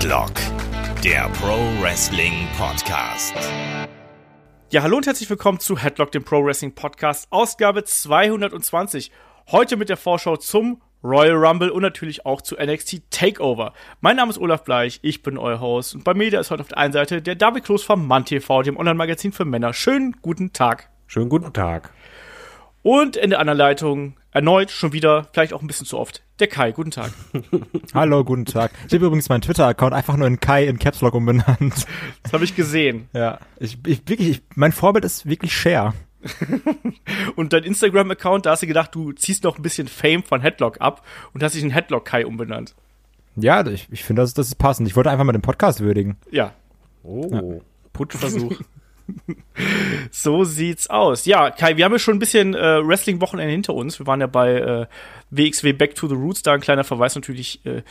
Headlock, der Pro Wrestling Podcast. Ja, hallo und herzlich willkommen zu Headlock, dem Pro Wrestling Podcast, Ausgabe 220. Heute mit der Vorschau zum Royal Rumble und natürlich auch zu NXT Takeover. Mein Name ist Olaf Bleich, ich bin euer Host und bei mir der ist heute auf der einen Seite der David Kloß vom Mann TV, dem Online-Magazin für Männer. Schönen guten Tag. Schönen guten Tag. Und in der anderen Leitung erneut, schon wieder, vielleicht auch ein bisschen zu oft, der Kai. Guten Tag. Hallo, guten Tag. Ich habe übrigens meinen Twitter-Account einfach nur in Kai in Caps Lock umbenannt. Das habe ich gesehen. Ja, ich, ich wirklich, ich, mein Vorbild ist wirklich Share. und dein Instagram-Account, da hast du gedacht, du ziehst noch ein bisschen Fame von Headlock ab und hast dich in Headlock Kai umbenannt. Ja, ich, ich finde, das, das ist passend. Ich wollte einfach mal den Podcast würdigen. Ja. Oh, ja. Putschversuch. so sieht's aus. Ja, Kai, wir haben ja schon ein bisschen äh, Wrestling-Wochenende hinter uns. Wir waren ja bei äh, WXW Back to the Roots. Da ein kleiner Verweis natürlich äh,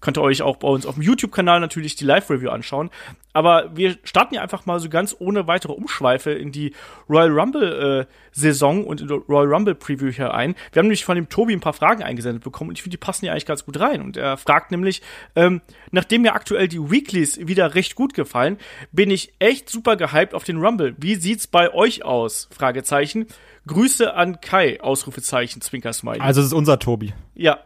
Könnt ihr euch auch bei uns auf dem YouTube-Kanal natürlich die Live-Review anschauen. Aber wir starten ja einfach mal so ganz ohne weitere Umschweife in die Royal Rumble-Saison äh, und in die Royal Rumble-Preview hier ein. Wir haben nämlich von dem Tobi ein paar Fragen eingesendet bekommen und ich finde, die passen ja eigentlich ganz gut rein. Und er fragt nämlich, ähm, nachdem mir aktuell die Weeklies wieder recht gut gefallen, bin ich echt super gehypt auf den Rumble. Wie sieht's bei euch aus? Fragezeichen. Grüße an Kai, Ausrufezeichen, Zwinkersmiley. Also es ist unser Tobi. Ja,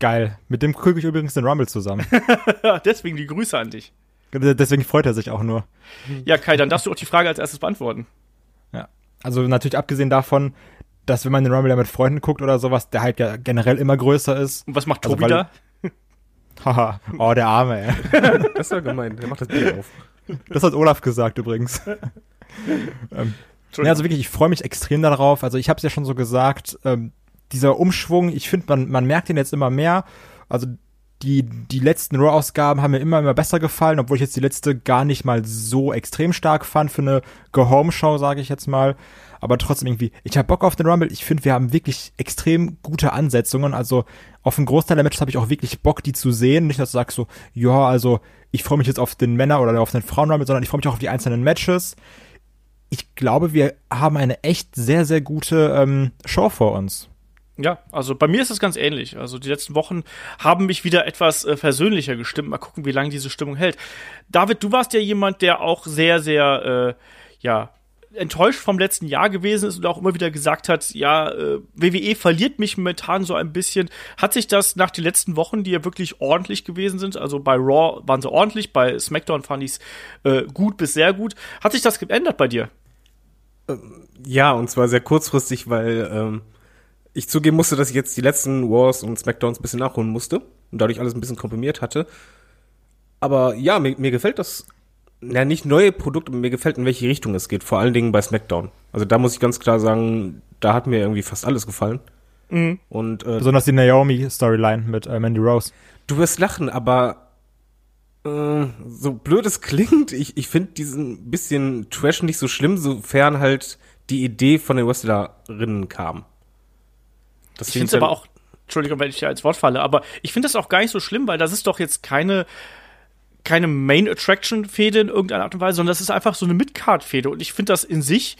Geil. Mit dem gucke ich übrigens den Rumble zusammen. Deswegen die Grüße an dich. Deswegen freut er sich auch nur. Ja, Kai, dann darfst du auch die Frage als erstes beantworten. Ja. Also natürlich abgesehen davon, dass wenn man den Rumble ja mit Freunden guckt oder sowas, der halt ja generell immer größer ist. Und was macht also Tobi also, da? Haha, oh, der Arme, ey. das war gemein, der macht das Bier auf. Das hat Olaf gesagt übrigens. ähm, ja, also wirklich, ich freue mich extrem darauf. Also ich habe es ja schon so gesagt, ähm, dieser Umschwung, ich finde, man, man merkt den jetzt immer mehr. Also die, die letzten Raw-Ausgaben haben mir immer, immer besser gefallen, obwohl ich jetzt die letzte gar nicht mal so extrem stark fand für eine Go-Home-Show, sage ich jetzt mal. Aber trotzdem irgendwie, ich habe Bock auf den Rumble. Ich finde, wir haben wirklich extrem gute Ansetzungen. Also auf einen Großteil der Matches habe ich auch wirklich Bock, die zu sehen. Nicht, dass du sagst so, ja, also ich freue mich jetzt auf den Männer- oder auf den Frauen-Rumble, sondern ich freue mich auch auf die einzelnen Matches. Ich glaube, wir haben eine echt sehr, sehr gute ähm, Show vor uns. Ja, also bei mir ist es ganz ähnlich. Also die letzten Wochen haben mich wieder etwas äh, versöhnlicher gestimmt. Mal gucken, wie lange diese Stimmung hält. David, du warst ja jemand, der auch sehr, sehr, äh, ja, enttäuscht vom letzten Jahr gewesen ist und auch immer wieder gesagt hat, ja, äh, WWE verliert mich momentan so ein bisschen. Hat sich das nach den letzten Wochen, die ja wirklich ordentlich gewesen sind, also bei Raw waren sie ordentlich, bei SmackDown fand ich es äh, gut bis sehr gut. Hat sich das geändert bei dir? Ja, und zwar sehr kurzfristig, weil ähm, ich zugeben musste, dass ich jetzt die letzten Wars und Smackdowns ein bisschen nachholen musste und dadurch alles ein bisschen komprimiert hatte. Aber ja, mir, mir gefällt das, ja, nicht neue Produkte, mir gefällt, in welche Richtung es geht, vor allen Dingen bei Smackdown. Also da muss ich ganz klar sagen, da hat mir irgendwie fast alles gefallen. Mhm. Und, äh, Besonders die Naomi-Storyline mit äh, Mandy Rose. Du wirst lachen, aber äh, so blöd es klingt, ich, ich finde diesen bisschen Trash nicht so schlimm, sofern halt die Idee von den Wrestlerinnen kam. Das ich finde es aber auch, Entschuldigung, wenn ich dir als Wort falle, aber ich finde das auch gar nicht so schlimm, weil das ist doch jetzt keine keine Main Attraction Fehde in irgendeiner Art und Weise, sondern das ist einfach so eine Midcard Fehde und ich finde das in sich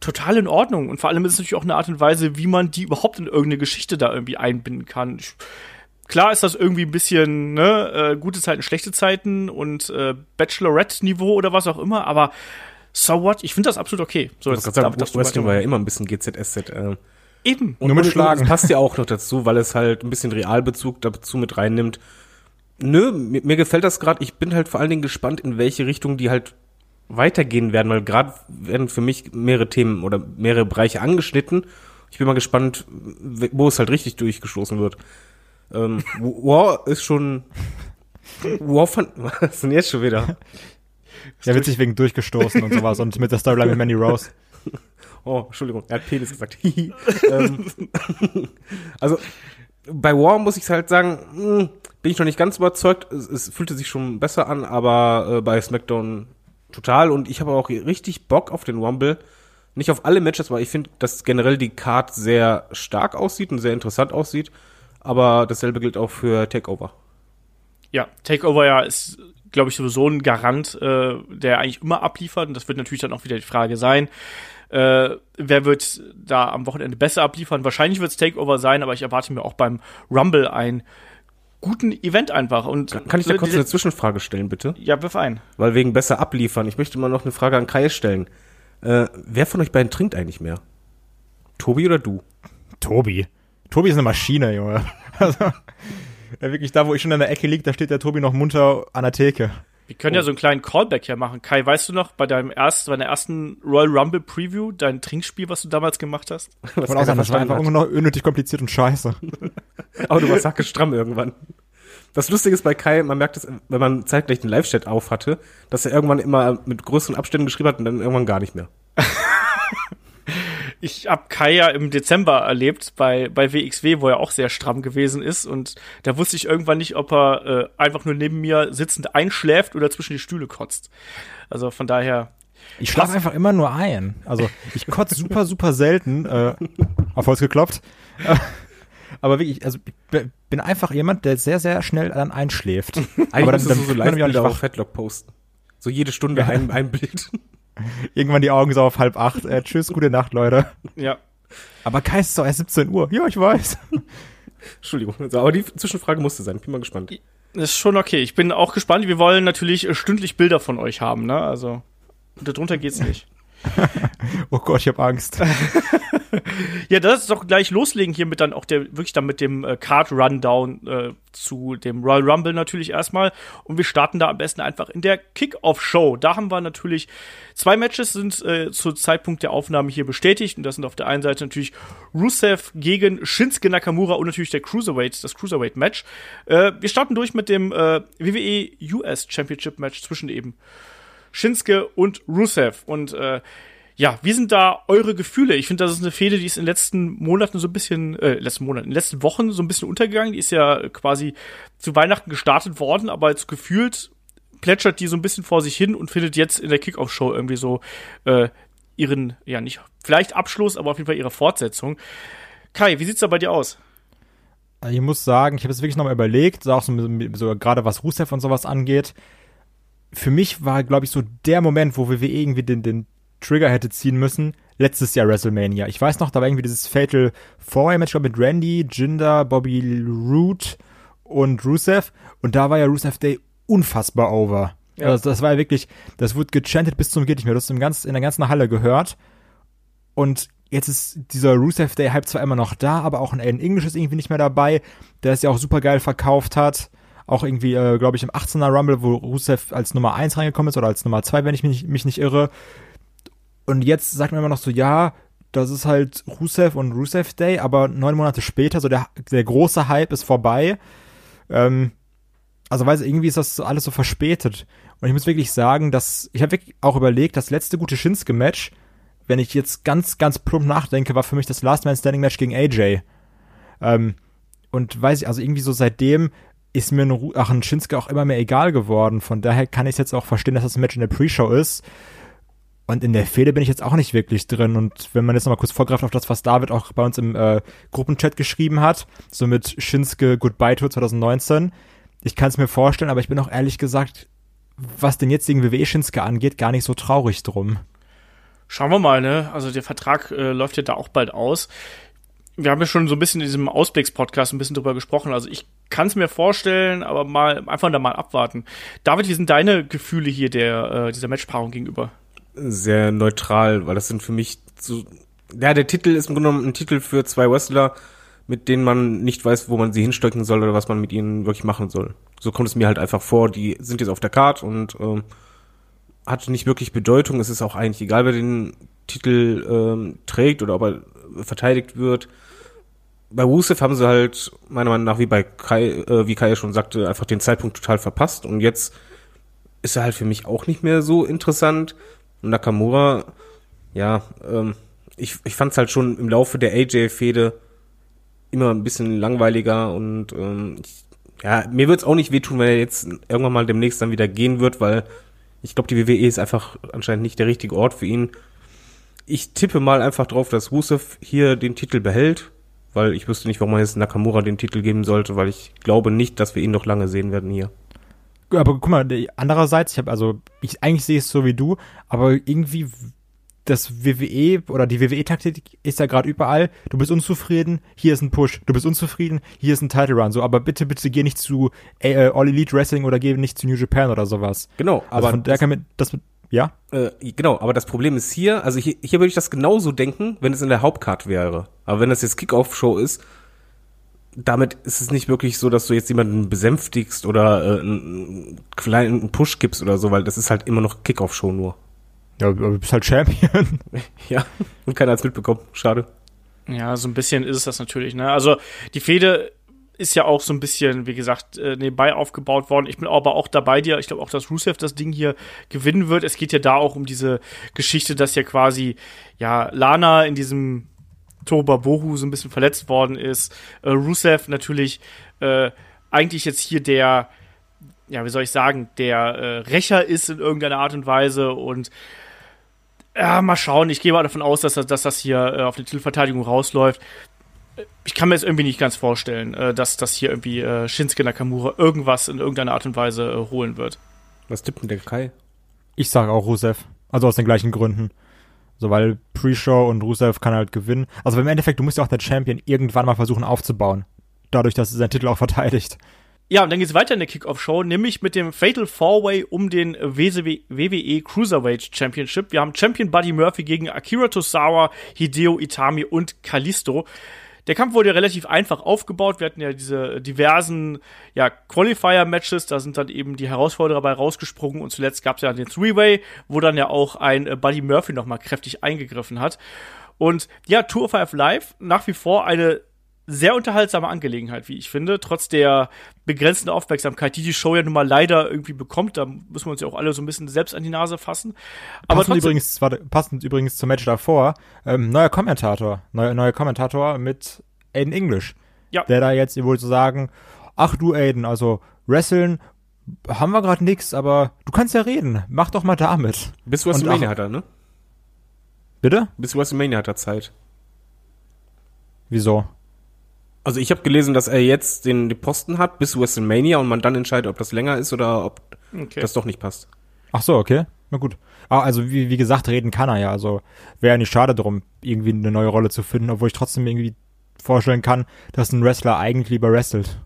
total in Ordnung und vor allem ist es natürlich auch eine Art und Weise, wie man die überhaupt in irgendeine Geschichte da irgendwie einbinden kann. Ich, klar ist das irgendwie ein bisschen ne, äh, gute Zeiten, schlechte Zeiten und äh, Bachelorette-Niveau oder was auch immer, aber so what? Ich finde das absolut okay. So, jetzt, sagen, Wrestling war ja immer ein bisschen GZSZ. Äh, Eben. Und, Nur mit Schlagen. Das passt ja auch noch dazu, weil es halt ein bisschen Realbezug dazu mit reinnimmt. Nö, mir, mir gefällt das gerade. Ich bin halt vor allen Dingen gespannt, in welche Richtung die halt weitergehen werden, weil gerade werden für mich mehrere Themen oder mehrere Bereiche angeschnitten. Ich bin mal gespannt, wo es halt richtig durchgestoßen wird. Ähm, War ist schon. War fand. Was ist denn jetzt schon wieder? Ja, witzig wegen durchgestoßen und sowas und mit der Storyline mit Manny Rose. Oh, Entschuldigung, er hat Penis gesagt. ähm, also bei War muss ich halt sagen, mh, hm, bin ich noch nicht ganz überzeugt. Es, es fühlte sich schon besser an, aber äh, bei SmackDown total. Und ich habe auch richtig Bock auf den Rumble. Nicht auf alle Matches, weil ich finde, dass generell die Card sehr stark aussieht und sehr interessant aussieht. Aber dasselbe gilt auch für Takeover. Ja, Takeover ja ist, glaube ich, sowieso ein Garant, äh, der eigentlich immer abliefert. Und das wird natürlich dann auch wieder die Frage sein. Äh, wer wird da am Wochenende besser abliefern? Wahrscheinlich wird es Takeover sein, aber ich erwarte mir auch beim Rumble ein guten Event einfach. Und Kann ich da kurz eine Zwischenfrage stellen, bitte? Ja, wirf ein. Weil wegen besser abliefern. Ich möchte mal noch eine Frage an Kai stellen. Äh, wer von euch beiden trinkt eigentlich mehr? Tobi oder du? Tobi. Tobi ist eine Maschine, Junge. Also, ja, wirklich da, wo ich schon in der Ecke liege, da steht der Tobi noch munter an der Theke. Wir können ja so einen kleinen Callback hier machen. Kai, weißt du noch, bei deinem ersten, bei deiner ersten Royal Rumble Preview, dein Trinkspiel, was du damals gemacht hast? Was Von außer, keiner das war einfach noch unnötig kompliziert und scheiße. Aber du warst hackestramm irgendwann. Das Lustige ist bei Kai, man merkt es, wenn man zeitgleich den Live-Chat auf hatte, dass er irgendwann immer mit größeren Abständen geschrieben hat und dann irgendwann gar nicht mehr. Ich hab Kai ja im Dezember erlebt bei, bei WXW, wo er auch sehr stramm gewesen ist. Und da wusste ich irgendwann nicht, ob er äh, einfach nur neben mir sitzend einschläft oder zwischen die Stühle kotzt. Also von daher, Ich schlafe einfach immer nur ein. Also ich kotze super, super selten. Äh, auf Holz geklopft. Aber wirklich, also ich bin einfach jemand, der sehr, sehr schnell dann einschläft. Eigentlich Aber dann, dann du so ich mich auch nicht auf wach. Fatlock posten. So jede Stunde ein, ein Bild. Irgendwann die Augen so auf halb acht. Äh, tschüss, gute Nacht, Leute. ja. Aber Kai es ist doch erst 17 Uhr. Ja, ich weiß. Entschuldigung. So, aber die Zwischenfrage musste sein. Bin mal gespannt. Das ist schon okay. Ich bin auch gespannt. Wir wollen natürlich äh, stündlich Bilder von euch haben, ne? Also, darunter geht's nicht. Oh Gott, ich habe Angst. Ja, das ist doch gleich loslegen hier mit dann auch der, wirklich dann mit dem äh, Card Rundown äh, zu dem Royal Rumble natürlich erstmal. Und wir starten da am besten einfach in der Kickoff-Show. Da haben wir natürlich zwei Matches sind äh, zu Zeitpunkt der Aufnahme hier bestätigt. Und das sind auf der einen Seite natürlich Rusev gegen Shinsuke Nakamura und natürlich der Cruiserweight, das Cruiserweight-Match. Äh, wir starten durch mit dem äh, WWE US Championship-Match zwischen eben Shinsuke und Rusev. Und äh, ja, wie sind da eure Gefühle? Ich finde, das ist eine Fehde, die ist in den letzten Monaten so ein bisschen, äh, letzten Monaten, in den letzten Wochen so ein bisschen untergegangen. Die ist ja quasi zu Weihnachten gestartet worden, aber jetzt gefühlt plätschert die so ein bisschen vor sich hin und findet jetzt in der Kickoff-Show irgendwie so äh, ihren, ja nicht, vielleicht Abschluss, aber auf jeden Fall ihre Fortsetzung. Kai, wie sieht's da bei dir aus? Ich muss sagen, ich habe es wirklich nochmal überlegt, auch so, so gerade was Rusev und sowas angeht. Für mich war, glaube ich, so der Moment, wo WWE irgendwie den, den Trigger hätte ziehen müssen, letztes Jahr WrestleMania. Ich weiß noch, da war irgendwie dieses Fatal Four-Way-Match glaub, mit Randy, Jinder, Bobby Roode und Rusev. Und da war ja Rusev Day unfassbar over. Ja. Also das war ja wirklich, das wurde gechantet bis zum geht nicht mehr. Du hast im ganz, in der ganzen Halle gehört. Und jetzt ist dieser Rusev Day Hype zwar immer noch da, aber auch ein Alan English ist irgendwie nicht mehr dabei, der es ja auch super geil verkauft hat. Auch irgendwie, äh, glaube ich, im 18er Rumble, wo Rusev als Nummer 1 reingekommen ist oder als Nummer 2, wenn ich mich, mich nicht irre. Und jetzt sagt man immer noch so, ja, das ist halt Rusev und Rusev Day, aber neun Monate später, so der, der große Hype ist vorbei. Ähm, also weiß irgendwie ist das alles so verspätet. Und ich muss wirklich sagen, dass ich habe wirklich auch überlegt, das letzte gute Shinsuke-Match, wenn ich jetzt ganz, ganz plump nachdenke, war für mich das Last Man Standing Match gegen AJ. Ähm, und weiß ich, also irgendwie so seitdem ist mir ein, ach, ein Shinsuke auch immer mehr egal geworden. Von daher kann ich es jetzt auch verstehen, dass das ein Match in der Pre-Show ist. Und in der Fehde bin ich jetzt auch nicht wirklich drin. Und wenn man jetzt nochmal kurz vorgreift auf das, was David auch bei uns im äh, Gruppenchat geschrieben hat, so mit Shinsuke Goodbye Tour 2019, ich kann es mir vorstellen, aber ich bin auch ehrlich gesagt, was den jetzigen WWE Shinsuke angeht, gar nicht so traurig drum. Schauen wir mal, ne? Also der Vertrag äh, läuft ja da auch bald aus. Wir haben ja schon so ein bisschen in diesem Ausblicks-Podcast ein bisschen drüber gesprochen. Also ich kann es mir vorstellen, aber mal einfach da mal abwarten. David, wie sind deine Gefühle hier der äh, dieser Matchpaarung gegenüber? Sehr neutral, weil das sind für mich so, ja, der Titel ist im Grunde genommen ein Titel für zwei Wrestler, mit denen man nicht weiß, wo man sie hinstecken soll oder was man mit ihnen wirklich machen soll. So kommt es mir halt einfach vor. Die sind jetzt auf der Card und ähm, hat nicht wirklich Bedeutung. Es ist auch eigentlich egal, wer den Titel ähm, trägt oder ob er verteidigt wird. Bei Rusev haben sie halt meiner Meinung nach, wie bei Kai, äh, wie Kai ja schon sagte, einfach den Zeitpunkt total verpasst und jetzt ist er halt für mich auch nicht mehr so interessant. Und Nakamura, ja, ähm, ich, ich fand es halt schon im Laufe der AJ-Fehde immer ein bisschen langweiliger und ähm, ich, ja, mir wird's auch nicht wehtun, wenn er jetzt irgendwann mal demnächst dann wieder gehen wird, weil ich glaube, die WWE ist einfach anscheinend nicht der richtige Ort für ihn. Ich tippe mal einfach drauf, dass Rusev hier den Titel behält, weil ich wüsste nicht, warum man jetzt Nakamura den Titel geben sollte, weil ich glaube nicht, dass wir ihn noch lange sehen werden hier. Aber guck mal, andererseits, ich habe also, ich eigentlich sehe es so wie du, aber irgendwie das WWE oder die WWE-Taktik ist ja gerade überall. Du bist unzufrieden, hier ist ein Push. Du bist unzufrieden, hier ist ein Title Run. So, aber bitte, bitte geh nicht zu äh, All Elite Wrestling oder geh nicht zu New Japan oder sowas. Genau, Also aber von der kann mir das ja. Äh, genau, aber das Problem ist hier, also hier, hier würde ich das genauso denken, wenn es in der Hauptcard wäre. Aber wenn das jetzt Kickoff-Show ist, damit ist es nicht wirklich so, dass du jetzt jemanden besänftigst oder äh, einen kleinen Push gibst oder so, weil das ist halt immer noch Kickoff-Show nur. Ja, aber du bist halt Champion. Ja, und keiner hat's mitbekommen. Schade. Ja, so ein bisschen ist es das natürlich. Ne? Also die Fehde ist ja auch so ein bisschen, wie gesagt, äh, nebenbei aufgebaut worden. Ich bin aber auch dabei dir. Ich glaube auch, dass Rusev das Ding hier gewinnen wird. Es geht ja da auch um diese Geschichte, dass ja quasi ja Lana in diesem Toba Bohu so ein bisschen verletzt worden ist. Äh, Rusev natürlich äh, eigentlich jetzt hier der, ja, wie soll ich sagen, der äh, Rächer ist in irgendeiner Art und Weise und ja, mal schauen. Ich gehe mal davon aus, dass, das- dass das hier äh, auf die Titelverteidigung rausläuft. Ich kann mir jetzt irgendwie nicht ganz vorstellen, äh, dass das hier irgendwie äh, Shinsuke Nakamura irgendwas in irgendeiner Art und Weise äh, holen wird. Was tippt denn der Kai? Ich sage auch Rusev. Also aus den gleichen Gründen. So, weil Pre-Show und Rusev kann halt gewinnen. Also im Endeffekt, du musst ja auch der Champion irgendwann mal versuchen aufzubauen. Dadurch, dass er seinen Titel auch verteidigt. Ja, und dann geht's weiter in der Kickoff-Show, nämlich mit dem Fatal Four-Way um den WWE Cruiserweight Championship. Wir haben Champion Buddy Murphy gegen Akira Tosawa, Hideo Itami und Kalisto. Der Kampf wurde ja relativ einfach aufgebaut. Wir hatten ja diese diversen ja, Qualifier-Matches, da sind dann eben die Herausforderer bei rausgesprungen und zuletzt gab's ja den Three-Way, wo dann ja auch ein äh, Buddy Murphy nochmal kräftig eingegriffen hat. Und ja, Tour of Five Live nach wie vor eine sehr unterhaltsame Angelegenheit, wie ich finde, trotz der begrenzten Aufmerksamkeit, die die Show ja nun mal leider irgendwie bekommt. Da müssen wir uns ja auch alle so ein bisschen selbst an die Nase fassen. Aber passend trotzdem, übrigens, warte, passend übrigens zum Match davor, ähm, neuer Kommentator, neuer, neuer Kommentator mit Aiden English. Ja. Der da jetzt wohl zu sagen, ach du Aiden, also wresteln haben wir gerade nix, aber du kannst ja reden, mach doch mal damit. Bis WrestleMania hat er, ne? Bitte? Bis WrestleMania hat er Zeit. Wieso? Also ich habe gelesen, dass er jetzt den, den Posten hat bis WrestleMania und man dann entscheidet, ob das länger ist oder ob okay. das doch nicht passt. Ach so, okay. Na gut. Ah, also wie, wie gesagt, reden kann er ja. Also wäre ja nicht schade drum, irgendwie eine neue Rolle zu finden, obwohl ich trotzdem irgendwie vorstellen kann, dass ein Wrestler eigentlich lieber wrestelt.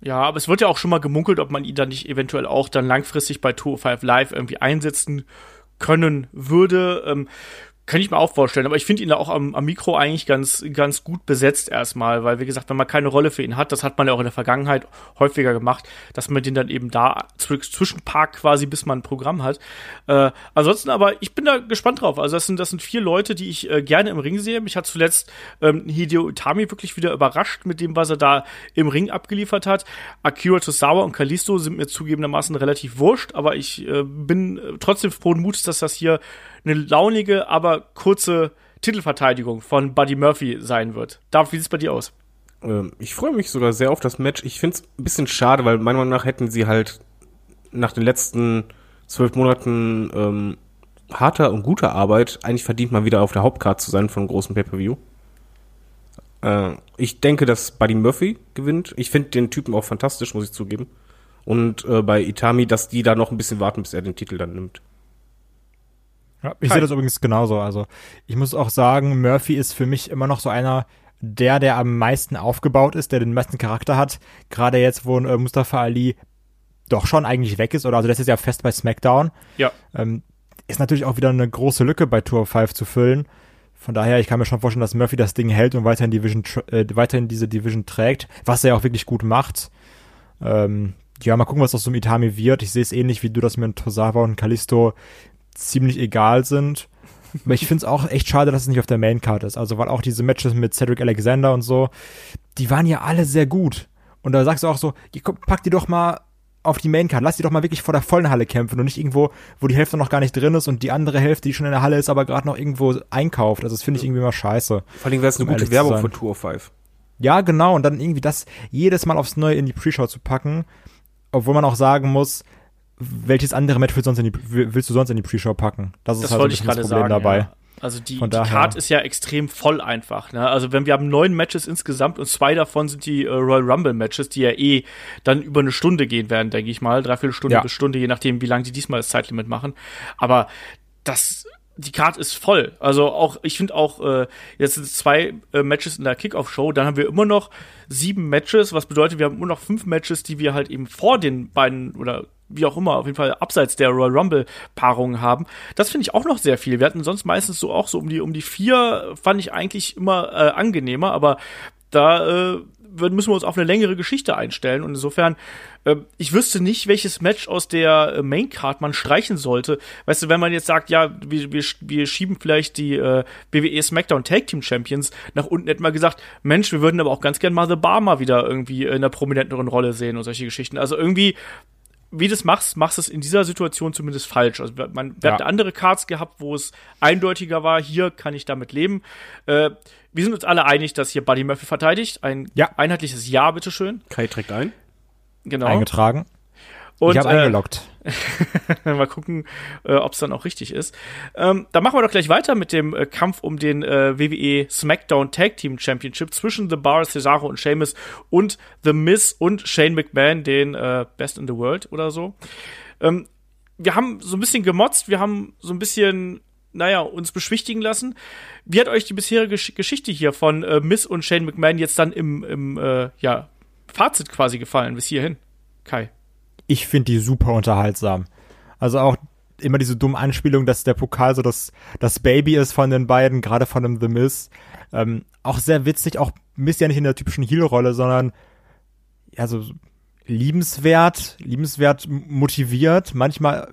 Ja, aber es wird ja auch schon mal gemunkelt, ob man ihn dann nicht eventuell auch dann langfristig bei 205 Live irgendwie einsetzen können würde. Ähm, kann ich mir auch vorstellen, aber ich finde ihn da auch am, am Mikro eigentlich ganz, ganz gut besetzt erstmal, weil wie gesagt, wenn man keine Rolle für ihn hat, das hat man ja auch in der Vergangenheit häufiger gemacht, dass man den dann eben da zw- zwischenparkt quasi, bis man ein Programm hat. Äh, ansonsten aber, ich bin da gespannt drauf. Also das sind, das sind vier Leute, die ich äh, gerne im Ring sehe. Mich hat zuletzt ähm, Hideo Itami wirklich wieder überrascht mit dem, was er da im Ring abgeliefert hat. Akira Tosawa und Kalisto sind mir zugegebenermaßen relativ wurscht, aber ich äh, bin äh, trotzdem frohen Mutes, dass das hier eine launige, aber kurze Titelverteidigung von Buddy Murphy sein wird. David, wie sieht's bei dir aus? Ähm, ich freue mich sogar sehr auf das Match. Ich finde es ein bisschen schade, weil meiner Meinung nach hätten sie halt nach den letzten zwölf Monaten ähm, harter und guter Arbeit eigentlich verdient, mal wieder auf der Hauptcard zu sein von einem großen Pay-Per-View. Äh, ich denke, dass Buddy Murphy gewinnt. Ich finde den Typen auch fantastisch, muss ich zugeben. Und äh, bei Itami, dass die da noch ein bisschen warten, bis er den Titel dann nimmt. Ja, ich sehe das übrigens genauso. Also ich muss auch sagen, Murphy ist für mich immer noch so einer, der, der am meisten aufgebaut ist, der den meisten Charakter hat. Gerade jetzt, wo äh, Mustafa Ali doch schon eigentlich weg ist, oder also das ist ja fest bei SmackDown. Ja. Ähm, ist natürlich auch wieder eine große Lücke bei Tour 5 zu füllen. Von daher, ich kann mir schon vorstellen, dass Murphy das Ding hält und weiterhin, Division, äh, weiterhin diese Division trägt, was er ja auch wirklich gut macht. Ähm, ja, mal gucken, was aus so einem Itami wird. Ich sehe es ähnlich wie du, dass mir ein Tosawa und Kalisto ziemlich egal sind. Aber ich finde es auch echt schade, dass es nicht auf der Maincard ist. Also, weil auch diese Matches mit Cedric Alexander und so, die waren ja alle sehr gut. Und da sagst du auch so, "Ja, komm, pack die doch mal auf die Maincard, lass die doch mal wirklich vor der vollen Halle kämpfen und nicht irgendwo, wo die Hälfte noch gar nicht drin ist und die andere Hälfte, die schon in der Halle ist, aber gerade noch irgendwo einkauft. Also, das finde ich irgendwie mal scheiße. Vor allem wäre es eine Um gute Werbung für Tour of Five. Ja, genau. Und dann irgendwie das jedes Mal aufs Neue in die Pre-Show zu packen, obwohl man auch sagen muss, welches andere Match willst du sonst in die, willst du sonst in die Pre-Show packen? Das ist Das halt so ein wollte ich das Problem sagen. dabei. Ja. Also die, die Card ist ja extrem voll einfach. Ne? Also wenn wir haben neun Matches insgesamt und zwei davon sind die äh, Royal Rumble Matches, die ja eh dann über eine Stunde gehen werden, denke ich mal, dreiviertel Stunde Ja. bis Stunde, je nachdem, wie lange die diesmal das Zeitlimit machen. Aber das die Card ist voll. Also auch, ich finde auch, äh, jetzt sind es zwei äh, Matches in der Kickoff-Show, dann haben wir immer noch sieben Matches, was bedeutet, wir haben immer noch fünf Matches, die wir halt eben vor den beiden oder wie auch immer, auf jeden Fall abseits der Royal Rumble Paarungen haben. Das finde ich auch noch sehr viel. Wir hatten sonst meistens so auch so um die um die vier fand ich eigentlich immer äh, angenehmer, aber da äh, müssen wir uns auf eine längere Geschichte einstellen. Und insofern, äh, ich wüsste nicht, welches Match aus der äh, Main Card man streichen sollte. Weißt du, wenn man jetzt sagt, ja, wir, wir, wir schieben vielleicht die äh, WWE SmackDown Tag Team Champions nach unten, hätten wir gesagt, Mensch, wir würden aber auch ganz gern mal The Bar mal wieder irgendwie in einer prominenteren Rolle sehen und solche Geschichten. Also irgendwie wie du es machst, machst du es in dieser Situation zumindest falsch. Also man, wir ja. hatten andere Cards gehabt, wo es eindeutiger war, hier kann ich damit leben. Äh, wir sind uns alle einig, dass hier Buddy Murphy verteidigt. Ein ja. einheitliches Ja, bitteschön. Kai trägt ein. Genau. Eingetragen. Und, ich habe äh, eingeloggt. mal gucken, äh, ob es dann auch richtig ist. Ähm, dann machen wir doch gleich weiter mit dem äh, Kampf um den äh, WWE SmackDown Tag Team Championship zwischen The Bar, Cesaro und Sheamus und The Miz und Shane McMahon, den äh, Best in the World oder so. Ähm, wir haben so ein bisschen gemotzt, wir haben so ein bisschen naja, uns beschwichtigen lassen. Wie hat euch die bisherige Geschichte hier von äh, Miss und Shane McMahon jetzt dann im, im äh, ja, Fazit quasi gefallen bis hierhin? Kai. Ich finde die super unterhaltsam. Also auch immer diese dumme Anspielung, dass der Pokal so das, das Baby ist von den beiden, gerade von dem The Miss. Ähm, auch sehr witzig, auch Miss ja nicht in der typischen Heel-Rolle, sondern ja, so liebenswert, liebenswert motiviert, manchmal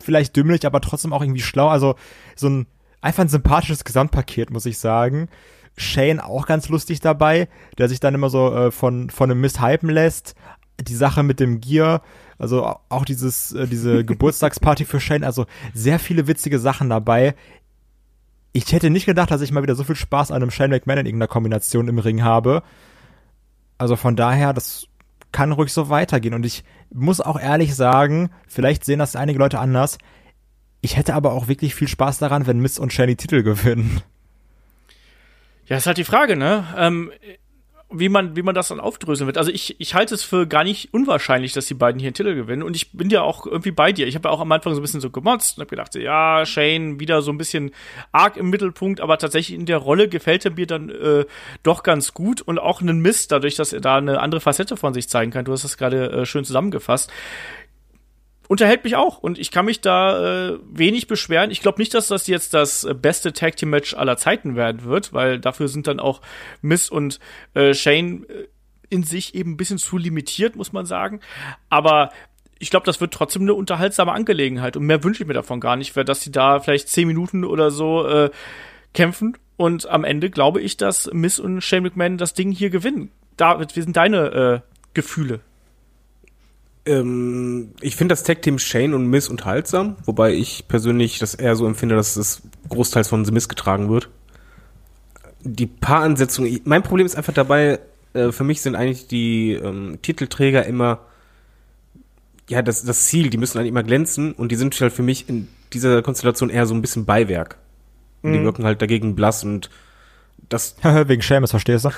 vielleicht dümmlich, aber trotzdem auch irgendwie schlau. Also so ein einfach ein sympathisches Gesamtpaket, muss ich sagen. Shane auch ganz lustig dabei, der sich dann immer so äh, von von einem Mist hypen lässt. Die Sache mit dem Gear, also auch dieses äh, diese Geburtstagsparty für Shane, also sehr viele witzige Sachen dabei. Ich hätte nicht gedacht, dass ich mal wieder so viel Spaß an einem Shane McMahon in irgendeiner Kombination im Ring habe. Also von daher, das kann ruhig so weitergehen. Und ich muss auch ehrlich sagen, vielleicht sehen das einige Leute anders. Ich hätte aber auch wirklich viel Spaß daran, wenn Miss und Shani Titel gewinnen. Ja, ist halt die Frage, ne? Ähm, wie man, wie man das dann aufdröseln wird. Also ich, ich halte es für gar nicht unwahrscheinlich, dass die beiden hier einen Titel gewinnen. Und ich bin ja auch irgendwie bei dir. Ich habe ja auch am Anfang so ein bisschen so gemotzt und habe gedacht, ja, Shane wieder so ein bisschen arg im Mittelpunkt, aber tatsächlich in der Rolle gefällt er mir dann äh, doch ganz gut und auch einen Mist, dadurch, dass er da eine andere Facette von sich zeigen kann. Du hast das gerade äh, schön zusammengefasst unterhält mich auch und ich kann mich da äh, wenig beschweren. Ich glaube nicht, dass das jetzt das äh, beste Tag Team Match aller Zeiten werden wird, weil dafür sind dann auch Miss und äh, Shane äh, in sich eben ein bisschen zu limitiert, muss man sagen. Aber ich glaube, das wird trotzdem eine unterhaltsame Angelegenheit und mehr wünsche ich mir davon gar nicht, dass sie da vielleicht zehn Minuten oder so äh, kämpfen und am Ende glaube ich, dass Miss und Shane McMahon das Ding hier gewinnen. David, wie sind deine äh, Gefühle? Ähm, ich finde das Tag-Team Shane und Miss unterhaltsam, wobei ich persönlich das eher so empfinde, dass es großteils von The Miss getragen wird. Die Paaransetzung, mein Problem ist einfach dabei, äh, für mich sind eigentlich die ähm, Titelträger immer, ja, das, das Ziel, die müssen eigentlich immer glänzen und die sind halt für mich in dieser Konstellation eher so ein bisschen Beiwerk. Und mhm. die wirken halt dagegen blass und das. Wegen Seamus, verstehst du?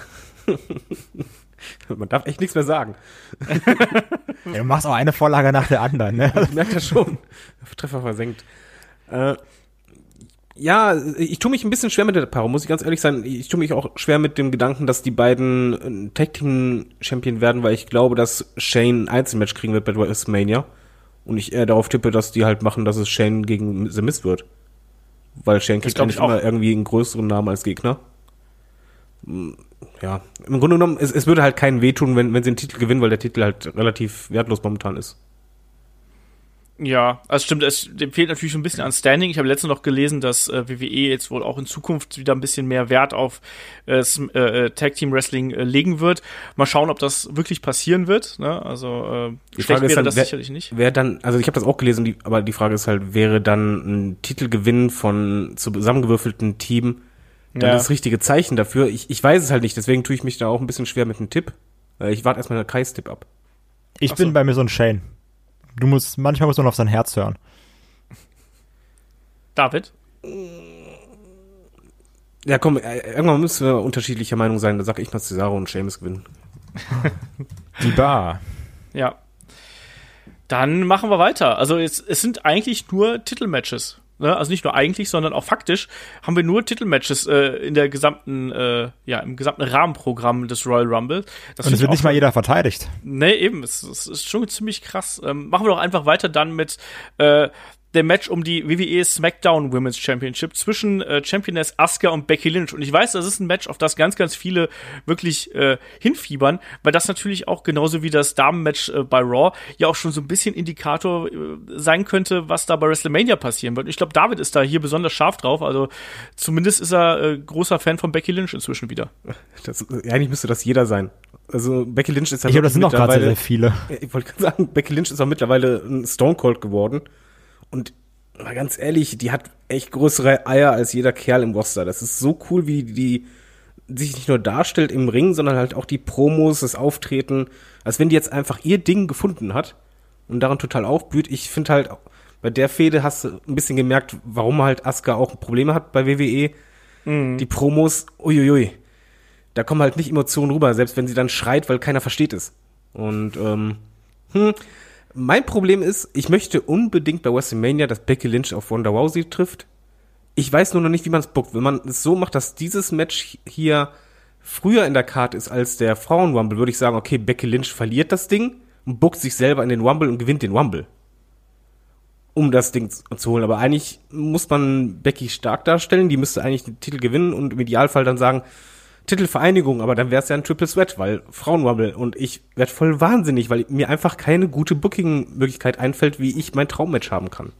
Man darf echt nichts mehr sagen. ja, du machst auch eine Vorlage nach der anderen, ne? Ich merke das schon. Treffer versenkt. Äh, ja, ich tue mich ein bisschen schwer mit der Paarung, muss ich ganz ehrlich sein. Ich tue mich auch schwer mit dem Gedanken, dass die beiden Tag Team Champion werden, weil ich glaube, dass Shane ein Einzelmatch kriegen wird bei WrestleMania. Und ich eher darauf tippe, dass die halt machen, dass es Shane gegen The Miz wird. Weil Shane kriegt ja nicht immer irgendwie einen größeren Namen als Gegner ja, im Grunde genommen, es, es würde halt keinen wehtun, wenn, wenn sie den Titel gewinnen, weil der Titel halt relativ wertlos momentan ist. Ja, also stimmt, es fehlt natürlich schon ein bisschen an Standing. Ich habe letztens noch gelesen, dass äh, WWE jetzt wohl auch in Zukunft wieder ein bisschen mehr Wert auf äh, äh, Tag Team Wrestling äh, legen wird. Mal schauen, ob das wirklich passieren wird. Ne? Also äh, die Frage wäre dann, das wer, sicherlich nicht. Wer dann, also ich habe das auch gelesen, die, aber die Frage ist halt, wäre dann ein Titelgewinn von zusammengewürfelten Team dann ja. das richtige Zeichen dafür. Ich, ich weiß es halt nicht, deswegen tue ich mich da auch ein bisschen schwer mit dem Tipp. Ich warte erstmal den Kais-Tipp ab. Ich Ach bin bei mir so ein Shane. Du musst, manchmal muss man auf sein Herz hören. David? Ja, komm, äh, irgendwann müssen wir unterschiedlicher Meinung sein. Da sag ich mal Cesaro und Seamus gewinnen. Die Bar. Ja. Dann machen wir weiter. Also es, es sind eigentlich nur Titelmatches Ne? Also nicht nur eigentlich, sondern auch faktisch haben wir nur Titelmatches äh, in der gesamten, äh, ja, im gesamten Rahmenprogramm des Royal Rumble. Das Und es wird nicht mal jeder verteidigt. Nee, eben, es, es ist schon ziemlich krass. Ähm, machen wir doch einfach weiter dann mit äh, dem Match um die WWE SmackDown Women's Championship zwischen äh, Championess Asuka und Becky Lynch. Und ich weiß, das ist ein Match, auf das ganz, ganz viele wirklich äh, hinfiebern, weil das natürlich auch genauso wie das Damenmatch äh, bei Raw ja auch schon so ein bisschen Indikator äh, sein könnte, was da bei WrestleMania passieren wird. Und ich glaube, David ist da hier besonders scharf drauf. Also zumindest ist er äh, großer Fan von Becky Lynch inzwischen wieder. Das, eigentlich müsste das jeder sein. Also Becky Lynch ist ja Ich glaube, das sind auch gerade sehr, sehr viele. Ich wollte sagen, Becky Lynch ist auch mittlerweile ein Stone Cold geworden. Und mal ganz ehrlich, die hat echt größere Eier als jeder Kerl im Roster. Das ist so cool, wie die sich nicht nur darstellt im Ring, sondern halt auch die Promos, das Auftreten, als wenn die jetzt einfach ihr Ding gefunden hat und daran total aufblüht. Ich finde halt, bei der Fehde hast du ein bisschen gemerkt, warum halt Asuka auch Probleme hat bei WWE. Mhm. Die Promos, uiuiui, da kommen halt nicht Emotionen rüber, selbst wenn sie dann schreit, weil keiner versteht es. Und ähm, hm, mein Problem ist, ich möchte unbedingt bei WrestleMania, dass Becky Lynch auf Ronda Rousey trifft. Ich weiß nur noch nicht, wie man es bookt. Wenn man es so macht, dass dieses Match hier früher in der Card ist als der Frauen-Rumble, würde ich sagen, okay, Becky Lynch verliert das Ding und bookt sich selber in den Rumble und gewinnt den Rumble. Um das Ding zu holen. Aber eigentlich muss man Becky stark darstellen. Die müsste eigentlich den Titel gewinnen und im Idealfall dann sagen, Titelvereinigung, aber dann wäre es ja ein Triple Sweat, weil Frauenwumble und ich werd voll wahnsinnig, weil mir einfach keine gute Booking-Möglichkeit einfällt, wie ich mein Traummatch haben kann.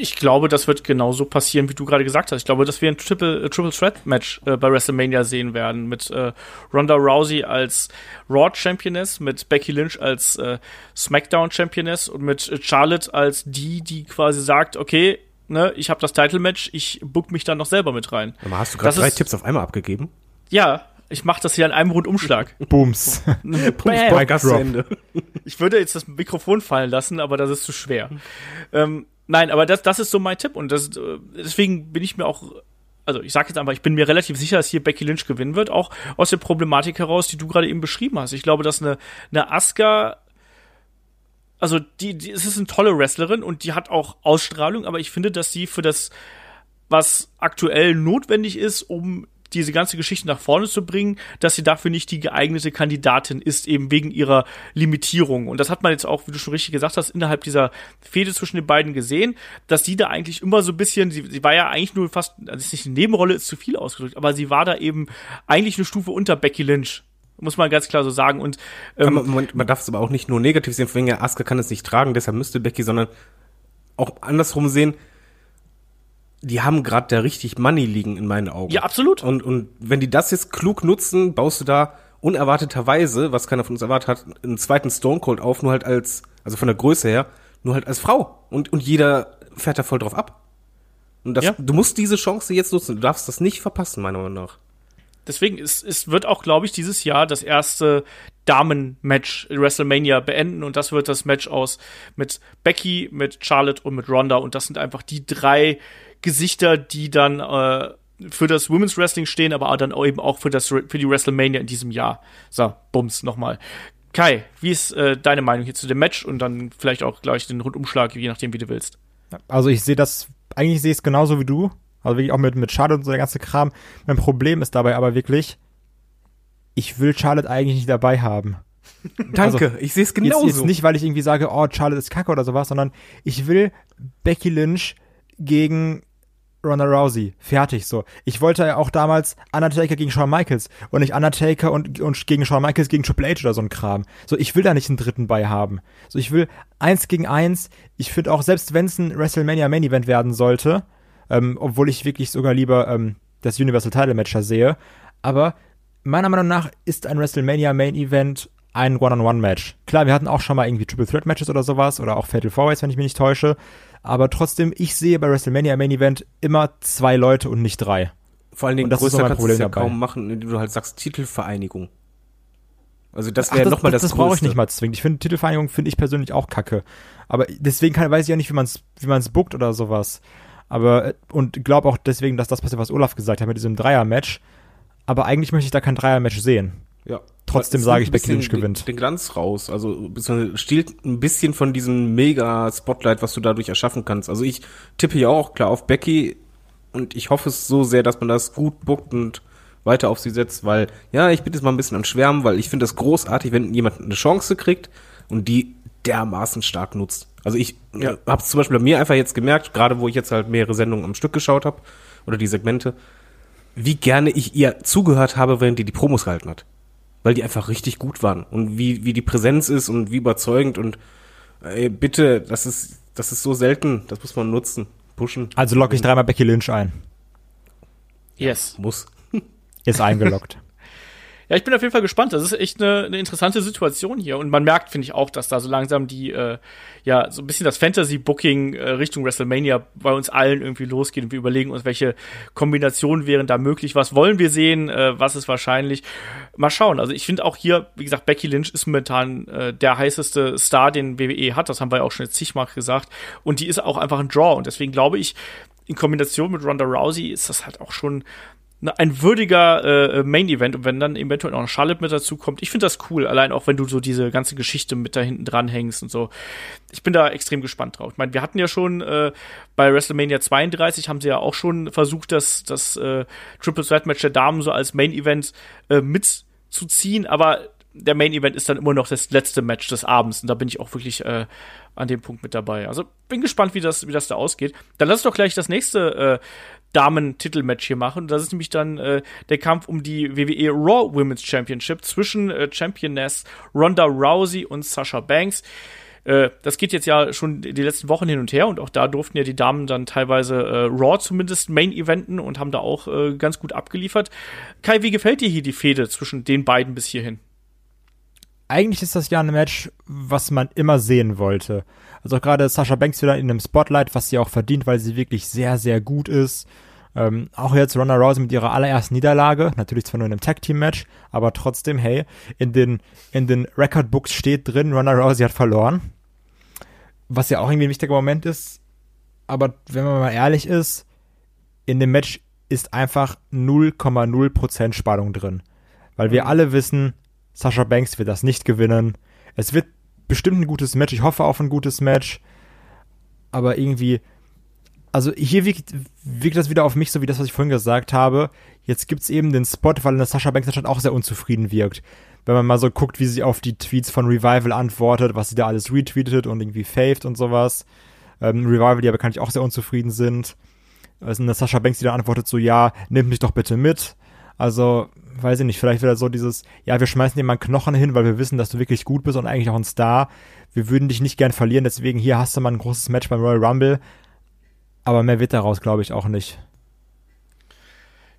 Ich glaube, das wird genauso passieren, wie du gerade gesagt hast. Ich glaube, dass wir ein Triple, äh, Triple Threat Match äh, bei WrestleMania sehen werden mit äh, Ronda Rousey als Raw Championess, mit Becky Lynch als äh, SmackDown Championess und mit Charlotte als die, die quasi sagt, okay, ne, ich habe das Title Match, ich book mich dann noch selber mit rein. Aber hast du gerade drei Tipps auf einmal abgegeben? Ja, ich mache das hier an einem Rundumschlag. Booms. Booms Podcast Ende. Ich würde jetzt das Mikrofon fallen lassen, aber das ist zu schwer. Ähm, nein, aber das, das ist so mein Tipp und das, äh, deswegen bin ich mir auch also ich sage jetzt einfach, ich bin mir relativ sicher, dass hier Becky Lynch gewinnen wird, auch aus der Problematik heraus, die du gerade eben beschrieben hast. Ich glaube, dass eine, eine Asuka, also die, die, es ist eine tolle Wrestlerin und die hat auch Ausstrahlung, aber ich finde, dass sie für das, was aktuell notwendig ist, um diese ganze Geschichte nach vorne zu bringen, dass sie dafür nicht die geeignete Kandidatin ist, eben wegen ihrer Limitierung. Und das hat man jetzt auch, wie du schon richtig gesagt hast, innerhalb dieser Fehde zwischen den beiden gesehen, dass sie da eigentlich immer so ein bisschen, sie, sie war ja eigentlich nur fast, also ist nicht eine Nebenrolle, ist zu viel ausgedrückt, aber sie war da eben eigentlich eine Stufe unter Becky Lynch muss man ganz klar so sagen. Und ähm, man, man, darf es aber auch nicht nur negativ sehen, wegen Asuka kann es nicht tragen, deshalb müsste Becky, sondern auch andersrum sehen, die haben gerade da richtig Money liegen in meinen Augen. Ja, absolut. Und, und wenn die das jetzt klug nutzen, baust du da unerwarteterweise, was keiner von uns erwartet hat, einen zweiten Stone Cold auf, nur halt als, also von der Größe her, nur halt als Frau. Und, und jeder fährt da voll drauf ab. Und das, ja. du musst diese Chance jetzt nutzen. Du darfst das nicht verpassen, meiner Meinung nach. Deswegen, es, es wird auch, glaube ich, dieses Jahr das erste Damen-Match in WrestleMania beenden und das wird das Match aus mit Becky, mit Charlotte und mit Ronda und das sind einfach die drei Gesichter, die dann äh, für das Women's Wrestling stehen, aber dann eben auch für, das, für die WrestleMania in diesem Jahr. So, Bums, nochmal. Kai, wie ist äh, deine Meinung hier zu dem Match und dann vielleicht auch gleich den Rundumschlag, je nachdem, wie du willst? Also ich sehe das, eigentlich sehe ich es genauso wie du. Also wirklich auch mit, mit Charlotte und so der ganze Kram. Mein Problem ist dabei aber wirklich, ich will Charlotte eigentlich nicht dabei haben. Danke, also, ich sehe es genauso. Jetzt, jetzt nicht, weil ich irgendwie sage, oh, Charlotte ist kacke oder sowas, sondern ich will Becky Lynch gegen Ronda Rousey. Fertig so. Ich wollte ja auch damals Undertaker gegen Shawn Michaels und nicht Undertaker und, und gegen Shawn Michaels gegen Triple H oder so ein Kram. So, ich will da nicht einen dritten bei haben. So, ich will eins gegen eins. Ich finde auch, selbst wenn es ein WrestleMania Main Event werden sollte, ähm, obwohl ich wirklich sogar lieber ähm, das Universal Title Match sehe, aber meiner Meinung nach ist ein WrestleMania Main Event ein One-on-One-Match. Klar, wir hatten auch schon mal irgendwie Triple Threat Matches oder sowas oder auch Fatal Four Ways, wenn ich mich nicht täusche. Aber trotzdem, ich sehe bei WrestleMania Main Event immer zwei Leute und nicht drei. Vor allen Dingen, das größer ist kannst Problem du ja dabei. kaum machen, indem du halt sagst Titelvereinigung. Also das wäre nochmal das, das, das brauche ich nicht mal zwingend. Ich finde Titelvereinigung finde ich persönlich auch kacke. Aber deswegen kann, weiß ich ja nicht, wie man es wie man's bookt oder sowas. Aber äh, und glaube auch deswegen, dass das passiert, was Olaf gesagt hat mit diesem Dreier-Match. Aber eigentlich möchte ich da kein Dreier-Match sehen. Ja. Trotzdem sage ich, Becky Lynch gewinnt. Den, den Glanz raus. Also stiehlt ein bisschen von diesem Mega-Spotlight, was du dadurch erschaffen kannst. Also ich tippe ja auch klar auf Becky und ich hoffe es so sehr, dass man das gut buckt und weiter auf sie setzt, weil, ja, ich bin jetzt mal ein bisschen am Schwärmen, weil ich finde das großartig, wenn jemand eine Chance kriegt und die dermaßen stark nutzt. Also ich ja. habe es zum Beispiel bei mir einfach jetzt gemerkt, gerade wo ich jetzt halt mehrere Sendungen am Stück geschaut habe oder die Segmente, wie gerne ich ihr zugehört habe, während die die Promos gehalten hat. Weil die einfach richtig gut waren und wie, wie die Präsenz ist und wie überzeugend und ey, bitte, das ist, das ist so selten, das muss man nutzen, pushen. Also locke ich dreimal Becky Lynch ein. Yes. Muss. Ist eingeloggt. Ja, ich bin auf jeden Fall gespannt. Das ist echt eine, eine interessante Situation hier. Und man merkt, finde ich, auch, dass da so langsam die, äh, ja, so ein bisschen das Fantasy-Booking äh, Richtung WrestleMania bei uns allen irgendwie losgeht. Und wir überlegen uns, welche Kombinationen wären da möglich. Was wollen wir sehen? Äh, was ist wahrscheinlich? Mal schauen. Also ich finde auch hier, wie gesagt, Becky Lynch ist momentan äh, der heißeste Star, den WWE hat. Das haben wir ja auch schon jetzt zigmal gesagt. Und die ist auch einfach ein Draw. Und deswegen glaube ich, in Kombination mit Ronda Rousey ist das halt auch schon ein würdiger äh, Main-Event und wenn dann eventuell noch Charlotte mit dazu kommt, ich finde das cool, allein auch wenn du so diese ganze Geschichte mit da hinten dran hängst und so. Ich bin da extrem gespannt drauf. Ich meine, wir hatten ja schon äh, bei WrestleMania 32 haben sie ja auch schon versucht, das, das äh, Triple Threat Match der Damen so als Main-Event äh, mitzuziehen, aber der Main Event ist dann immer noch das letzte Match des Abends und da bin ich auch wirklich äh, an dem Punkt mit dabei. Also bin gespannt, wie das, wie das da ausgeht. Dann lass doch gleich das nächste äh, Damen-Titelmatch hier machen. Das ist nämlich dann äh, der Kampf um die WWE Raw Women's Championship zwischen äh, Championess Ronda Rousey und Sasha Banks. Äh, das geht jetzt ja schon die letzten Wochen hin und her und auch da durften ja die Damen dann teilweise äh, Raw zumindest Main-Eventen und haben da auch äh, ganz gut abgeliefert. Kai, wie gefällt dir hier die Fehde zwischen den beiden bis hierhin? Eigentlich ist das ja ein Match, was man immer sehen wollte. Also auch gerade Sascha Banks wieder in einem Spotlight, was sie auch verdient, weil sie wirklich sehr, sehr gut ist. Ähm, auch jetzt Ronda Rousey mit ihrer allerersten Niederlage, natürlich zwar nur in einem Tag-Team-Match, aber trotzdem, hey, in den, in den Record-Books steht drin, Ronda Rousey hat verloren. Was ja auch irgendwie ein wichtiger Moment ist. Aber wenn man mal ehrlich ist, in dem Match ist einfach 0,0% Spannung drin. Weil wir mhm. alle wissen, Sascha Banks wird das nicht gewinnen. Es wird bestimmt ein gutes Match. Ich hoffe auf ein gutes Match. Aber irgendwie, also hier wirkt, wirkt das wieder auf mich, so wie das, was ich vorhin gesagt habe. Jetzt gibt's eben den Spot, weil eine Sascha Banks anscheinend auch sehr unzufrieden wirkt. Wenn man mal so guckt, wie sie auf die Tweets von Revival antwortet, was sie da alles retweetet und irgendwie faved und sowas. Ähm, Revival, die ja bekanntlich auch sehr unzufrieden sind. Also eine Sascha Banks, die da antwortet so, ja, nimm mich doch bitte mit. Also, weiß ich nicht, vielleicht wieder so dieses, ja, wir schmeißen dir mal einen Knochen hin, weil wir wissen, dass du wirklich gut bist und eigentlich auch ein Star. Wir würden dich nicht gern verlieren, deswegen hier hast du mal ein großes Match beim Royal Rumble. Aber mehr wird daraus, glaube ich, auch nicht.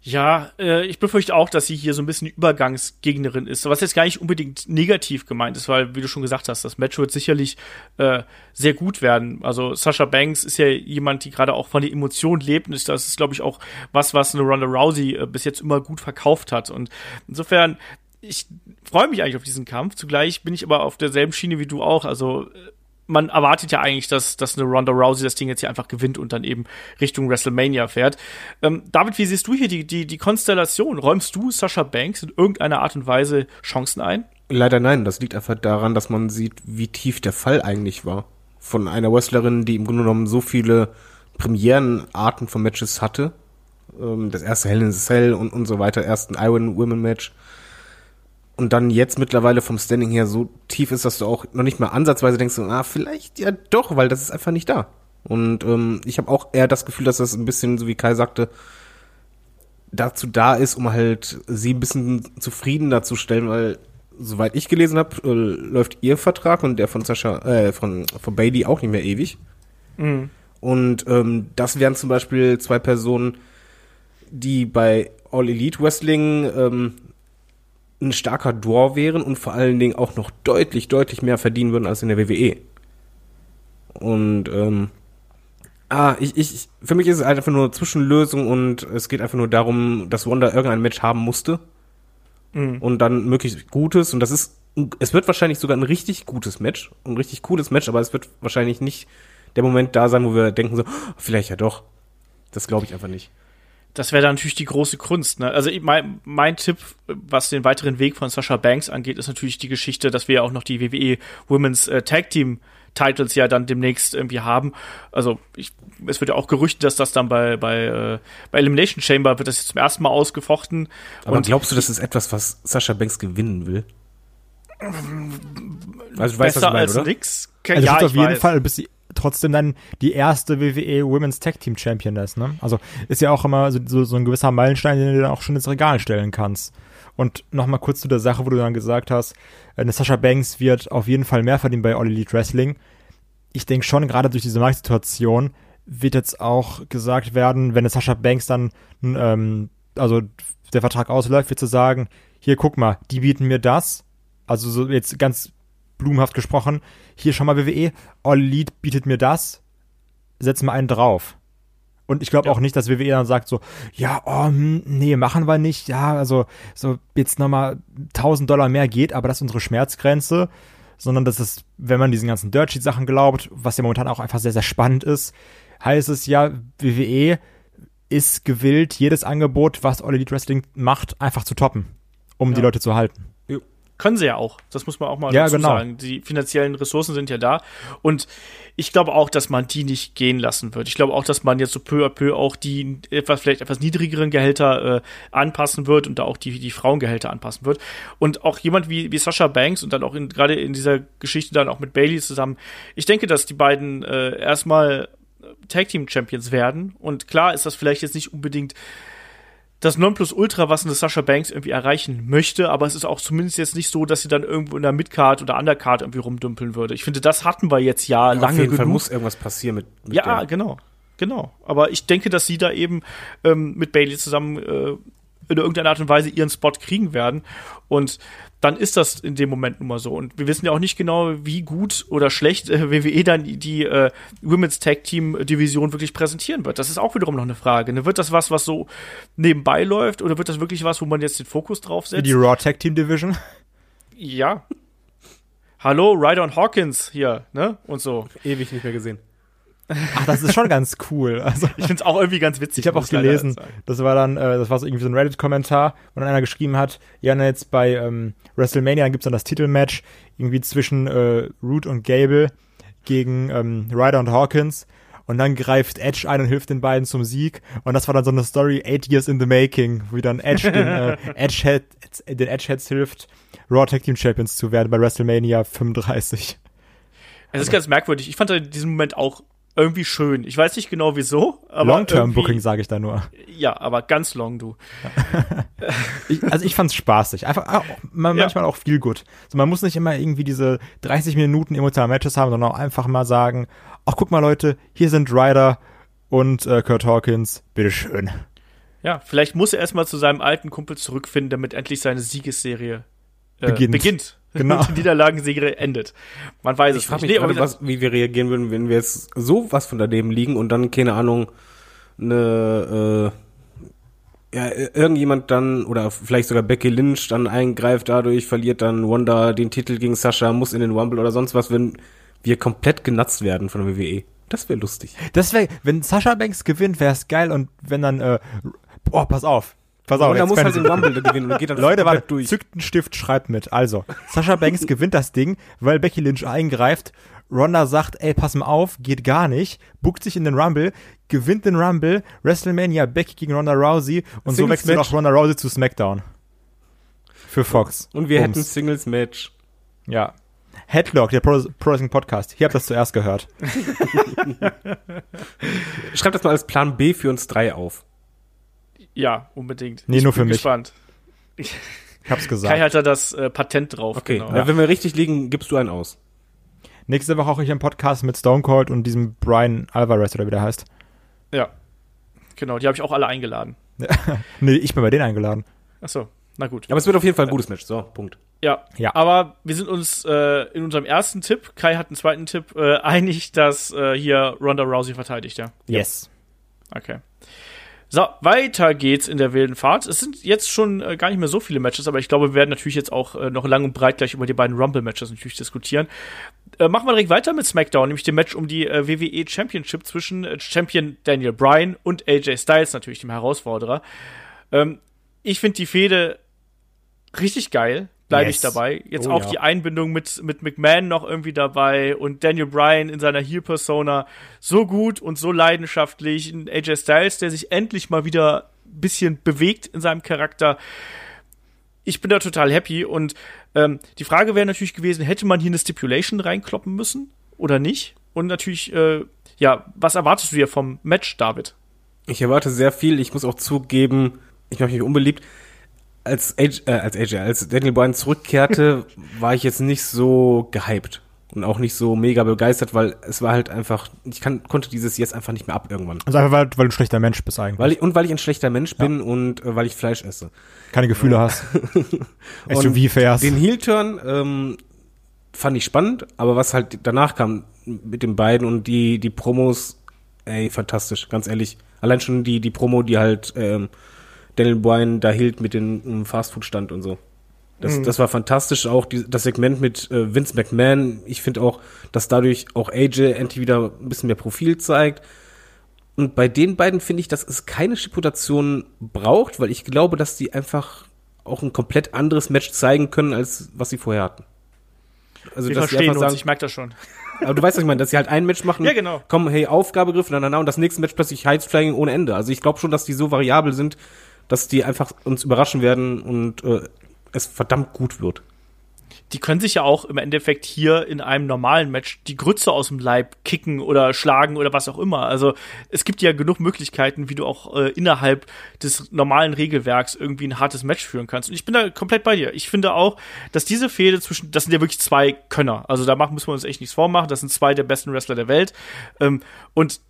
Ja, äh, ich befürchte auch, dass sie hier so ein bisschen Übergangsgegnerin ist, was jetzt gar nicht unbedingt negativ gemeint ist, weil, wie du schon gesagt hast, das Match wird sicherlich äh, sehr gut werden. Also Sasha Banks ist ja jemand, die gerade auch von der Emotion lebt und das ist, glaube ich, auch was, was eine Ronda Rousey äh, bis jetzt immer gut verkauft hat. Und insofern, ich freue mich eigentlich auf diesen Kampf. Zugleich bin ich aber auf derselben Schiene wie du auch. Also äh, man erwartet ja eigentlich, dass, dass eine Ronda Rousey das Ding jetzt hier einfach gewinnt und dann eben Richtung WrestleMania fährt. Ähm, David, wie siehst du hier die, die, die Konstellation? Räumst du Sascha Banks in irgendeiner Art und Weise Chancen ein? Leider nein. Das liegt einfach daran, dass man sieht, wie tief der Fall eigentlich war. Von einer Wrestlerin, die im Grunde genommen so viele Premierenarten von Matches hatte. Ähm, das erste Hell in the Cell und, und so weiter, ersten Iron Women Match und dann jetzt mittlerweile vom Standing her so tief ist, dass du auch noch nicht mal ansatzweise denkst, ah, vielleicht ja doch, weil das ist einfach nicht da. Und ähm, ich habe auch eher das Gefühl, dass das ein bisschen, so wie Kai sagte, dazu da ist, um halt sie ein bisschen zufriedener zu stellen, weil soweit ich gelesen habe, äh, läuft ihr Vertrag und der von Sascha, äh, von, von Bailey auch nicht mehr ewig. Mhm. Und ähm, das wären zum Beispiel zwei Personen, die bei All Elite Wrestling ähm, ein starker Draw wären und vor allen Dingen auch noch deutlich, deutlich mehr verdienen würden als in der WWE. Und ähm, ah, ich, ich, für mich ist es einfach nur eine Zwischenlösung und es geht einfach nur darum, dass Wanda irgendein Match haben musste. Mhm. Und dann möglichst gutes. Und das ist, es wird wahrscheinlich sogar ein richtig gutes Match, ein richtig cooles Match, aber es wird wahrscheinlich nicht der Moment da sein, wo wir denken so, oh, vielleicht ja doch. Das glaube ich einfach nicht. Das wäre dann natürlich die große Kunst. Ne? Also ich, mein, mein Tipp, was den weiteren Weg von Sasha Banks angeht, ist natürlich die Geschichte, dass wir ja auch noch die WWE Women's äh, Tag Team Titles ja dann demnächst irgendwie haben. Also ich, es wird ja auch gerüchtet, dass das dann bei bei äh, bei Elimination Chamber wird das jetzt zum ersten Mal ausgefochten. Aber Und glaubst du, das ist etwas, was Sascha Banks gewinnen will? Also du weißt, was ich besser meine, als oder? nix? Also ja, ja, auf ich jeden weiß. Fall bis sie trotzdem dann die erste WWE Women's Tag Team Championess, ne? Also ist ja auch immer so, so, so ein gewisser Meilenstein, den du dann auch schon ins Regal stellen kannst. Und nochmal kurz zu der Sache, wo du dann gesagt hast, äh, eine Sasha Banks wird auf jeden Fall mehr verdienen bei All Elite Wrestling. Ich denke schon, gerade durch diese Marktsituation wird jetzt auch gesagt werden, wenn eine Sasha Banks dann, ähm, also der Vertrag ausläuft, wird zu sagen, hier guck mal, die bieten mir das, also so jetzt ganz blumenhaft gesprochen, hier schon mal WWE, All Elite bietet mir das, setz mal einen drauf. Und ich glaube Ja. auch nicht, dass WWE dann sagt so, ja, oh, hm, nee, machen wir nicht, ja, also so jetzt nochmal 1000 Dollar mehr geht, aber das ist unsere Schmerzgrenze, sondern das ist, wenn man diesen ganzen Dirtsheet-Sachen glaubt, was ja momentan auch einfach sehr, sehr spannend ist, heißt es ja, WWE ist gewillt, jedes Angebot, was All Elite Wrestling macht, einfach zu toppen, um die Ja. Leute zu halten. Können sie ja auch. Das muss man auch mal Ja, dazu genau. sagen. Die finanziellen Ressourcen sind ja da. Und ich glaube auch, dass man die nicht gehen lassen wird. Ich glaube auch, dass man jetzt so peu à peu auch die etwas, vielleicht etwas niedrigeren Gehälter äh, anpassen wird und da auch die, die Frauengehälter anpassen wird. Und auch jemand wie, wie Sasha Banks und dann auch gerade in dieser Geschichte dann auch mit Bailey zusammen. Ich denke, dass die beiden äh, erstmal Tag Team Champions werden. Und klar ist das vielleicht jetzt nicht unbedingt das Nonplusultra, was eine Sasha Banks irgendwie erreichen möchte, aber es ist auch zumindest jetzt nicht so, dass sie dann irgendwo in der Midcard oder Undercard irgendwie rumdümpeln würde. Ich finde, das hatten wir jetzt ja Auf lange jeden genug. Fall muss irgendwas passieren mit, mit ja, der. genau, genau. Aber ich denke, dass sie da eben ähm, mit Bailey zusammen äh, in irgendeiner Art und Weise ihren Spot kriegen werden. Und dann ist das in dem Moment nun mal so. Und wir wissen ja auch nicht genau, wie gut oder schlecht äh, WWE dann die, äh, Women's Tag Team Division wirklich präsentieren wird. Das ist auch wiederum noch eine Frage. Ne? Wird das was, was so nebenbei läuft, oder wird das wirklich was, wo man jetzt den Fokus drauf setzt? die Raw Tag Team Division. Ja. Hallo, Ryder und Hawkins hier, ne? Und so. Ewig nicht mehr gesehen. Ach, das ist schon ganz cool. Also Ich find's auch irgendwie ganz witzig. Ich habe auch gelesen, das war dann, äh, das war so irgendwie so ein Reddit-Kommentar, wo dann einer geschrieben hat, ja, jetzt bei ähm, WrestleMania gibt's dann das Titelmatch irgendwie zwischen äh, Root und Gable gegen ähm, Ryder und Hawkins und dann greift Edge ein und hilft den beiden zum Sieg und das war dann so eine Story eight years in the making, wie dann Edge den äh, Edgehead, den Edgeheads hilft, Raw Tag Team Champions zu werden bei WrestleMania 35. Es ist ganz merkwürdig. Ich fand diesen Moment auch irgendwie schön. Ich weiß nicht genau wieso, aber Long-Term irgendwie- Booking sage ich da nur. Ja, aber ganz long, du. Ich, also ich fand's spaßig. Einfach auch, man, Ja. manchmal auch viel gut. So, man muss nicht immer irgendwie diese 30 Minuten emotionale Matches haben, sondern auch einfach mal sagen, ach guck mal Leute, hier sind Ryder und äh, Kurt Hawkins, bitteschön. Ja, vielleicht muss er erstmal zu seinem alten Kumpel zurückfinden, damit endlich seine Siegesserie äh, Beginnt. beginnt. Genau. Die Niederlagenserie endet. Man weiß Ich es nicht. mich Nee, aber gerade, was, wie wir reagieren würden, wenn wir jetzt so was von daneben liegen und dann, keine Ahnung, eine, äh, ja, irgendjemand dann, oder vielleicht sogar Becky Lynch dann eingreift dadurch, verliert dann Wanda den Titel gegen Sascha, muss in den Rumble oder sonst was, wenn wir komplett genutzt werden von der WWE. Das wäre lustig. Das wäre, wenn Sasha Banks gewinnt, wär's geil und wenn dann, äh, boah, pass auf. Pass auf, Wanda jetzt muss halt den Rumble gewinnen und geht dann Leute, warte, zückt einen Stift, schreibt mit. Also, Sasha Banks gewinnt das Ding, weil Becky Lynch eingreift. Ronda sagt, ey, pass mal auf, geht gar nicht, buckt sich in den Rumble, gewinnt den Rumble, WrestleMania, Becky gegen Ronda Rousey und so Singles wechselt Match. auch Ronda Rousey zu SmackDown. Für Fox. Und wir Bums. hätten Singles Match. Ja. Headlock, der Pro, Pro Wrestling Podcast. Hier habt ihr das zuerst gehört. Schreibt das mal als Plan B für uns drei auf. Ja, unbedingt. Nee, ich nur bin für mich. gespannt. Ich hab's gesagt. Kai hat da das äh, Patent drauf. Okay, genau. äh, wenn wir richtig liegen, gibst du einen aus. Nächste Woche auch ich einen Podcast mit Stone Cold und diesem Brian Alvarez oder wie der heißt. Ja. Genau, die habe ich auch alle eingeladen. Nee, ich bin bei denen eingeladen. Ach so, na gut. Aber es wird auf jeden Fall ein gutes Match. So, Punkt. Ja, Ja. aber wir sind uns äh, in unserem ersten Tipp, Kai hat einen zweiten Tipp, äh, einig, dass äh, hier Ronda Rousey verteidigt, ja. Yes. Okay. So, weiter geht's in der wilden Fahrt. Es sind jetzt schon äh, gar nicht mehr so viele Matches, aber ich glaube, wir werden natürlich jetzt auch äh, noch lang und breit gleich über die beiden Rumble-Matches natürlich diskutieren. Äh, machen wir direkt weiter mit SmackDown, nämlich dem Match um die äh, WWE Championship zwischen äh, Champion Daniel Bryan und AJ Styles, natürlich dem Herausforderer. Ähm, ich finde die Fehde richtig geil bleibe yes. ich dabei. Jetzt oh, auch ja. die Einbindung mit, mit McMahon noch irgendwie dabei und Daniel Bryan in seiner Heel-Persona so gut und so leidenschaftlich. Ein AJ Styles, der sich endlich mal wieder ein bisschen bewegt in seinem Charakter. Ich bin da total happy und ähm, die Frage wäre natürlich gewesen, hätte man hier eine Stipulation reinkloppen müssen oder nicht? Und natürlich, äh, ja, was erwartest du hier vom Match, David? Ich erwarte sehr viel. Ich muss auch zugeben, ich mache mich unbeliebt als AJ, äh, als AJ, als Daniel Bryan zurückkehrte, war ich jetzt nicht so gehypt und auch nicht so mega begeistert, weil es war halt einfach, ich kann, konnte dieses jetzt einfach nicht mehr ab irgendwann. Also einfach, weil, weil du ein schlechter Mensch bist eigentlich. Weil ich, und weil ich ein schlechter Mensch ja. bin und äh, weil ich Fleisch esse. Keine Gefühle ja. hast. Wie fährst. Den Heel-Turn ähm, fand ich spannend, aber was halt danach kam mit den beiden und die, die Promos, ey, fantastisch, ganz ehrlich. Allein schon die, die Promo, die halt ähm, Daniel Bryan da hielt mit dem Fastfood-Stand und so. Das, mhm. das war fantastisch. Auch die, das Segment mit äh, Vince McMahon. Ich finde auch, dass dadurch auch AJ endlich wieder ein bisschen mehr Profil zeigt. Und bei den beiden finde ich, dass es keine Stipulation braucht, weil ich glaube, dass die einfach auch ein komplett anderes Match zeigen können, als was sie vorher hatten. Also, Wir dass verstehen einfach sagen, uns, ich merke das schon. Aber du weißt, was ich meine, dass sie halt ein Match machen, ja, genau. kommen, hey, Aufgabegriff, na, na, na, und das nächste Match plötzlich Heizflying ohne Ende. Also ich glaube schon, dass die so variabel sind, dass die einfach uns überraschen werden und äh, es verdammt gut wird. Die können sich ja auch im Endeffekt hier in einem normalen Match die Grütze aus dem Leib kicken oder schlagen oder was auch immer. Also es gibt ja genug Möglichkeiten, wie du auch äh, innerhalb des normalen Regelwerks irgendwie ein hartes Match führen kannst. Und ich bin da komplett bei dir. Ich finde auch, dass diese Fehde zwischen, das sind ja wirklich zwei Könner. Also da müssen wir uns echt nichts vormachen. Das sind zwei der besten Wrestler der Welt. Ähm, und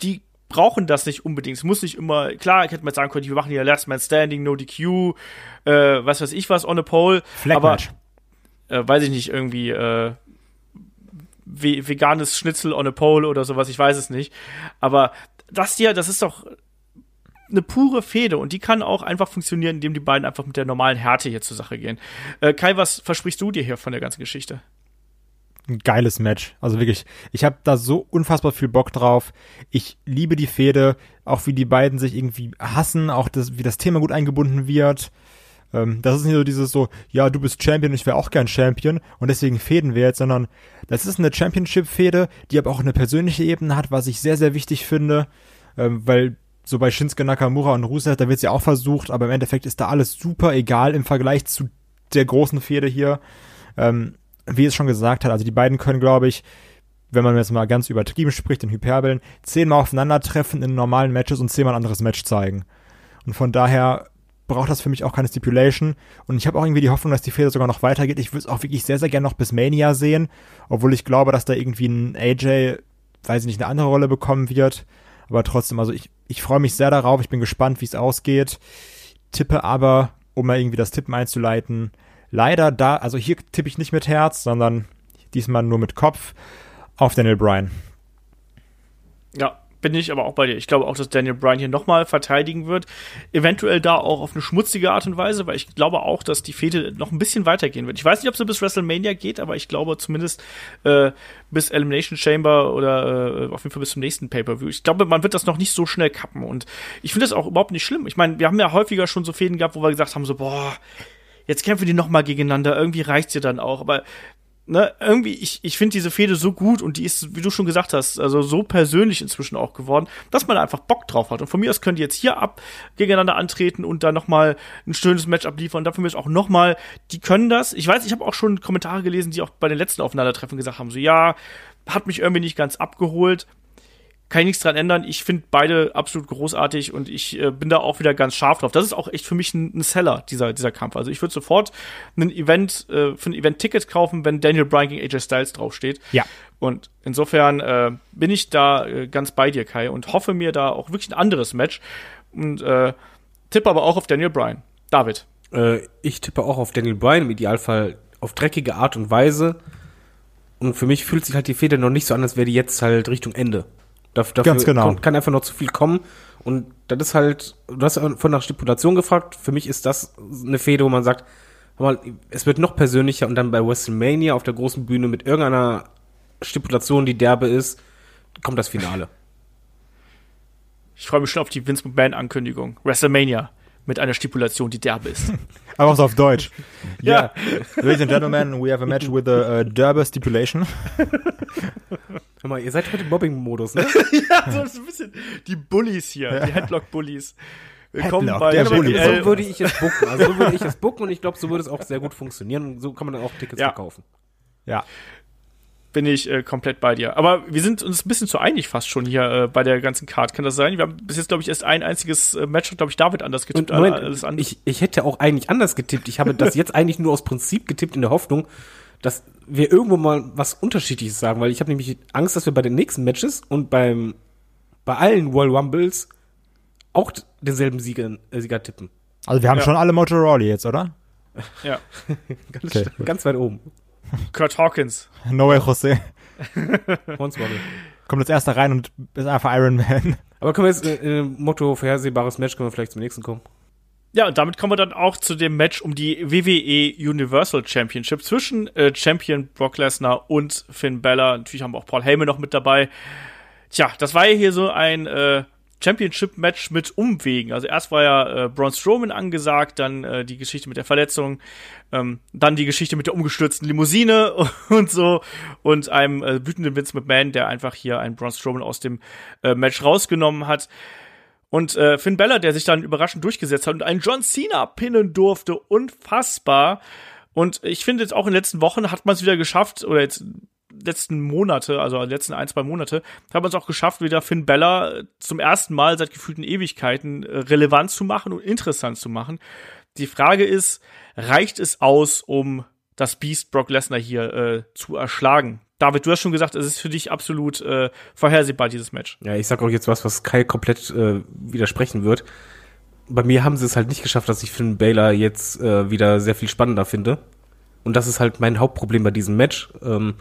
die brauchen das nicht unbedingt. Es muss nicht immer, klar, ich hätte mal sagen können, wir machen hier Last Man Standing, No DQ, äh, was weiß ich was, on a pole. Flag aber, äh, weiß ich nicht, irgendwie, äh, veganes Schnitzel on a pole oder sowas, ich weiß es nicht. Aber das hier, das ist doch eine pure Fehde und die kann auch einfach funktionieren, indem die beiden einfach mit der normalen Härte hier zur Sache gehen. Äh, Kai, was versprichst du dir hier von der ganzen Geschichte? Ein geiles Match. Also wirklich, ich habe da so unfassbar viel Bock drauf. Ich liebe die Fehde, auch wie die beiden sich irgendwie hassen, auch das, wie das Thema gut eingebunden wird. Ähm, das ist nicht so dieses so, ja, du bist Champion, ich wäre auch gern Champion und deswegen fäden wir jetzt, sondern das ist eine Championship-Fehde, die aber auch eine persönliche Ebene hat, was ich sehr, sehr wichtig finde, ähm, weil so bei Shinsuke Nakamura und Rusev, da wird's ja auch versucht, aber im Endeffekt ist da alles super egal im Vergleich zu der großen Fehde hier. Ähm, wie es schon gesagt hat, also die beiden können, glaube ich, wenn man jetzt mal ganz übertrieben spricht, in Hyperbeln, zehnmal aufeinandertreffen in normalen Matches und zehnmal ein anderes Match zeigen. Und von daher braucht das für mich auch keine Stipulation. Und ich habe auch irgendwie die Hoffnung, dass die Fehde sogar noch weitergeht. Ich würde es auch wirklich sehr, sehr gerne noch bis Mania sehen, obwohl ich glaube, dass da irgendwie ein AJ, weiß ich nicht, eine andere Rolle bekommen wird. Aber trotzdem, also ich, ich freue mich sehr darauf. Ich bin gespannt, wie es ausgeht. Tippe aber, um mal irgendwie das Tippen einzuleiten, leider da, also hier tippe ich nicht mit Herz, sondern diesmal nur mit Kopf auf Daniel Bryan. Ja, bin ich aber auch bei dir. Ich glaube auch, dass Daniel Bryan hier nochmal verteidigen wird. Eventuell da auch auf eine schmutzige Art und Weise, weil ich glaube auch, dass die Fehde noch ein bisschen weitergehen wird. Ich weiß nicht, ob sie bis WrestleMania geht, aber ich glaube zumindest äh, bis Elimination Chamber oder äh, auf jeden Fall bis zum nächsten Pay-Per-View. Ich glaube, man wird das noch nicht so schnell kappen und ich finde das auch überhaupt nicht schlimm. Ich meine, wir haben ja häufiger schon so Fäden gehabt, wo wir gesagt haben, so, boah, jetzt kämpfen die noch mal gegeneinander, irgendwie reicht's dir dann auch, aber ne, irgendwie, ich, ich finde diese Fehde so gut und die ist, wie du schon gesagt hast, also so persönlich inzwischen auch geworden, dass man einfach Bock drauf hat. Und von mir aus können die jetzt hier ab gegeneinander antreten und dann nochmal ein schönes Match abliefern. Und dafür ist auch nochmal, die können das. Ich weiß, ich habe auch schon Kommentare gelesen, die auch bei den letzten Aufeinandertreffen gesagt haben, so ja, hat mich irgendwie nicht ganz abgeholt kann ich nichts dran ändern. Ich finde beide absolut großartig und ich äh, bin da auch wieder ganz scharf drauf. Das ist auch echt für mich ein, ein Seller, dieser, dieser Kampf. Also ich würde sofort ein Event, äh, für ein Event Ticket kaufen, wenn Daniel Bryan gegen AJ Styles draufsteht. Ja. Und insofern äh, bin ich da äh, ganz bei dir, Kai, und hoffe mir da auch wirklich ein anderes Match. Und äh, tippe aber auch auf Daniel Bryan. David. Äh, ich tippe auch auf Daniel Bryan, im Idealfall auf dreckige Art und Weise. Und für mich fühlt sich halt die Feder noch nicht so an, als wäre die jetzt halt Richtung Ende. Dafür Ganz genau. kann, kann einfach noch zu viel kommen. Und das ist halt, du hast ja von nach Stipulation gefragt. Für mich ist das eine Fehde, wo man sagt, mal, es wird noch persönlicher und dann bei WrestleMania auf der großen Bühne mit irgendeiner Stipulation, die derbe ist, kommt das Finale. Ich freue mich schon auf die Vince McMahon-Ankündigung. WrestleMania mit einer Stipulation, die derbe ist. Aber auch so auf Deutsch. Ja. Ladies and gentlemen, we have a match with a uh, Derber stipulation. Hör mal, ihr seid heute im Mobbing-Modus, ne? ja, so ein bisschen die Bullies hier, die Headlock-Bullies. Willkommen Headlock, bei der JBL. Bully. so würde ich es booken. Also so würde ich es booken und ich glaube, so würde es auch sehr gut funktionieren. Und so kann man dann auch Tickets Ja. verkaufen. Ja. bin ich äh, komplett bei dir. Aber wir sind uns ein bisschen zu einig fast schon hier äh, bei der ganzen Card. Kann das sein? Wir haben bis jetzt, glaube ich, erst ein einziges äh, Match, glaube ich, David anders getippt. Und Moment, alles andere. ich, ich hätte auch eigentlich anders getippt. Ich habe das jetzt eigentlich nur aus Prinzip getippt in der Hoffnung, dass wir irgendwo mal was Unterschiedliches sagen, weil ich habe nämlich Angst, dass wir bei den nächsten Matches und beim bei allen Royal Rumbles auch denselben Sieger, äh, Sieger tippen. Also wir haben Ja. schon alle Motorola jetzt, oder? ja. Ganz, Okay. ganz weit oben. Kurt Hawkins. No way, Jose. Hornswoggle. Kommt als erster rein und ist einfach Iron Man. Aber können wir jetzt äh, Motto vorhersehbares Match, können wir vielleicht zum nächsten kommen. Ja, und damit kommen wir dann auch zu dem Match um die WWE Universal Championship zwischen äh, Champion Brock Lesnar und Finn Balor. Natürlich haben wir auch Paul Heyman noch mit dabei. Tja, das war ja hier so ein äh, Championship-Match mit Umwegen. Also erst war ja äh, Braun Strowman angesagt, dann äh, die Geschichte mit der Verletzung, ähm, dann die Geschichte mit der umgestürzten Limousine und so und einem äh, wütenden Vince McMahon, der einfach hier einen Braun Strowman aus dem äh, Match rausgenommen hat. Und äh, Finn Bella, der sich dann überraschend durchgesetzt hat und einen John Cena pinnen durfte, unfassbar. Und ich finde jetzt auch in den letzten Wochen hat man es wieder geschafft, oder jetzt letzten Monate, also letzten ein, zwei Monate, hat man es auch geschafft, wieder Finn Bella äh, zum ersten Mal seit gefühlten Ewigkeiten äh, relevant zu machen und interessant zu machen. Die Frage ist, reicht es aus, um das Beast Brock Lesnar hier äh, zu erschlagen? David, du hast schon gesagt, es ist für dich absolut äh, vorhersehbar, dieses Match. Ja, ich sag auch jetzt was, was Kai komplett äh, widersprechen wird. Bei mir haben sie es halt nicht geschafft, dass ich Finn Baylor jetzt äh, wieder sehr viel spannender finde. Und das ist halt mein Hauptproblem bei diesem Match, ähm,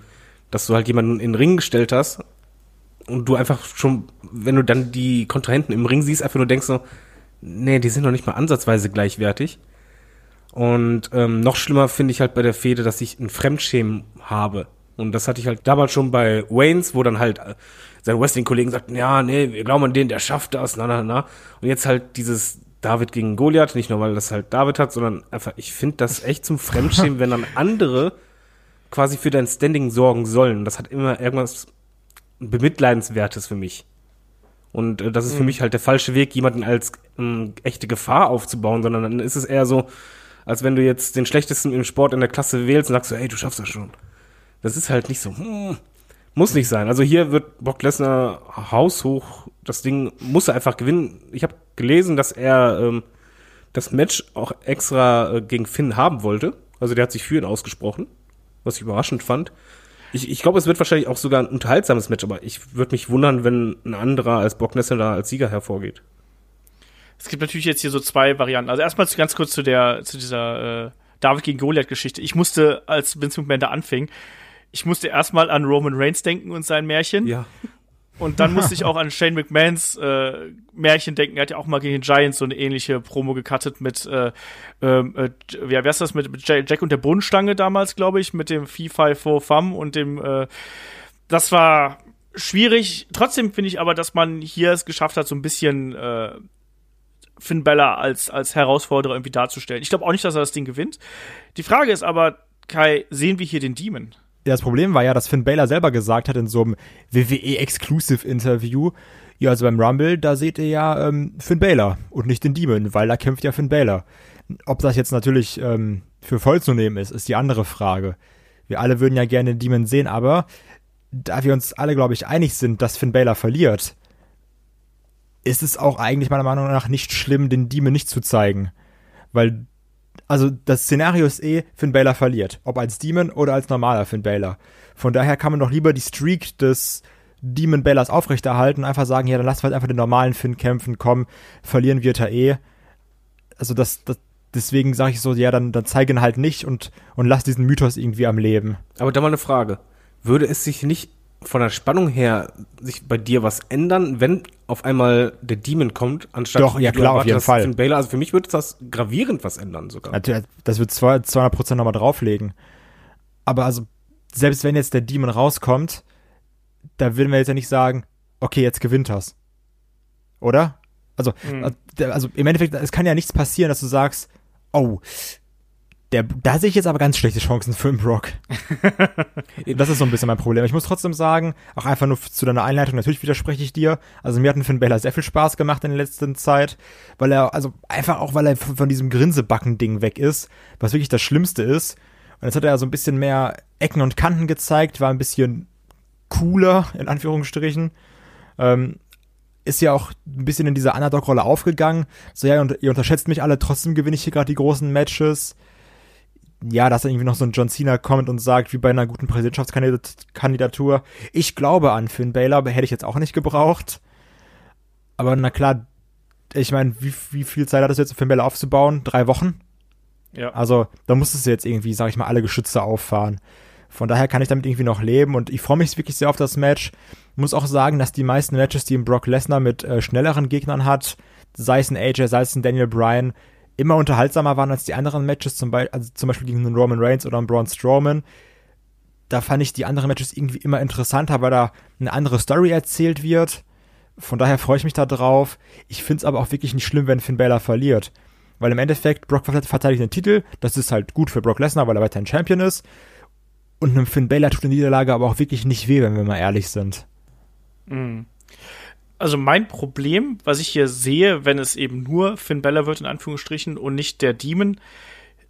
dass du halt jemanden in den Ring gestellt hast und du einfach schon, wenn du dann die Kontrahenten im Ring siehst, einfach nur denkst so, nee, die sind noch nicht mal ansatzweise gleichwertig. Und ähm, noch schlimmer finde ich halt bei der Fehde, dass ich ein Fremdschämen habe. Und das hatte ich halt damals schon bei Waynes, wo dann halt äh, seine Wrestling-Kollegen sagten, ja, nee, wir glauben an den, der schafft das, na, na, na. Und jetzt halt dieses David gegen Goliath, nicht nur weil das halt David hat, sondern einfach, ich finde das echt zum Fremdschämen, wenn dann andere quasi für dein Standing sorgen sollen. Das hat immer irgendwas Bemitleidenswertes für mich. Und äh, das ist für mich halt der falsche Weg, jemanden als ähm, echte Gefahr aufzubauen, sondern dann ist es eher so, als wenn du jetzt den schlechtesten im Sport in der Klasse wählst und sagst so, ey, du schaffst das schon. Das ist halt nicht so, hm, muss nicht sein. Also hier wird Brock Lesnar haushoch, das Ding muss er einfach gewinnen. Ich habe gelesen, dass er ähm, das Match auch extra äh, gegen Finn haben wollte. Also der hat sich für ihn ausgesprochen, was ich überraschend fand. Ich, ich glaube, es wird wahrscheinlich auch sogar ein unterhaltsames Match, aber ich würde mich wundern, wenn ein anderer als Brock Lesnar da als Sieger hervorgeht. Es gibt natürlich jetzt hier so zwei Varianten. Also erstmal ganz kurz zu der, zu dieser äh, David gegen Goliath-Geschichte. Ich musste, als Vince McMahon da anfing, ich musste erstmal an Roman Reigns denken und sein Märchen. Ja. Und dann musste ich auch an Shane McMahons äh, Märchen denken. Er hat ja auch mal gegen den Giants so eine ähnliche Promo gecuttet mit, äh, ähm, äh, wie wer ist das, mit, mit Jack Jack und der Bodenstange damals, glaube ich, mit dem Fee Fi Fo Fum und dem, äh, das war schwierig. Trotzdem finde ich aber, dass man hier es geschafft hat, so ein bisschen äh, Finn Bella als, als Herausforderer irgendwie darzustellen. Ich glaube auch nicht, dass er das Ding gewinnt. Die Frage ist aber, Kai, sehen wir hier den Demon? Das Problem war ja, dass Finn Balor selber gesagt hat in so einem WWE-Exclusive-Interview, ja, also beim Rumble, da seht ihr ja ähm, Finn Balor und nicht den Demon, weil da kämpft ja Finn Balor. Ob das jetzt natürlich ähm, für voll zu nehmen ist, ist die andere Frage. Wir alle würden ja gerne den Demon sehen, aber da wir uns alle, glaube ich, einig sind, dass Finn Balor verliert, ist es auch eigentlich meiner Meinung nach nicht schlimm, den Demon nicht zu zeigen. Weil also das Szenario ist eh, Finn Balor verliert. Ob als Demon oder als normaler Finn Balor. Von daher kann man doch lieber die Streak des Demon Balors aufrechterhalten einfach sagen, ja, dann wir halt einfach den normalen Finn kämpfen, komm, verlieren wird er eh. Also das, das deswegen sage ich so, ja, dann, dann zeige ihn halt nicht und, und lass diesen Mythos irgendwie am Leben. Aber da mal eine Frage. Würde es sich nicht von der Spannung her sich bei dir was ändern, wenn auf einmal der Demon kommt, anstatt Doch, ja, klar, auf jeden Fall. Finn Balor. Also für mich würde das gravierend was ändern sogar. Natürlich, das wird zwei- 200 Prozent nochmal drauflegen. Aber also, selbst wenn jetzt der Demon rauskommt, da würden wir jetzt ja nicht sagen, okay, jetzt gewinnt das. Oder? Also, Mhm. also im Endeffekt, es kann ja nichts passieren, dass du sagst, oh, der, da sehe ich jetzt aber ganz schlechte Chancen für den Brock. das ist so ein bisschen mein Problem. Ich muss trotzdem sagen, auch einfach nur zu deiner Einleitung, natürlich widerspreche ich dir. Also mir hat ein Finn Balor sehr viel Spaß gemacht in der letzten Zeit, weil er, also einfach auch, weil er von, von diesem Grinsebacken-Ding weg ist, was wirklich das Schlimmste ist. Und jetzt hat er so ein bisschen mehr Ecken und Kanten gezeigt, war ein bisschen cooler, in Anführungsstrichen. Ähm, ist ja auch ein bisschen in dieser Underdog-Rolle aufgegangen. So, ja, und ihr unterschätzt mich alle, trotzdem gewinne ich hier gerade die großen Matches. Ja, dass irgendwie noch so ein John Cena kommt und sagt, wie bei einer guten Präsidentschaftskandidatur, ich glaube an Finn aber hätte ich jetzt auch nicht gebraucht. Aber na klar, ich meine, wie, wie viel Zeit hat es jetzt, Finn Balor aufzubauen? Drei Wochen? Ja. Also, da musstest du jetzt irgendwie, sag ich mal, alle Geschütze auffahren. Von daher kann ich damit irgendwie noch leben und ich freue mich wirklich sehr auf das Match. Muss auch sagen, dass die meisten Matches, die ein Brock Lesnar mit äh, schnelleren Gegnern hat, sei es ein AJ, sei es ein Daniel Bryan, immer unterhaltsamer waren als die anderen Matches, zum, Beispiel, also zum Beispiel gegen einen Roman Reigns oder einen Braun Strowman. Da fand ich die anderen Matches irgendwie immer interessanter, weil da eine andere Story erzählt wird. Von daher freue ich mich da drauf. Ich finde es aber auch wirklich nicht schlimm, wenn Finn Balor verliert. Weil im Endeffekt, Brock verteidigt den Titel. Das ist halt gut für Brock Lesnar, weil er weiterhin Champion ist. Und einem Finn Balor tut eine Niederlage aber auch wirklich nicht weh, wenn wir mal ehrlich sind. Mhm. Also mein Problem, was ich hier sehe, wenn es eben nur Finn Balor wird, in Anführungsstrichen, und nicht der Demon,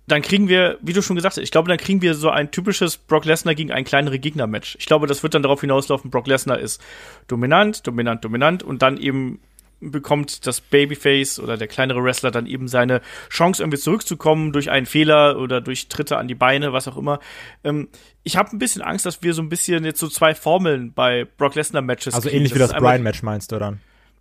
dann kriegen wir, wie du schon gesagt hast, ich glaube, dann kriegen wir so ein typisches Brock Lesnar gegen ein kleinere Gegner-Match. Ich glaube, das wird dann darauf hinauslaufen, Brock Lesnar ist dominant, dominant, dominant und dann eben bekommt das Babyface oder der kleinere Wrestler dann eben seine Chance, irgendwie zurückzukommen durch einen Fehler oder durch Tritte an die Beine, was auch immer. Ähm, ich habe ein bisschen Angst, dass wir so ein bisschen jetzt so zwei Formeln bei Brock Lesnar Matches Also kriegen. ähnlich wie ist das einmal- Bryan-Match meinst du dann?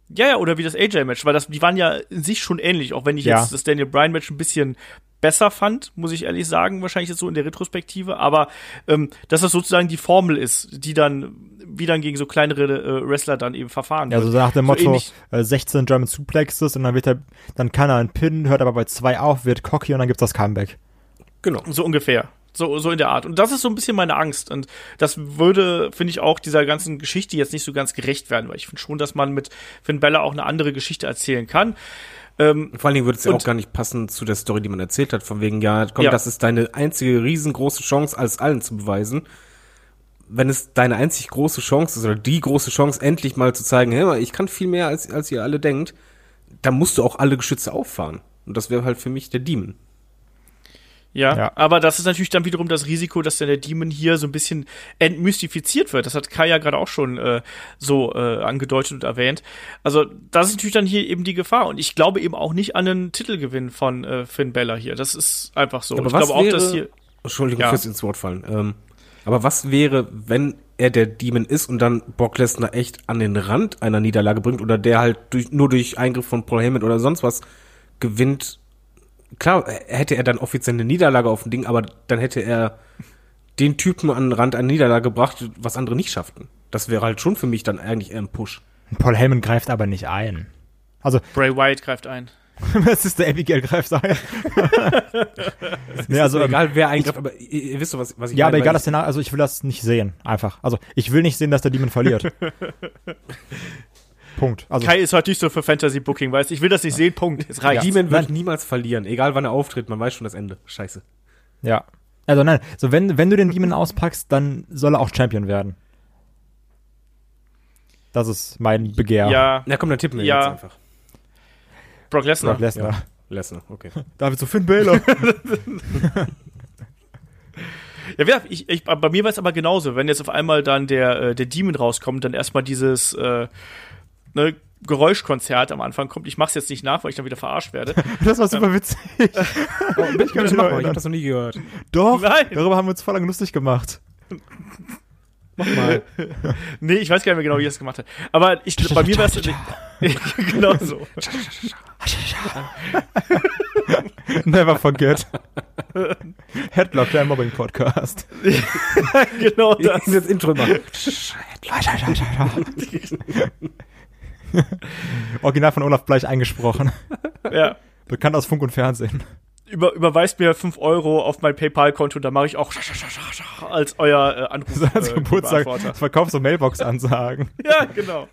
ja, ja, oder wie das AJ-Match, weil das, die waren ja in sich schon ähnlich, auch wenn ich Ja. jetzt das Daniel Bryan-Match ein bisschen besser fand, muss ich ehrlich sagen, wahrscheinlich jetzt so in der Retrospektive, aber ähm, dass das sozusagen die Formel ist, die dann, wie dann gegen so kleinere äh, Wrestler dann eben verfahren Ja, so wird. nach dem So Motto äh, 16 German Suplexes und dann wird er, dann kann er einen Pin, hört aber bei zwei auf, wird cocky und dann gibt's das Comeback. Genau. So ungefähr. So, so in der Art. Und das ist so ein bisschen meine Angst. Und das würde, finde ich, auch dieser ganzen Geschichte jetzt nicht so ganz gerecht werden, weil ich finde schon, dass man mit Finn Bella auch eine andere Geschichte erzählen kann. Ähm, Vor allen Dingen würde es ja auch gar nicht passen zu der Story, die man erzählt hat, von wegen, ja, komm, Ja. das ist deine einzige riesengroße Chance, alles allen zu beweisen. Wenn es deine einzig große Chance ist, oder die große Chance, endlich mal zu zeigen, hey, ich kann viel mehr, als, als ihr alle denkt, dann musst du auch alle Geschütze auffahren. Und das wäre halt für mich der Demon. Ja, Ja. aber das ist natürlich dann wiederum das Risiko, dass dann der Demon hier so ein bisschen entmystifiziert wird. Das hat Kai ja gerade auch schon äh, so äh, angedeutet und erwähnt. Also das ist natürlich dann hier eben die Gefahr. Und ich glaube eben auch nicht an einen Titelgewinn von äh, Finn Bella hier. Das ist einfach so. Aber ich was glaube auch, wäre- dass hier. Entschuldigung Ja. fürs ins Wort fallen. Ähm, aber was wäre, wenn er der Demon ist und dann Brock Lesnar echt an den Rand einer Niederlage bringt oder der halt durch, nur durch Eingriff von Paul Heyman oder sonst was gewinnt? Klar, hätte er dann offiziell eine Niederlage auf dem Ding, aber dann hätte er den Typen an den Rand einer Niederlage gebracht, was andere nicht schafften. Das wäre halt schon für mich dann eigentlich eher ein Push. Paul Heyman greift aber nicht ein. Also, Bray Wyatt greift ein. was ist der Abigail greift ein? nee, also, egal, wer eingreift, aber ihr, ihr wisst doch, was, was ich ja, meine. aber egal das Szenario, also ich will das nicht sehen, einfach. Also, ich will nicht sehen, dass der Demon verliert. Punkt. Also, Kai ist heute nicht so für Fantasy Booking, weißt du? Ich will das nicht sehen, Punkt. Jetzt reicht's. Demon wird Nein. niemals verlieren, egal wann er auftritt, man weiß schon das Ende. Scheiße. ja. Also nein, so wenn, wenn du den Demon auspackst, dann soll er auch Champion werden. Das ist mein Begehr. Ja, Na komm, dann tippen wir Ja. jetzt einfach. Brock Lesnar. Brock Lesnar. Lesnar, okay. David so Finn Balor. Ja, ich, ich, bei mir war es aber genauso. Wenn jetzt auf einmal dann der, äh, der Demon rauskommt, dann erstmal dieses äh, ne, Geräuschkonzert am Anfang kommt. Ich mach's jetzt nicht nach, weil ich dann wieder verarscht werde. das war super witzig. Oh, ich kann das machen, ich hab das noch nie gehört. Doch, Nein. darüber haben wir uns voll lang lustig gemacht. Mach mal. nee, ich weiß gar nicht mehr genau, wie er es gemacht hat. Aber ich, bei mir war es genau so. Never forget. Headlock, der Mobbing-Podcast. genau das. Das Intro immer. Original von Olaf Bleich eingesprochen. Ja. Bekannt aus Funk und Fernsehen. Über, überweist mir 5 Euro auf mein PayPal-Konto, da mache ich auch als euer äh, Anruf. So als äh, Geburtstag, verkaufst so Mailbox-Ansagen. Ja, genau.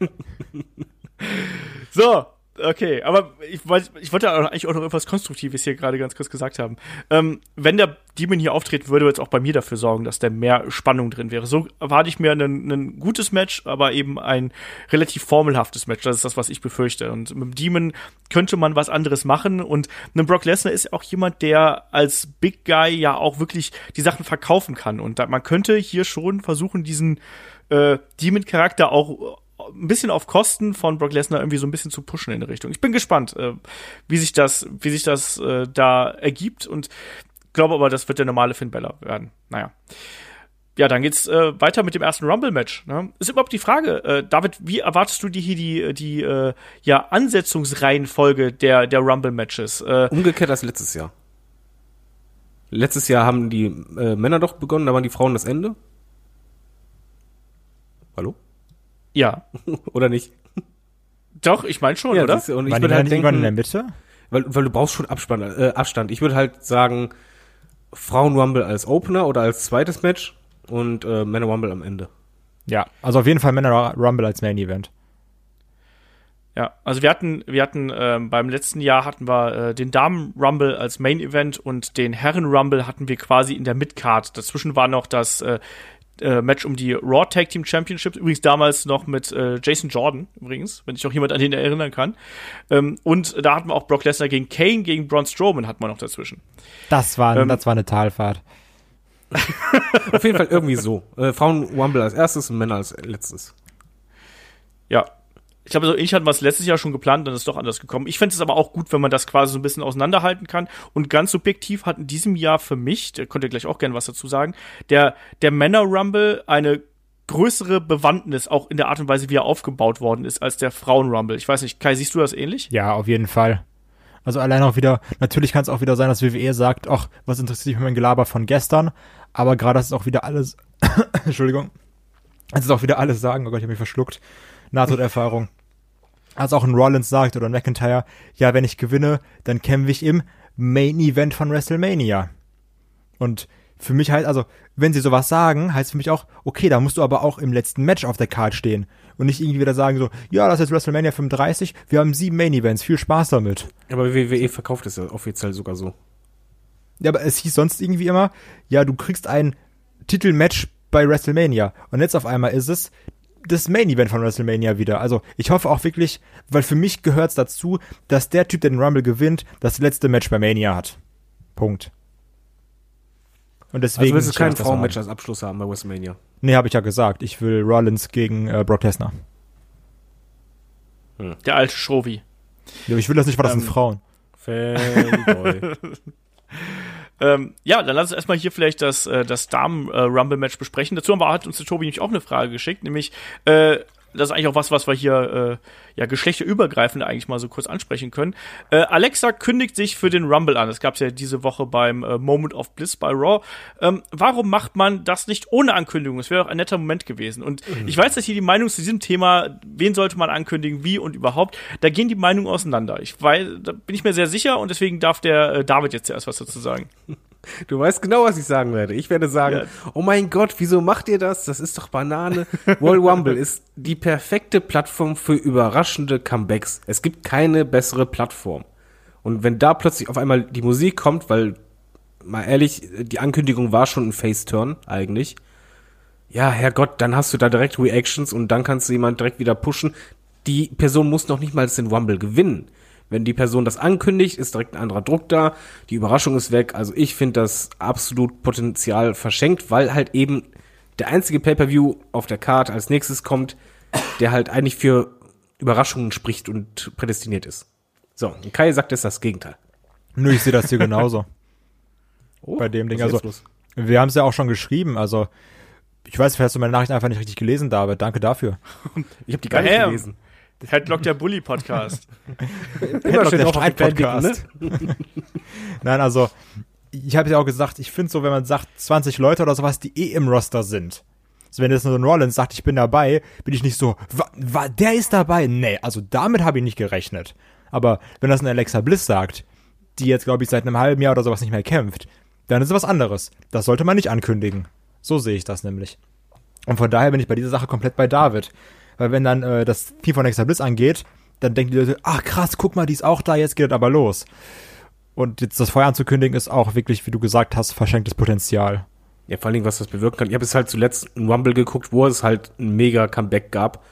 so, okay, aber ich, wollt- ich wollte eigentlich auch noch etwas Konstruktives hier gerade ganz kurz gesagt haben. Ähm, wenn der Demon hier auftreten würde, würde es auch bei mir dafür sorgen, dass da mehr Spannung drin wäre. So erwarte ich mir ein, ein gutes Match, aber eben ein relativ formelhaftes Match. Das ist das, was ich befürchte. Und mit dem Demon könnte man was anderes machen. Und ein Brock Lesnar ist auch jemand, der als Big Guy ja auch wirklich die Sachen verkaufen kann. Und da, man könnte hier schon versuchen, diesen äh, Demon-Charakter auch ein bisschen auf Kosten von Brock Lesnar irgendwie so ein bisschen zu pushen in die Richtung. Ich bin gespannt, äh, wie sich das, wie sich das äh, da ergibt und glaube aber, das wird der normale Finn Balor werden. Naja. Ja, dann geht's äh, weiter mit dem ersten Rumble-Match. Ne? Ist überhaupt die Frage, äh, David, wie erwartest du die hier die, die äh, ja, Ansetzungsreihenfolge der, der Rumble-Matches? Äh, Umgekehrt als letztes Jahr. Letztes Jahr haben die äh, Männer doch begonnen, da waren die Frauen das Ende. Hallo? Ja, Oder nicht? doch, ich meine schon, oder? siehst du, und ich würde halt irgendwann in der denken, Mitte? weil, weil du brauchst schon Abspann, äh, Abstand. Ich würde halt sagen, Frauen Rumble als Opener oder als zweites Match und äh, Männer Rumble am Ende. Ja, also auf jeden Fall Männer Rumble als Main Event. Ja, also wir hatten, wir hatten ähm, beim letzten Jahr hatten wir äh, den Damen Rumble als Main Event und den Herren Rumble hatten wir quasi in der Midcard. Dazwischen war noch das äh, äh, Match um die Raw Tag Team Championships, übrigens damals noch mit äh, Jason Jordan, übrigens, wenn sich noch jemand an den erinnern kann. Ähm, und da hatten wir auch Brock Lesnar gegen Kane, gegen Braun Strowman hatten wir noch dazwischen. Das war, Ähm, das war eine Talfahrt. Auf jeden Fall irgendwie so. Äh, Frauen Rumble als erstes und Männer als letztes. Ja. Ich glaube, so ähnlich hatten wir es letztes Jahr schon geplant, dann ist es doch anders gekommen. Ich fände es aber auch gut, wenn man das quasi so ein bisschen auseinanderhalten kann. Und ganz subjektiv hat in diesem Jahr für mich, da könnt ihr gleich auch gerne was dazu sagen, der, der Männer-Rumble eine größere Bewandtnis auch in der Art und Weise, wie er aufgebaut worden ist, als der Frauen-Rumble. Ich weiß nicht, Kai, siehst du das ähnlich? Ja, auf jeden Fall. Also allein auch wieder, natürlich kann es auch wieder sein, dass WWE sagt, ach, was interessiert mich mein Gelaber von gestern, aber gerade das ist auch wieder alles, Entschuldigung, es ist auch wieder alles sagen, oh Gott, ich habe mich verschluckt, Nahtoderfahrung. Als auch ein Rollins sagt oder ein McIntyre, ja, wenn ich gewinne, dann kämpfe ich im Main Event von WrestleMania. Und für mich halt, also, wenn sie sowas sagen, heißt für mich auch, okay, da musst du aber auch im letzten Match auf der Card stehen. Und nicht irgendwie wieder sagen so, ja, das ist WrestleMania 35, wir haben sieben Main Events, viel Spaß damit. Aber WWE verkauft es ja offiziell sogar so. Ja, aber es hieß sonst irgendwie immer, ja, du kriegst ein Titelmatch bei WrestleMania. Und jetzt auf einmal ist es das Main Event von WrestleMania wieder. Also ich hoffe auch wirklich, weil für mich gehört es dazu, dass der Typ, der den Rumble gewinnt, das letzte Match bei Mania hat. Punkt. Und deswegen. Also willst du kein Frauenmatch als Abschluss haben bei WrestleMania. Nee, habe ich ja gesagt. Ich will Rollins gegen äh, Brock Lesnar. Der alte Schrovi. Ja, Ich will das nicht, weil das sind Ähm, Frauen. Fanboy. Ähm, ja, dann lass uns erstmal hier vielleicht das, äh, das Damen-Rumble-Match besprechen. Dazu haben wir, hat uns der Tobi nämlich auch eine Frage geschickt, nämlich, äh, das ist eigentlich auch was, was wir hier äh, ja geschlechterübergreifend eigentlich mal so kurz ansprechen können. Äh, Alexa kündigt sich für den Rumble an. Das gab es ja diese Woche beim äh, Moment of Bliss bei Raw. Ähm, warum macht man das nicht ohne Ankündigung? Es wäre doch ein netter Moment gewesen. Und ich weiß, dass hier die Meinung zu diesem Thema, wen sollte man ankündigen, wie und überhaupt, da gehen die Meinungen auseinander. Ich weiß, da bin ich mir sehr sicher und deswegen darf der äh, David jetzt zuerst was dazu sagen. Du weißt genau, was ich sagen werde. Ich werde sagen, Ja. oh mein Gott, wieso macht ihr das? Das ist doch Banane. Royal Rumble ist die perfekte Plattform für überraschende Comebacks. Es gibt keine bessere Plattform. Und wenn da plötzlich auf einmal die Musik kommt, weil, mal ehrlich, die Ankündigung war schon ein Face-Turn eigentlich. Ja, Herrgott, dann hast du da direkt Reactions und dann kannst du jemand direkt wieder pushen. Die Person muss noch nicht mal den Rumble gewinnen. Wenn die Person das ankündigt, ist direkt ein anderer Druck da, die Überraschung ist weg. Also ich finde das absolut Potenzial verschenkt, weil halt eben der einzige Pay-per-View auf der Card als nächstes kommt, der halt eigentlich für Überraschungen spricht und prädestiniert ist. So, und Kai sagt jetzt das Gegenteil. Nö, ich sehe das hier genauso. Oh, Bei dem Ding, also-? Wir haben es ja auch schon geschrieben, also ich weiß, vielleicht hast du meine Nachricht einfach nicht richtig gelesen, David. Danke dafür. Ich habe die gar nicht gelesen. Headlock der Bully Podcast. Schön der Streitpodcast. Ne? Nein, also ich habe ja auch gesagt, ich finde so, wenn man sagt 20 Leute oder sowas, die eh im Roster sind. Also wenn jetzt nur so ein Rollins sagt, ich bin dabei, bin ich nicht so, wa, wa, der ist dabei. Nee, also damit habe ich nicht gerechnet. Aber wenn das ein Alexa Bliss sagt, die jetzt, glaube ich, seit einem halben Jahr oder sowas nicht mehr kämpft, dann ist es was anderes. Das sollte man nicht ankündigen. So sehe ich das nämlich. Und von daher bin ich bei dieser Sache komplett bei David. Weil wenn dann äh, das Team von Alexa Bliss angeht, dann denken die Leute, ach krass, guck mal, die ist auch da, jetzt geht es aber los. Und jetzt das Feuer anzukündigen ist auch wirklich, wie du gesagt hast, verschenktes Potenzial. Ja, vor Dingen, was das bewirken kann. Ich habe es halt zuletzt in Rumble geguckt, wo es halt ein mega Comeback gab.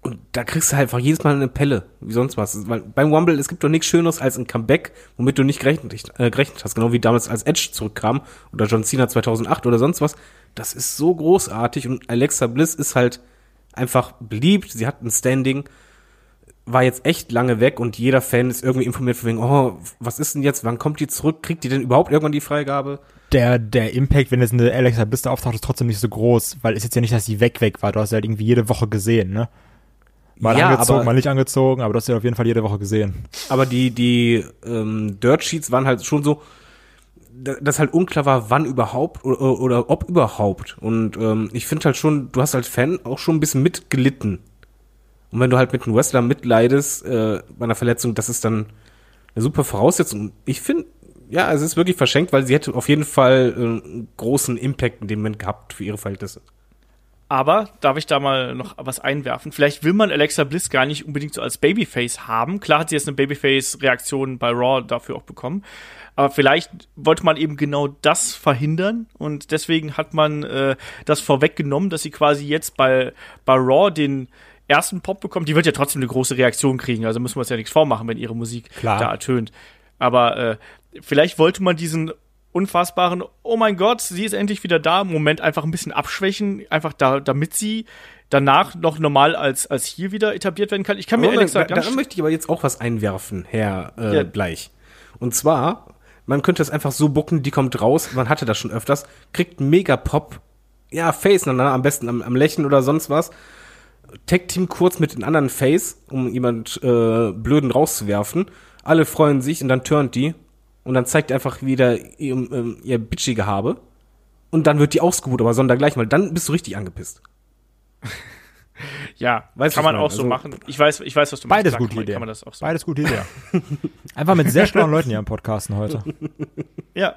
Und da kriegst du halt einfach jedes Mal eine Pelle, wie sonst was. Weil beim Rumble, es gibt doch nichts Schöneres als ein Comeback, womit du nicht gerechnet, äh, gerechnet hast. Genau wie damals als Edge zurückkam oder John Cena 2008 oder sonst was. Das ist so großartig und Alexa Bliss ist halt einfach beliebt. Sie hat ein Standing, war jetzt echt lange weg und jeder Fan ist irgendwie informiert von wegen, oh, was ist denn jetzt? Wann kommt die zurück? Kriegt die denn überhaupt irgendwann die Freigabe? der, der Impact, wenn jetzt eine Alexa Bliss auftaucht, ist trotzdem nicht so groß, weil es jetzt ja nicht, dass sie weg weg war. Du hast sie halt irgendwie jede Woche gesehen, ne? Mal Ja, angezogen, aber- mal nicht angezogen, aber du hast sie auf jeden Fall jede Woche gesehen. Aber die, die ähm, Dirt Sheets waren halt schon so, dass halt unklar war, wann überhaupt oder, oder ob überhaupt. Und ähm, ich finde halt schon, du hast als Fan auch schon ein bisschen mitgelitten. Und wenn du halt mit einem Wrestler mitleidest äh, bei einer Verletzung, das ist dann eine super Voraussetzung. Ich finde, ja, es ist wirklich verschenkt, weil sie hätte auf jeden Fall äh, einen großen Impact in dem Moment gehabt für ihre Verhältnisse. Aber darf ich da mal noch was einwerfen? Vielleicht will man Alexa Bliss gar nicht unbedingt so als Babyface haben. Klar hat sie jetzt eine Babyface-Reaktion bei Raw dafür auch bekommen. Aber vielleicht wollte man eben genau das verhindern und deswegen hat man äh, das vorweggenommen, dass sie quasi jetzt bei, bei Raw den ersten Pop bekommt. Die wird ja trotzdem eine große Reaktion kriegen, also müssen wir uns ja nichts vormachen, wenn ihre Musik Klar. da ertönt. Aber äh, vielleicht wollte man diesen unfassbaren, oh mein Gott, sie ist endlich wieder da, Moment einfach ein bisschen abschwächen, einfach da, damit sie danach noch normal als, als hier wieder etabliert werden kann. Ich kann mir ehrlich da, gesagt da, ganz da möchte ich aber jetzt auch was einwerfen, Herr äh, Ja. Bleich. Und zwar, man könnte es einfach so bucken, die kommt raus, man hatte das schon öfters, kriegt einen Mega-Pop, ja, Face, na, na, am besten am, am Lächeln oder sonst was, Tag-Team kurz mit den anderen Face, um jemand äh, Blöden rauszuwerfen, alle freuen sich und dann turnt die und dann zeigt einfach wieder ihr, ähm, ihr bitchige Habe und dann wird die ausgebucht, aber sondergleich, weil dann bist du richtig angepisst. Ja, Weißt kann man auch so meine? machen. Ich weiß, ich weiß, was du Beides Klar, gute kann man, Idee. Kann man das auch so Beides gute Idee. Einfach mit sehr schlauen Leuten hier am Podcasten heute. Ja.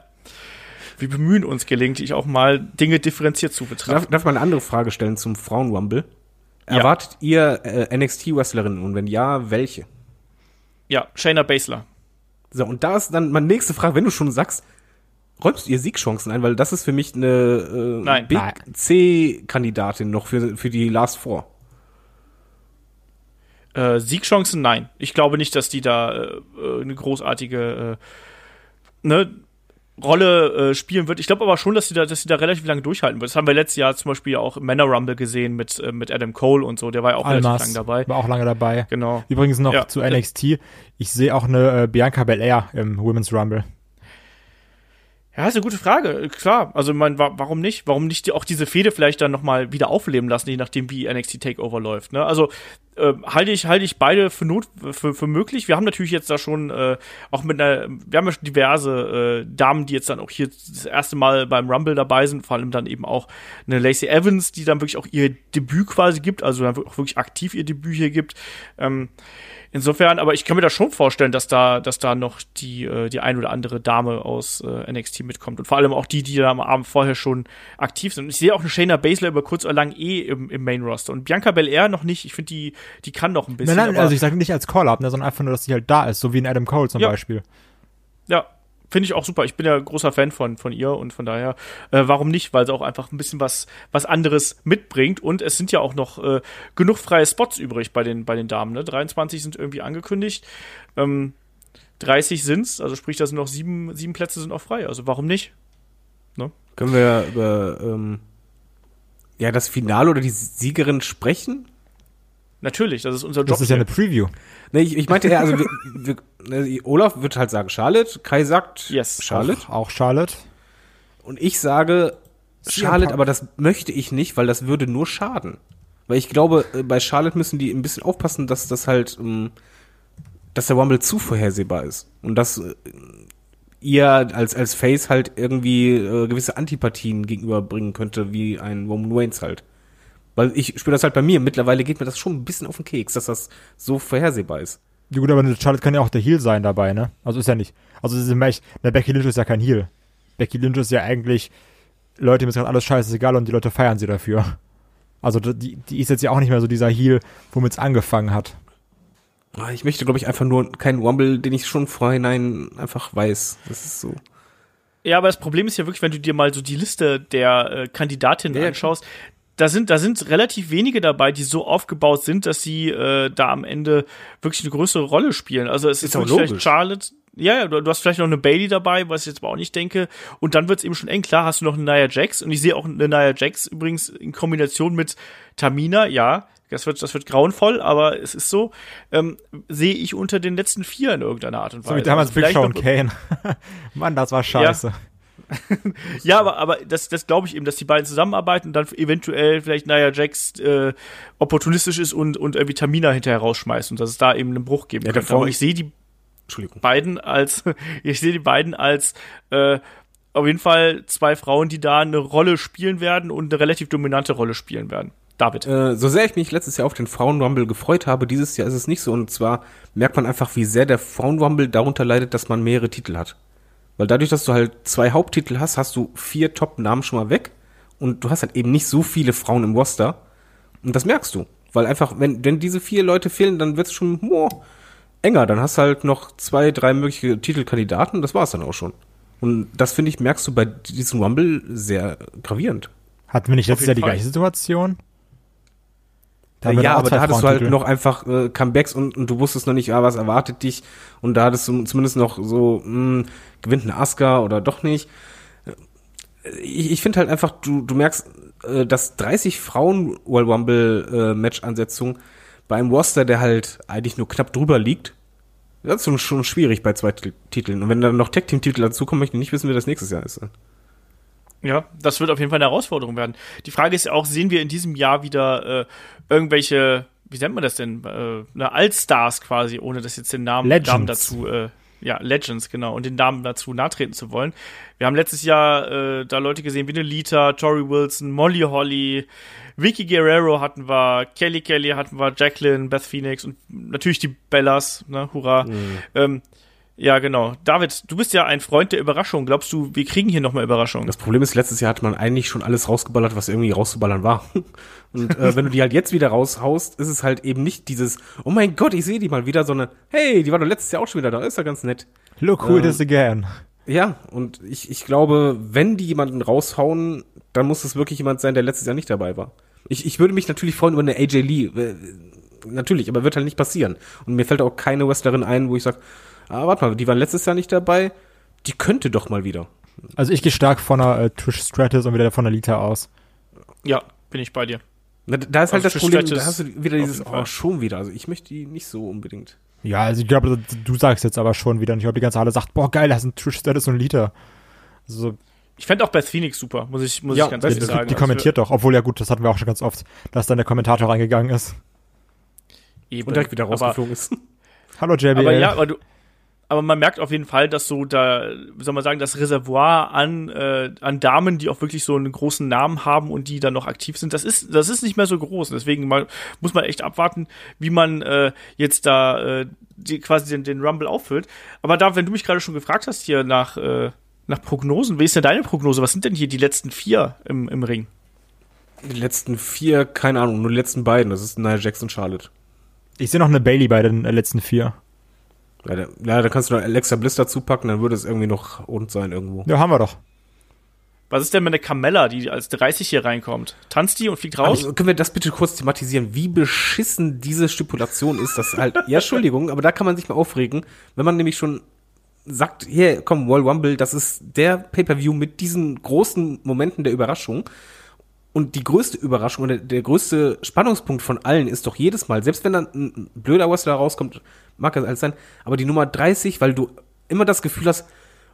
Wir bemühen uns gelegentlich auch mal, Dinge differenziert zu Darf, betrachten. darf man eine andere Frage stellen zum Frauen-Rumble? Ja. Erwartet ihr äh, NXT-Wrestlerinnen und wenn ja, welche? Ja, Shayna Baszler. So, und da ist dann meine nächste Frage, wenn du schon sagst, räumst du ihr Siegchancen ein, weil das ist für mich eine äh, Nein. Big. C-Kandidatin noch für, für die Last Four. Äh, Siegchancen, nein. Ich glaube nicht, dass die da äh, äh, eine großartige äh, ne, Rolle äh, spielen wird. Ich glaube aber schon, dass sie da, dass sie da relativ lange durchhalten wird. Das haben wir letztes Jahr zum Beispiel auch im Männer Rumble gesehen mit, äh, mit Adam Cole und so. Der war ja auch relativ Almas lang dabei. war auch lange dabei. Genau. Übrigens noch Ja. zu NXT. Ich sehe auch eine Bianca Belair im Women's Rumble. Ja, ist eine gute Frage. Klar, also man, wa warum nicht? Warum nicht die, auch diese Fehde vielleicht dann noch mal wieder aufleben lassen, je nachdem wie NXT Takeover läuft. Ne? Also äh, halte ich halte ich beide für not für, für möglich. Wir haben natürlich jetzt da schon äh, auch mit einer, wir haben ja schon diverse äh, Damen, die jetzt dann auch hier das erste Mal beim Rumble dabei sind. Vor allem dann eben auch eine Lacey Evans, die dann wirklich auch ihr Debüt quasi gibt, also dann auch wirklich aktiv ihr Debüt hier gibt. Ähm, Insofern, aber ich kann mir das schon vorstellen, dass da, dass da noch die, äh, die ein oder andere Dame aus äh, NXT mitkommt. Und vor allem auch die, die da am Abend vorher schon aktiv sind. Und ich sehe auch eine Shayna Baszler über kurz oder lang eh im, im Main Roster. Und Bianca Belair noch nicht. Ich finde, die, die kann noch ein bisschen. Nein, nein, also ich sage nicht als Call-Up, ne, sondern einfach nur, dass sie halt da ist, so wie in Adam Cole zum Ja. Beispiel. ja, finde ich auch super. Ich bin ja großer Fan von, von ihr und von daher, äh, warum nicht? Weil sie auch einfach ein bisschen was, was anderes mitbringt. Und es sind ja auch noch äh, genug freie Spots übrig bei den, bei den Damen. Ne? 23 sind irgendwie angekündigt. Ähm, 30 sind's, also sprich, da sind noch sieben, sieben Plätze sind noch frei. Also warum nicht? Können wir über ähm, ja, das Finale oder die Siegerin sprechen? Natürlich, das ist unser Job. Das ist ja eine Preview. Nee, ich, ich meinte eher, also wir, wir, ne, Olaf wird halt sagen Charlotte, Kai sagt Yes. Charlotte Auch, auch Charlotte. und ich sage Charlotte, aber das möchte ich nicht, weil das würde nur schaden. Weil ich glaube, äh, bei Charlotte müssen die ein bisschen aufpassen, dass das halt, ähm, dass der Rumble zu vorhersehbar ist. Und dass äh, ihr als, als Face halt irgendwie äh, gewisse Antipathien gegenüberbringen könnte, wie ein Roman Reigns halt. Weil ich spüre das halt bei mir. Mittlerweile geht mir das schon ein bisschen auf den Keks, dass das so vorhersehbar ist. Ja gut, aber eine Charlotte kann ja auch der Heel sein dabei, ne? Also ist ja nicht. Also ist ja echt, eine Becky Lynch ist ja kein Heel. Becky Lynch ist ja eigentlich, Leute, mir ist gerade alles scheißegal und die Leute feiern sie dafür. Also die, die ist jetzt ja auch nicht mehr so dieser Heel, womit es angefangen hat. Ah, Ich möchte, glaube ich, einfach nur keinen Rumble, den ich schon vorhinein einfach weiß. Das ist so. Ja, aber das Problem ist ja wirklich, wenn du dir mal so die Liste der äh, Kandidatinnen Ja, anschaust, da sind, da sind relativ wenige dabei, die so aufgebaut sind, dass sie äh, da am Ende wirklich eine größere Rolle spielen. Also es ist, Ist vielleicht. Charlotte. Ja, ja, du, hast vielleicht noch eine Bailey dabei, was ich jetzt aber auch nicht denke. Und dann wird's eben schon eng. Klar hast du noch eine Nia Jax. Und ich sehe auch eine Nia Jax übrigens in Kombination mit Tamina. Ja, das wird, das wird grauenvoll, aber es ist so. Ähm, sehe ich unter den letzten vier in irgendeiner Art und Weise. So wie damals Also Big Show und Kane. Mann, das war scheiße. Ja, aber, aber das, das glaube ich eben, dass die beiden zusammenarbeiten und dann eventuell vielleicht Nia Jax äh, opportunistisch ist und, und irgendwie Tamina hinterher rausschmeißt und dass es da eben einen Bruch geben Ja, könnte. Aber ich sehe die beiden als, ich sehe die beiden als äh, auf jeden Fall zwei Frauen, die da eine Rolle spielen werden und eine relativ dominante Rolle spielen werden. David. Äh, so sehr ich mich letztes Jahr auf den Frauenrumble gefreut habe, dieses Jahr ist es nicht so. Und zwar merkt man einfach, wie sehr der Frauenrumble darunter leidet, dass man mehrere Titel hat. Weil dadurch, dass du halt zwei Haupttitel hast, hast du vier Top-Namen schon mal weg. Und du hast halt eben nicht so viele Frauen im Roster. Und das merkst du. Weil einfach, wenn, wenn diese vier Leute fehlen, dann wird es schon oh, enger. Dann hast du halt noch zwei, drei mögliche Titelkandidaten. Das war's dann auch schon. Und das, finde ich, merkst du bei diesem Rumble sehr gravierend. Hatten wir nicht letztes Jahr die Fall. gleiche Situation? Wir ja, aber da hattest du halt noch einfach äh, Comebacks und, und du wusstest noch nicht, ah, was erwartet dich. Und da hattest du zumindest noch so, mh, gewinnt eine Asuka oder doch nicht. Äh, Ich, ich finde halt einfach, du, du merkst, äh, dass 30 Frauen World Rumble äh, Match Ansetzung bei einem Roster, der halt eigentlich nur knapp drüber liegt, das ist schon, schwierig bei zwei Tit- Titeln. Und wenn dann noch Tag Team Titel dazukommen, möchte ich nicht wissen, wer das nächstes Jahr ist. Ja, das wird auf jeden Fall eine Herausforderung werden. Die Frage ist ja auch, sehen wir in diesem Jahr wieder äh, irgendwelche, wie nennt man das denn, äh, eine Allstars quasi, ohne dass jetzt den Namen. Namen dazu, äh, ja, Legends, genau, und den Namen dazu nahtreten zu wollen. Wir haben letztes Jahr äh, da Leute gesehen wie eine Lita, Tori Wilson, Molly Holly, Vicky Guerrero hatten wir, Kelly Kelly hatten wir, Jacqueline, Beth Phoenix und natürlich die Bellas, ne, hurra. Ähm, ja, genau. David, du bist ja ein Freund der Überraschung. Glaubst du, wir kriegen hier nochmal Überraschungen? Das Problem ist, letztes Jahr hat man eigentlich schon alles rausgeballert, was irgendwie rauszuballern war. Und äh, wenn du die halt jetzt wieder raushaust, ist es halt eben nicht dieses, oh mein Gott, ich sehe die mal wieder, sondern hey, die war doch letztes Jahr auch schon wieder da, ist ja ganz nett. Look who it Ähm, is again. Ja, und ich, ich glaube, wenn die jemanden raushauen, dann muss es wirklich jemand sein, der letztes Jahr nicht dabei war. Ich, ich würde mich natürlich freuen über eine AJ Lee. äh, Natürlich, aber wird halt nicht passieren. Und mir fällt auch keine Wrestlerin ein, wo ich sage, ah, warte mal, die war letztes Jahr nicht dabei, die könnte doch mal wieder. Also ich gehe stark von einer äh, Trish Stratus und wieder von der Lita aus. Ja, bin ich bei dir. Na, da ist halt Also das für Problem, Stratus da hast du wieder dieses, oh, schon wieder. Also ich möchte die nicht so unbedingt. Ja, also ich glaube, du sagst jetzt aber schon wieder. Und ich glaube, die ganze Halle sagt, boah, geil, das sind Trish Stratus und Lita. Also, Ich fände auch Beth Phoenix super, muss ich, muss Ja, ich ganz ehrlich die, sagen. die Also kommentiert doch. Obwohl, ja gut, das hatten wir auch schon ganz oft, dass dann der Kommentator reingegangen ist. eben. Und direkt wieder aber, rausgeflogen ist. Hallo, JBL. aber ja, aber du, aber man merkt auf jeden Fall, dass so da, wie soll man sagen, das Reservoir an, äh, an Damen, die auch wirklich so einen großen Namen haben und die dann noch aktiv sind, das ist, das ist nicht mehr so groß. Deswegen mal, muss man echt abwarten, wie man äh, jetzt da äh, die, quasi den, den Rumble auffüllt. Aber da, wenn du mich gerade schon gefragt hast hier nach, äh, nach Prognosen, wie ist denn deine Prognose? Was sind denn hier die letzten vier im, im Ring? Die letzten vier, keine Ahnung, nur die letzten beiden. Das ist Nia Jax und Charlotte. Ich sehe noch eine Bailey bei den äh, letzten vier. Ja, da, ja, da kannst du noch Alexa Bliss dazu packen, dann würde es irgendwie noch rund sein irgendwo. Ja, haben wir doch. Was ist denn mit der Camella, die als 30 hier reinkommt? Tanzt die und fliegt raus? Also, können wir das bitte kurz thematisieren, wie beschissen diese Stipulation ist, das halt, ja, Entschuldigung, aber da kann man sich mal aufregen, wenn man nämlich schon sagt, hier, komm, Royal Rumble, das ist der Pay-Per-View mit diesen großen Momenten der Überraschung. Und die größte Überraschung oder der größte Spannungspunkt von allen ist doch jedes Mal, selbst wenn dann ein blöder Wrestler rauskommt, mag das alles sein, aber die Nummer 30, weil du immer das Gefühl hast,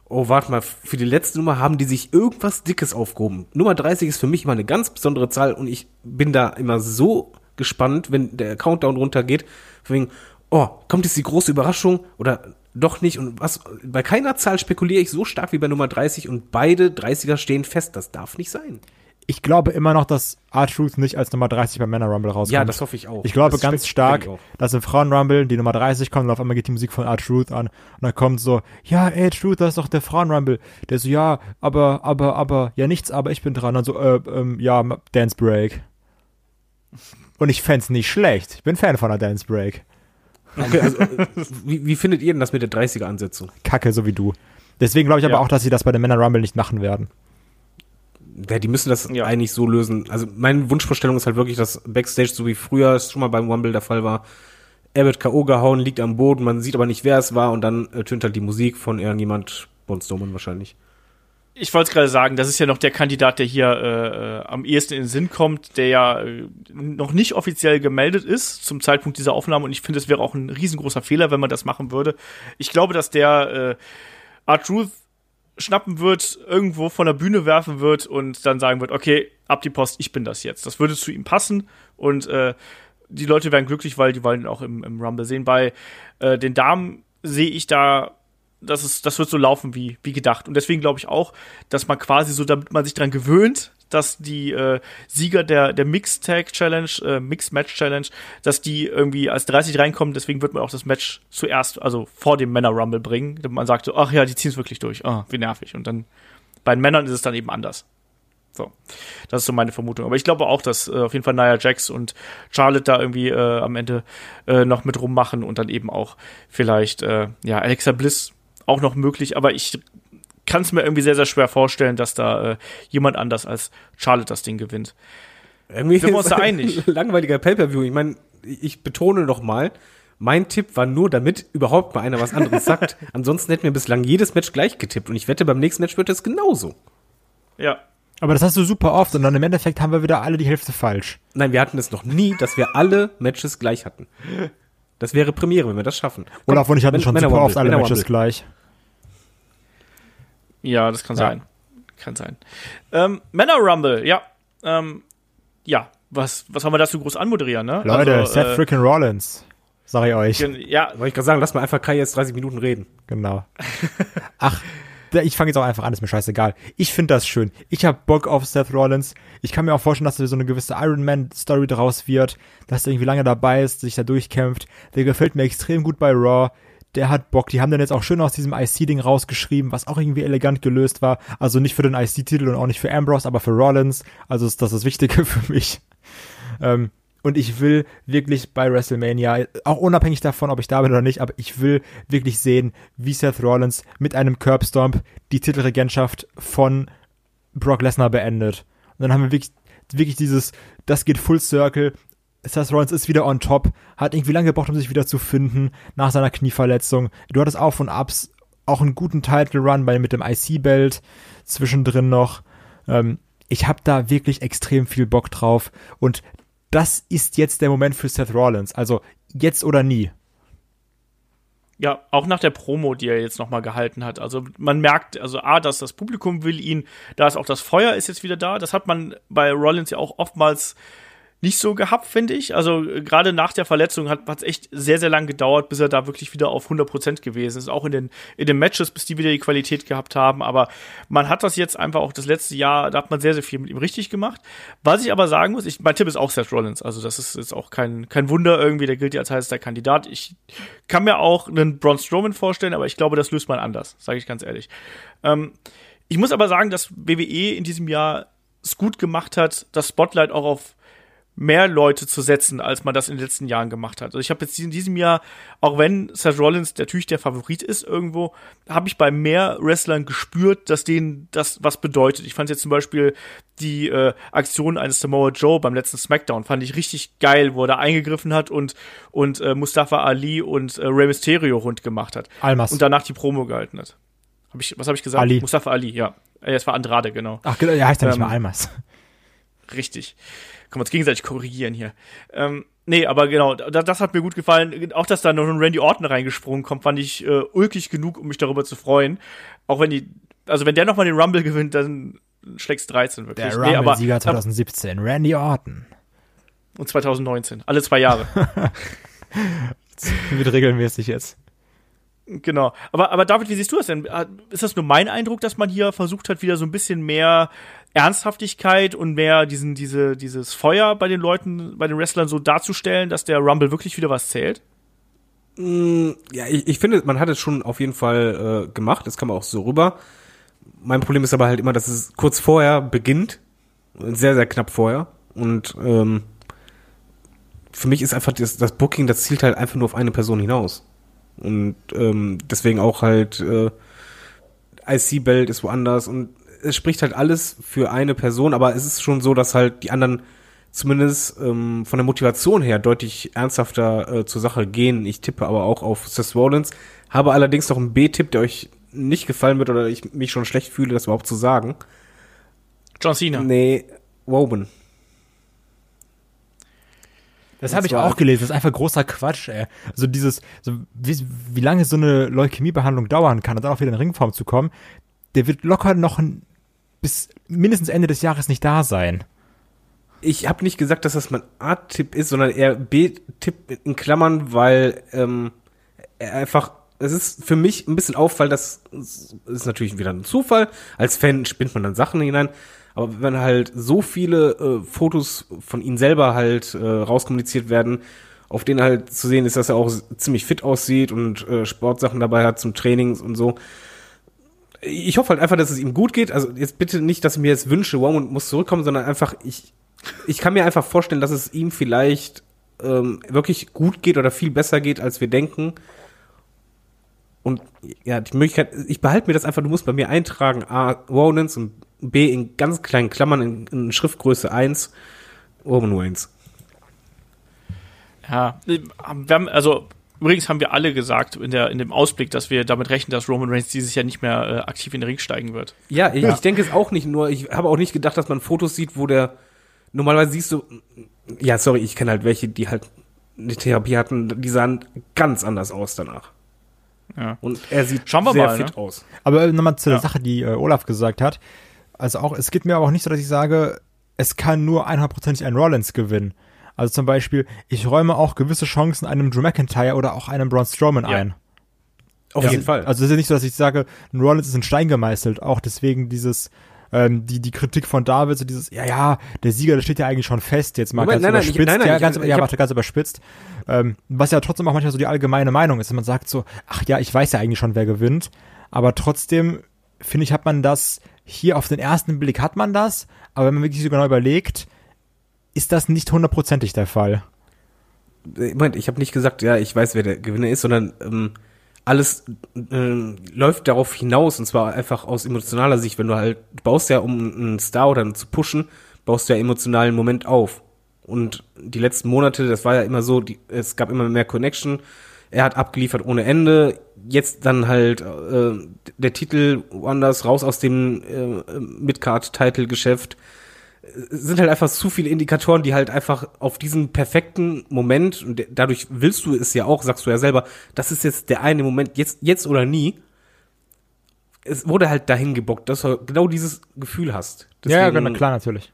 oh, warte mal, für die letzte Nummer haben die sich irgendwas Dickes aufgehoben. Nummer 30 ist für mich immer eine ganz besondere Zahl und ich bin da immer so gespannt, wenn der Countdown runtergeht, von wegen, oh, kommt jetzt die große Überraschung oder doch nicht. Und was, bei keiner Zahl spekuliere ich so stark wie bei Nummer 30 und beide 30er stehen fest. Das darf nicht sein. Ich glaube immer noch, dass R-Truth nicht als Nummer 30 beim Männer Rumble rauskommt. Ja, das hoffe ich auch. Ich glaube Das ganz stark, dass im Frauen Rumble die Nummer 30 kommt und auf einmal geht die Musik von R-Truth an und dann kommt so, ja, ey, Truth, das ist doch der Frauen Rumble. Der so, ja, aber, aber, aber, ja, nichts, aber ich bin dran. Und so, äh, ähm, ja, Dance Break. Und ich fänd's nicht schlecht. Ich bin Fan von einer Dance Break. Okay, also, äh, wie, wie findet ihr denn das mit der 30er-Ansetzung? Kacke, so wie du. Deswegen glaube ich aber Ja. auch, dass sie das bei den Männer Rumble nicht machen werden. Ja, die müssen das Ja. eigentlich so lösen. Also meine Wunschvorstellung ist halt wirklich, dass Backstage, so wie früher es schon mal beim Rumble der Fall war, er wird K.O. gehauen, liegt am Boden, man sieht aber nicht, wer es war und dann äh, tönt halt die Musik von irgendjemand, Braun Strowman wahrscheinlich. Ich wollte es gerade sagen, das ist ja noch der Kandidat, der hier äh, äh, am ehesten in den Sinn kommt, der ja äh, noch nicht offiziell gemeldet ist zum Zeitpunkt dieser Aufnahme und ich finde, es wäre auch ein riesengroßer Fehler, wenn man das machen würde. Ich glaube, dass der äh, R-Truth schnappen wird, irgendwo von der Bühne werfen wird und dann sagen wird, okay, ab die Post, ich bin das jetzt. Das würde zu ihm passen und äh, die Leute wären glücklich, weil die wollen ihn auch im, im Rumble sehen. Bei äh, den Damen sehe ich da, das, ist, das wird so laufen wie, wie gedacht. Und deswegen glaube ich auch, dass man quasi so, damit man sich dran gewöhnt, dass die äh, Sieger der, der Mixed Tag Challenge, äh, Mixed Match Challenge, dass die irgendwie als 30 reinkommen. Deswegen wird man auch das Match zuerst, also vor dem Männer Rumble bringen. Man sagt so, ach ja, die ziehen es wirklich durch. Ah, wie nervig. Und dann bei den Männern ist es dann eben anders. So, das ist so meine Vermutung. Aber ich glaube auch, dass äh, auf jeden Fall Nia Jax und Charlotte da irgendwie äh, am Ende äh, noch mit rummachen und dann eben auch vielleicht äh, ja Alexa Bliss auch noch möglich. Aber ich kann es mir irgendwie sehr sehr schwer vorstellen, dass da äh, jemand anders als Charlotte das Ding gewinnt. Irgendwie Sind wir uns da ein einig? Langweiliger Pay-Per-View. Ich meine, ich betone noch mal, mein Tipp war nur, damit überhaupt mal einer was anderes sagt. Ansonsten hätten wir bislang jedes Match gleich getippt und ich wette, beim nächsten Match wird es genauso. Ja, Aber das hast du super oft und dann im Endeffekt haben wir wieder alle die Hälfte falsch. Nein, wir hatten es noch nie, dass wir alle Matches gleich hatten. Das wäre Premiere, wenn wir das schaffen. Oder obwohl ich hatte Män- schon Männer super Rumble, oft alle Männer Matches Rumble. gleich. Ja, das kann Ja. sein. Kann sein. Ähm, Männer Rumble, ja. Ähm, ja, was, was haben wir dazu groß anmoderieren, ne? Leute, Also, Seth äh, freaking Rollins. Sag ich euch. Ja, Wollte ich gerade sagen, lass mal einfach Kai jetzt 30 Minuten reden. Genau. Ach, ich fange jetzt auch einfach an, ist mir scheißegal. Ich finde das schön. Ich habe Bock auf Seth Rollins. Ich kann mir auch vorstellen, dass da so eine gewisse Iron Man Story draus wird, dass er irgendwie lange dabei ist, sich da durchkämpft. Der gefällt mir extrem gut bei Raw. Der hat Bock. Die haben dann jetzt auch schön aus diesem IC-Ding rausgeschrieben, was auch irgendwie elegant gelöst war. Also nicht für den IC-Titel und auch nicht für Ambrose, aber für Rollins. Also ist das das Wichtige für mich. Ähm, und ich will wirklich bei WrestleMania, auch unabhängig davon, ob ich da bin oder nicht, aber ich will wirklich sehen, wie Seth Rollins mit einem Curbstomp die Titelregentschaft von Brock Lesnar beendet. Und dann haben wir wirklich, wirklich dieses, das geht Full Circle. Seth Rollins ist wieder on top, hat irgendwie lange gebraucht, um sich wieder zu finden nach seiner Knieverletzung. Du hattest Auf und Abs, auch einen guten Title Run bei, mit dem IC-Belt zwischendrin noch. Ähm, ich habe da wirklich extrem viel Bock drauf und das ist jetzt der Moment für Seth Rollins. Also jetzt oder nie. Ja, auch nach der Promo, die er jetzt nochmal gehalten hat. Also man merkt, also A, dass das Publikum will ihn, da ist auch das Feuer ist jetzt wieder da. Das hat man bei Rollins ja auch oftmals nicht so gehabt, finde ich. Also äh, gerade nach der Verletzung hat es echt sehr, sehr lang gedauert, bis er da wirklich wieder auf 100% gewesen ist. Auch in den, in den Matches, bis die wieder die Qualität gehabt haben. Aber man hat das jetzt einfach auch das letzte Jahr, da hat man sehr, sehr viel mit ihm richtig gemacht. Was ich aber sagen muss, ich, mein Tipp ist auch Seth Rollins. Also das ist jetzt auch kein, kein Wunder irgendwie, der gilt ja als heißester Kandidat. Ich kann mir auch einen Braun Strowman vorstellen, aber ich glaube, das löst man anders, sage ich ganz ehrlich. Ähm, ich muss aber sagen, dass WWE in diesem Jahr es gut gemacht hat, das Spotlight auch auf mehr Leute zu setzen, als man das in den letzten Jahren gemacht hat. Also ich habe jetzt in diesem Jahr, auch wenn Seth Rollins natürlich der Favorit ist irgendwo, habe ich bei mehr Wrestlern gespürt, dass denen das was bedeutet. Ich fand jetzt zum Beispiel die äh, Aktion eines Samoa Joe beim letzten SmackDown fand ich richtig geil, wo er da eingegriffen hat und und äh, Mustafa Ali und äh, Rey Mysterio rund gemacht hat Almas. und danach die Promo gehalten hat. Hab ich, was habe ich gesagt? Ali. Mustafa Ali, ja. Äh, Es war Andrade, genau. Ach, genau, er heißt ja nicht Ähm, mehr Almas. Richtig. Können wir uns gegenseitig korrigieren hier. Ähm, nee, aber genau, da, das hat mir gut gefallen. Auch, dass da noch ein Randy Orton reingesprungen kommt, fand ich äh, ulkig genug, um mich darüber zu freuen. Auch wenn die, also wenn der nochmal den Rumble gewinnt, dann schlägt's 13 wirklich. Der nee, Rumble-Sieger 2017, Randy Orton. und 2019. Alle zwei Jahre. Wird regelmäßig jetzt. Genau. Aber, aber David, wie siehst du das denn? Ist das nur mein Eindruck, dass man hier versucht hat, wieder so ein bisschen mehr Ernsthaftigkeit und mehr diesen, diese, dieses Feuer bei den Leuten, bei den Wrestlern so darzustellen, dass der Rumble wirklich wieder was zählt? Mm, ja, ich, ich finde, man hat es schon auf jeden Fall äh, gemacht. Das kam auch so rüber. Mein Problem ist aber halt immer, dass es kurz vorher beginnt. Sehr, sehr knapp vorher. Und ähm, für mich ist einfach das, das Booking, das zielt halt einfach nur auf eine Person hinaus. Und ähm, deswegen auch halt äh, IC-Belt ist woanders und es spricht halt alles für eine Person, aber es ist schon so, dass halt die anderen zumindest ähm, von der Motivation her deutlich ernsthafter äh, zur Sache gehen. Ich tippe aber auch auf Seth Rollins, habe allerdings noch einen B-Tipp, der euch nicht gefallen wird oder ich mich schon schlecht fühle, das überhaupt zu sagen. John Cena. Nee, Woban. Das habe ich auch gelesen. Das ist einfach großer Quatsch, ey. Also dieses, so wie, wie lange so eine Leukämiebehandlung dauern kann und dann auch wieder in Ringform zu kommen, der wird locker noch ein, bis mindestens Ende des Jahres nicht da sein. Ich habe nicht gesagt, dass das mein A-Tipp ist, sondern eher B-Tipp in Klammern, weil ähm, er einfach es ist für mich ein bisschen Auffall, das ist natürlich wieder ein Zufall. Als Fan spinnt man dann Sachen hinein. Aber wenn halt so viele äh, Fotos von ihm selber halt äh, rauskommuniziert werden, auf denen halt zu sehen ist, dass er auch ziemlich fit aussieht und äh, Sportsachen dabei hat zum Trainings und so. Ich hoffe halt einfach, dass es ihm gut geht. Also jetzt bitte nicht, dass ich mir jetzt wünsche, wow, und muss zurückkommen, sondern einfach, ich, ich kann mir einfach vorstellen, dass es ihm vielleicht ähm, wirklich gut geht oder viel besser geht, als wir denken. Und ja, die Möglichkeit, ich behalte mir das einfach, du musst bei mir eintragen, A, Ronans und B in ganz kleinen Klammern in, in Schriftgröße 1, Roman Reigns. Ja, wir haben, also übrigens haben wir alle gesagt in, der, in dem Ausblick, dass wir damit rechnen, dass Roman Reigns dieses Jahr nicht mehr äh, aktiv in den Ring steigen wird. Ja, ich, ja. ich denke es auch nicht, nur ich habe auch nicht gedacht, dass man Fotos sieht, wo der normalerweise siehst du, ja, sorry, ich kenne halt welche, die halt eine Therapie hatten, die sahen ganz anders aus danach. Ja. Und er sieht sehr mal, fit ne? aus. Aber nochmal zu der Sache, die äh, Olaf gesagt hat. Also auch, es geht mir aber auch nicht so, dass ich sage, es kann nur 100%ig ein Rollins gewinnen. Also zum Beispiel, ich räume auch gewisse Chancen einem Drew McIntyre oder auch einem Braun Strowman ja. ein. Auf ja. jeden Fall. Also es ist ja nicht so, dass ich sage, ein Rollins ist in Stein gemeißelt. Auch deswegen dieses, ähm, die, die Kritik von David, so dieses, ja, ja, der Sieger, der steht ja eigentlich schon fest, jetzt mal Moment, ganz nein, überspitzt. Nein, nein, ja, ganz, ich, ja, warte, ganz überspitzt. Ähm, was ja trotzdem auch manchmal so die allgemeine Meinung ist, man sagt so, ach ja, ich weiß ja eigentlich schon, wer gewinnt. Aber trotzdem, finde ich, hat man das, hier auf den ersten Blick hat man das, aber wenn man wirklich so genau überlegt, ist das nicht hundertprozentig der Fall. Moment, ich habe nicht gesagt, ja, ich weiß, wer der Gewinner ist, sondern ähm, alles äh, läuft darauf hinaus und zwar einfach aus emotionaler Sicht, wenn du halt, du baust ja, um einen Star oder zu pushen, baust du ja emotionalen Moment auf. Und die letzten Monate, das war ja immer so, die, es gab immer mehr Connection, er hat abgeliefert ohne Ende, jetzt dann halt äh, der Titel woanders raus aus dem äh, Midcard-Title-Geschäft, sind halt einfach zu viele Indikatoren, die halt einfach auf diesen perfekten Moment, und dadurch willst du es ja auch, sagst du ja selber, das ist jetzt der eine Moment, jetzt, jetzt oder nie. Es wurde halt dahin gebockt, dass du genau dieses Gefühl hast. Deswegen, ja, genau, klar, natürlich.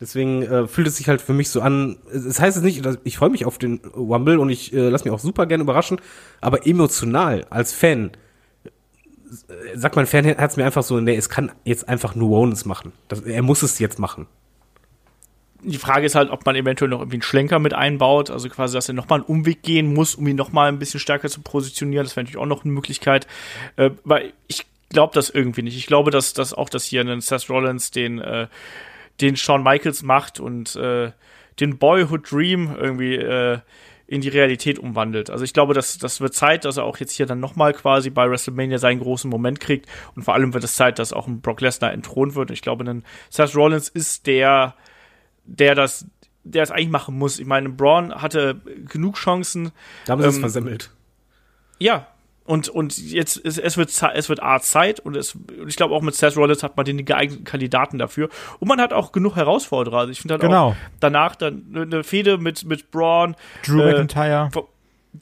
Deswegen äh, fühlt es sich halt für mich so an. Es das heißt jetzt nicht, dass ich freue mich auf den Wumble und ich äh, lasse mich auch super gerne überraschen, aber emotional als Fan äh, sagt mein Fanherz mir einfach so, nee, es kann jetzt einfach nur Rollins machen. Das, er muss es jetzt machen die Frage ist halt, ob man eventuell noch irgendwie einen Schlenker mit einbaut, also quasi, dass er nochmal einen Umweg gehen muss, um ihn nochmal ein bisschen stärker zu positionieren. Das wäre natürlich auch noch eine Möglichkeit. Äh, weil ich glaube das irgendwie nicht. Ich glaube, dass, dass auch das hier einen Seth Rollins den, äh, den Shawn Michaels macht und äh, den Boyhood Dream irgendwie äh, in die Realität umwandelt. Also ich glaube, dass das wird Zeit, dass er auch jetzt hier dann nochmal quasi bei WrestleMania seinen großen Moment kriegt und vor allem wird es Zeit, dass auch ein Brock Lesnar entthront wird. Und ich glaube, ein Seth Rollins ist der der das, der es eigentlich machen muss. Ich meine, Braun hatte genug Chancen. Da haben sie ähm, es versemmelt. Ja. Und, und jetzt, es, es wird, es wird A Zeit und es, ich glaube auch mit Seth Rollins hat man den geeigneten Kandidaten dafür. Und man hat auch genug Herausforderer. Also ich finde halt genau. auch danach dann eine Fehde mit, mit Braun. Drew äh, McIntyre.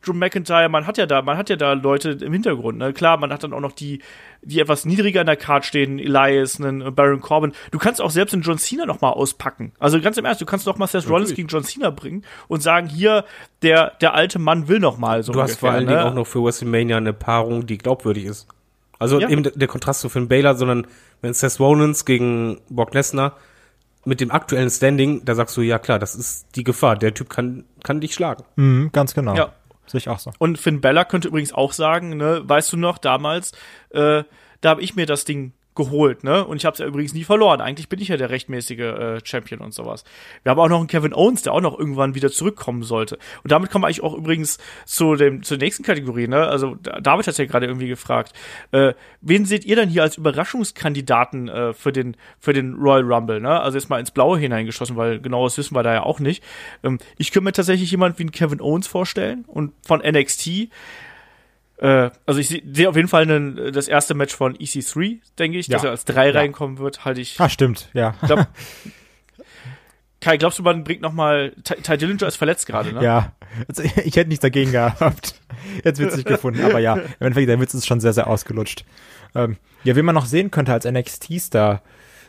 Drew McIntyre, man hat ja da, man hat ja da Leute im Hintergrund. Ne? Klar, man hat dann auch noch die, die etwas niedriger in der Card stehen, Elias, einen Baron Corbin. Du kannst auch selbst einen John Cena noch mal auspacken. Also ganz im Ernst, du kannst doch mal Seth Rollins gegen John Cena bringen und sagen, hier, der, der alte Mann will noch mal so Du hast vor allen ne? Dingen auch noch für WrestleMania eine Paarung, die glaubwürdig ist. Also Ja. eben der, der Kontrast zu Finn Balor, sondern wenn Seth Rollins gegen Brock Lesnar mit dem aktuellen Standing, da sagst du, ja klar, das ist die Gefahr. Der Typ kann, kann dich schlagen. Mhm, ganz genau. Ja. Sehe ich auch so. Und Finn Bella könnte übrigens auch sagen, ne, weißt du noch, damals, äh, da habe ich mir das Ding geholt, ne? Und ich habe es ja übrigens nie verloren. Eigentlich bin ich ja der rechtmäßige äh, Champion und sowas. Wir haben auch noch einen Kevin Owens, der auch noch irgendwann wieder zurückkommen sollte. Und damit kommen wir eigentlich auch übrigens zu dem zur nächsten Kategorie, ne? Also da- David hat ja gerade irgendwie gefragt, äh, wen seht ihr denn hier als Überraschungskandidaten äh, für den für den Royal Rumble, ne? Also jetzt mal ins Blaue hineingeschossen, weil genaues wissen wir da ja auch nicht. Ähm, ich könnte mir tatsächlich jemand wie einen Kevin Owens vorstellen und von NXT äh, also ich sehe seh auf jeden Fall einen, das erste Match von EC3, denke ich, dass Ja. er als drei Ja. reinkommen wird, halte ich. Ah, stimmt, ja. Glaub, Kai, glaubst du, man bringt noch mal Ty, Ty Dillinger ist verletzt gerade, ne? Ja, also, ich hätte nichts dagegen gehabt. Jetzt wird's nicht gefunden, aber ja, im Endeffekt, der Witz ist schon sehr, sehr ausgelutscht. Ähm, ja, wen man noch sehen könnte als NXT-Star,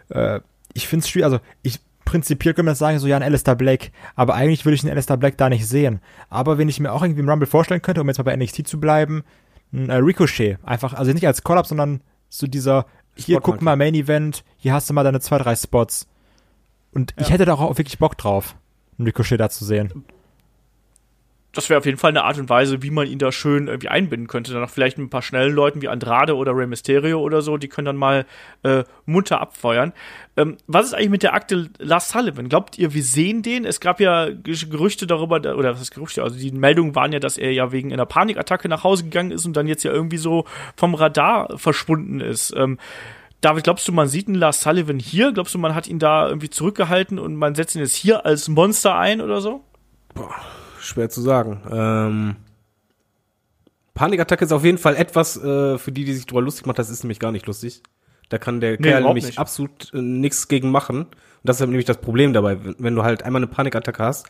äh, ich finde es schwierig, also ich prinzipiell könnte man sagen, so ja, ein Alistair Black, aber eigentlich würde ich einen Alistair Black da nicht sehen. Aber wenn ich mir auch irgendwie im Rumble vorstellen könnte, um jetzt mal bei NXT zu bleiben, ein äh, Ricochet, einfach, also nicht als Call-Up, sondern so dieser, hier, guck mal, Main Event, hier hast du mal deine zwei, drei Spots. Und ich Ja. hätte da auch wirklich Bock drauf, einen Ricochet da zu sehen. Das wäre auf jeden Fall eine Art und Weise, wie man ihn da schön irgendwie einbinden könnte. Dann noch vielleicht mit ein paar schnellen Leuten wie Andrade oder Rey Mysterio oder so, die können dann mal äh, munter abfeuern. Ähm, was ist eigentlich mit der Akte Lars Sullivan? Glaubt ihr, wir sehen den? Es gab ja Ge- Gerüchte darüber, da- oder was ist Gerüchte? Also die Meldungen waren ja, dass er ja wegen einer Panikattacke nach Hause gegangen ist und dann jetzt ja irgendwie so vom Radar verschwunden ist. Ähm, David, glaubst du, man sieht einen Lars Sullivan hier? Glaubst du, man hat ihn da irgendwie zurückgehalten und man setzt ihn jetzt hier als Monster ein oder so? Schwer zu sagen. Ähm, Panikattacke ist auf jeden Fall etwas, äh, für die, die sich drüber lustig macht, das ist nämlich gar nicht lustig. Da kann der Kerl überhaupt nämlich nicht. absolut äh, nichts gegen machen. Und das ist nämlich das Problem dabei. Wenn, wenn du halt einmal eine Panikattacke hast,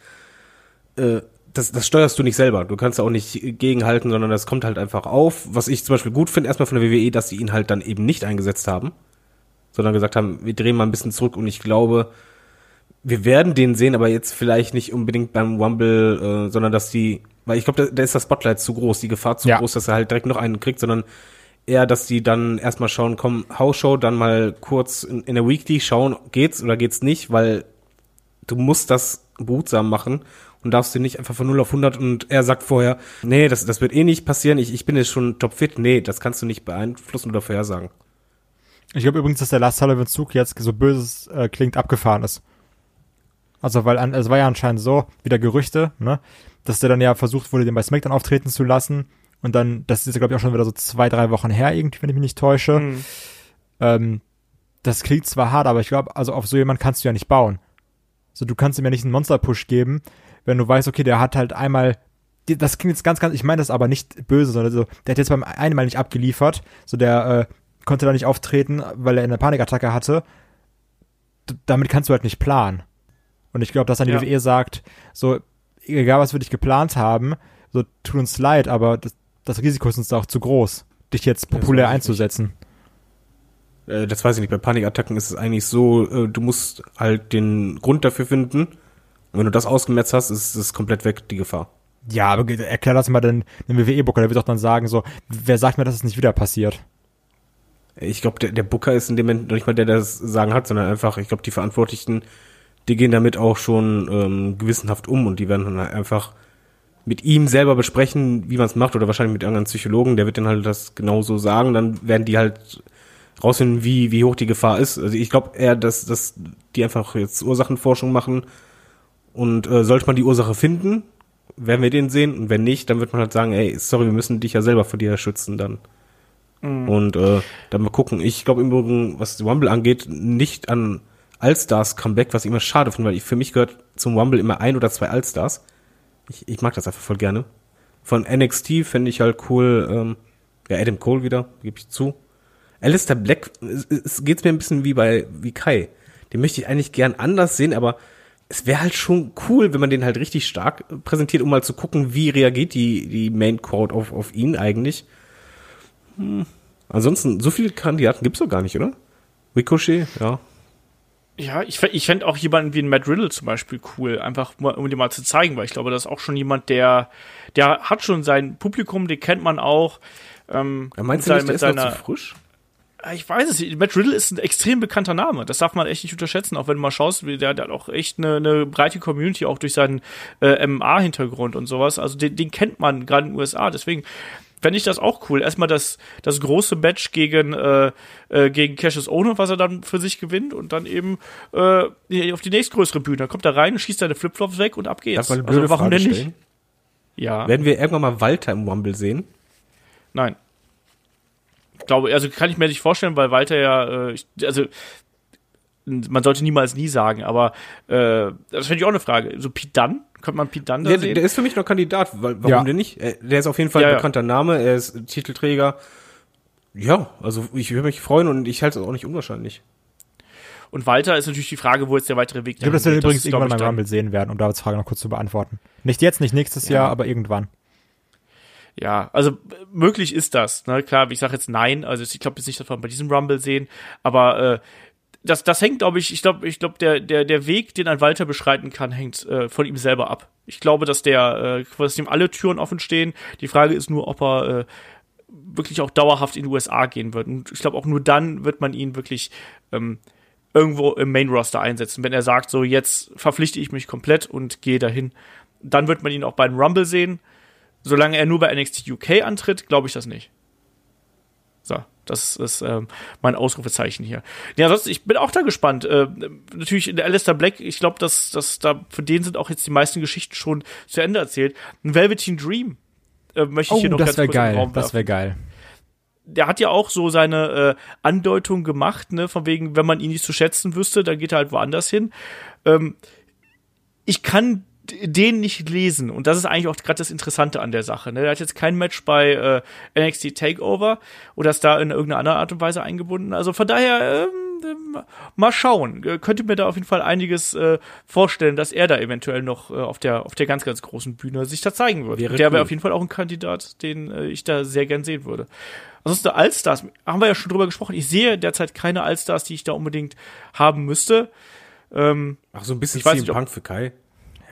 äh, das, das steuerst du nicht selber. Du kannst da auch nicht gegenhalten, sondern das kommt halt einfach auf. Was ich zum Beispiel gut finde, erstmal von der WWE, dass sie ihn halt dann eben nicht eingesetzt haben, sondern gesagt haben, wir drehen mal ein bisschen zurück und ich glaube, wir werden den sehen, aber jetzt vielleicht nicht unbedingt beim Rumble, äh, sondern dass die, weil ich glaube, da, da ist das Spotlight zu groß, die Gefahr zu Ja. groß, dass er halt direkt noch einen kriegt, sondern eher, dass die dann erstmal schauen, komm, Hausshow, dann mal kurz in, in der Weekly schauen, geht's oder geht's nicht, weil du musst das behutsam machen und darfst du nicht einfach von 0 auf 100 und er sagt vorher, nee, das, das wird eh nicht passieren, ich, ich bin jetzt schon topfit. Nee, das kannst du nicht beeinflussen oder vorhersagen. Ich glaube übrigens, dass der Lars Sullivan Zug jetzt so böses äh, klingt abgefahren ist. Also weil an, es war ja anscheinend so, wieder Gerüchte, ne, dass der dann ja versucht wurde, den bei SmackDown auftreten zu lassen und dann, das ist glaube ich auch schon wieder so zwei, drei Wochen her irgendwie, wenn ich mich nicht täusche. Mhm. Ähm, das klingt zwar hart, aber ich glaube, also auf so jemand kannst du ja nicht bauen. So, du kannst ihm ja nicht einen Monster-Push geben, wenn du weißt, okay, der hat halt einmal, das klingt jetzt ganz, ganz, ich meine das aber nicht böse, sondern so, der hat jetzt beim einmal nicht abgeliefert, so der äh, konnte da nicht auftreten, weil er eine Panikattacke hatte. D damit kannst du halt nicht planen. Und ich glaube, dass dann die Ja. WWE sagt, so, egal was wir dich geplant haben, so, tut uns leid, aber das, das Risiko ist uns da auch zu groß, dich jetzt populär einzusetzen. Äh, das weiß ich nicht. Bei Panikattacken ist es eigentlich so, äh, du musst halt den Grund dafür finden. Und wenn du das ausgemerzt hast, ist es komplett weg, die Gefahr. Ja, aber erklär das mal den, den WWE-Booker, der wird doch dann sagen, so, wer sagt mir, dass es nicht wieder passiert? Ich glaube, der, der Booker ist in dem Moment noch nicht mal der, der das Sagen hat, sondern einfach, ich glaube, die Verantwortlichen, die gehen damit auch schon ähm, gewissenhaft um und die werden dann halt einfach mit ihm selber besprechen, wie man es macht, oder wahrscheinlich mit irgendeinem Psychologen, der wird dann halt das genauso sagen, dann werden die halt rausfinden, wie, wie hoch die Gefahr ist. Also ich glaube eher, dass, dass die einfach jetzt Ursachenforschung machen und äh, sollte man die Ursache finden, werden wir den sehen und wenn nicht, dann wird man halt sagen, ey, sorry, wir müssen dich ja selber vor dir schützen dann. Und äh, dann mal gucken. Ich glaube im Übrigen, was Rumble angeht, nicht an Allstars Comeback, was ich immer schade finde, weil ich, für mich gehört zum Rumble immer ein oder zwei Allstars. Ich, ich mag das einfach voll gerne. Von NXT fände ich halt cool, ähm, ja, Adam Cole wieder, gebe ich zu. Alistair Black, es, es geht's mir ein bisschen wie bei wie Kai. Den möchte ich eigentlich gern anders sehen, aber es wäre halt schon cool, wenn man den halt richtig stark präsentiert, um mal zu gucken, wie reagiert die, die Main Crowd auf, auf ihn eigentlich. Hm. Ansonsten, so viele Kandidaten gibt's doch gar nicht, oder? Ricochet, ja. Ja, ich, ich fände auch jemanden wie ein Matt Riddle zum Beispiel cool, einfach mal, um dir mal zu zeigen, weil ich glaube, das ist auch schon jemand, der, der hat schon sein Publikum, den kennt man auch. Ähm, ja, meinst du nicht, der ist seiner, noch zu frisch? Ich weiß es nicht. Matt Riddle ist ein extrem bekannter Name. Das darf man echt nicht unterschätzen, auch wenn du mal schaust, der, der hat auch echt eine, eine breite Community, auch durch seinen äh, MMA-Hintergrund und sowas. Also den, den kennt man gerade in den USA. Deswegen fände ich das auch cool. Erstmal das, das große Match gegen, äh, äh, gegen Cassius Ono, was er dann für sich gewinnt und dann eben äh, auf die nächstgrößere Bühne. Dann kommt er rein, schießt seine Flipflops weg und ab geht's. Darf man also warum denn nicht? Ja. Werden wir irgendwann mal Walter im Rumble sehen? Nein. Ich glaube, also kann ich mir nicht vorstellen, weil Walter ja, äh, ich, also man sollte niemals nie sagen, aber äh, das finde ich auch eine Frage. So Pete Dunn, könnte man Pete Dunn da Der, sehen? der ist für mich noch Kandidat, weil, warum Ja. denn nicht? Äh, Der ist auf jeden Fall Ja, ein ja. bekannter Name, er ist Titelträger. Ja, also ich würde mich freuen und ich halte es auch nicht unwahrscheinlich. Und Walter ist natürlich die Frage, wo jetzt der weitere Weg Ich glaube, dass wir übrigens glaub irgendwann dann- Rumble sehen werden, um Davids Frage noch kurz zu beantworten. Nicht jetzt, nicht nächstes Jahr, aber irgendwann. Ja, also möglich ist das. Ne? Klar, ich sage jetzt nein, also ich glaube jetzt nicht, dass wir bei diesem Rumble sehen, aber äh, das, das hängt, glaube ich, ich glaube, ich glaube, der, der, der Weg, den ein Walter beschreiten kann, hängt äh, von ihm selber ab. Ich glaube, dass der, äh, dass ihm alle Türen offen stehen. Die Frage ist nur, ob er äh, wirklich auch dauerhaft in die USA gehen wird. Und ich glaube, auch nur dann wird man ihn wirklich ähm, irgendwo im Main Roster einsetzen. Wenn er sagt, so jetzt verpflichte ich mich komplett und gehe dahin, dann wird man ihn auch beim Rumble sehen. Solange er nur bei NXT UK antritt, glaube ich das nicht. So, das ist ähm, mein Ausrufezeichen hier. Ja, ansonsten, ich bin auch da gespannt. Äh, natürlich in der Alistair Black, ich glaube, dass, dass da für den sind auch jetzt die meisten Geschichten schon zu Ende erzählt. Ein Velveteen Dream äh, möchte ich hier noch Oh, das ganz wäre kurz geil. Raum Das wäre geil. der hat ja auch so seine äh, Andeutung gemacht, ne, von wegen, wenn man ihn nicht zu schätzen wüsste, dann geht er halt woanders hin. Ähm, ich kann den nicht lesen und das ist eigentlich auch gerade das Interessante an der Sache. Ne? Er hat jetzt kein Match bei äh, NXT Takeover oder ist da in irgendeiner anderen Art und Weise eingebunden. Also von daher ähm, ähm, mal schauen. Äh, Könnte mir da auf jeden Fall einiges äh, vorstellen, dass er da eventuell noch äh, auf der auf der ganz ganz großen Bühne sich da zeigen würde. Wäre der wäre cool. auf jeden Fall auch ein Kandidat, den äh, ich da sehr gern sehen würde. Ansonsten Allstars, haben wir ja schon drüber gesprochen. Ich sehe derzeit keine Allstars, die ich da unbedingt haben müsste. Ähm, Ach, so ein bisschen Ich weiß nicht, Punk für Kai.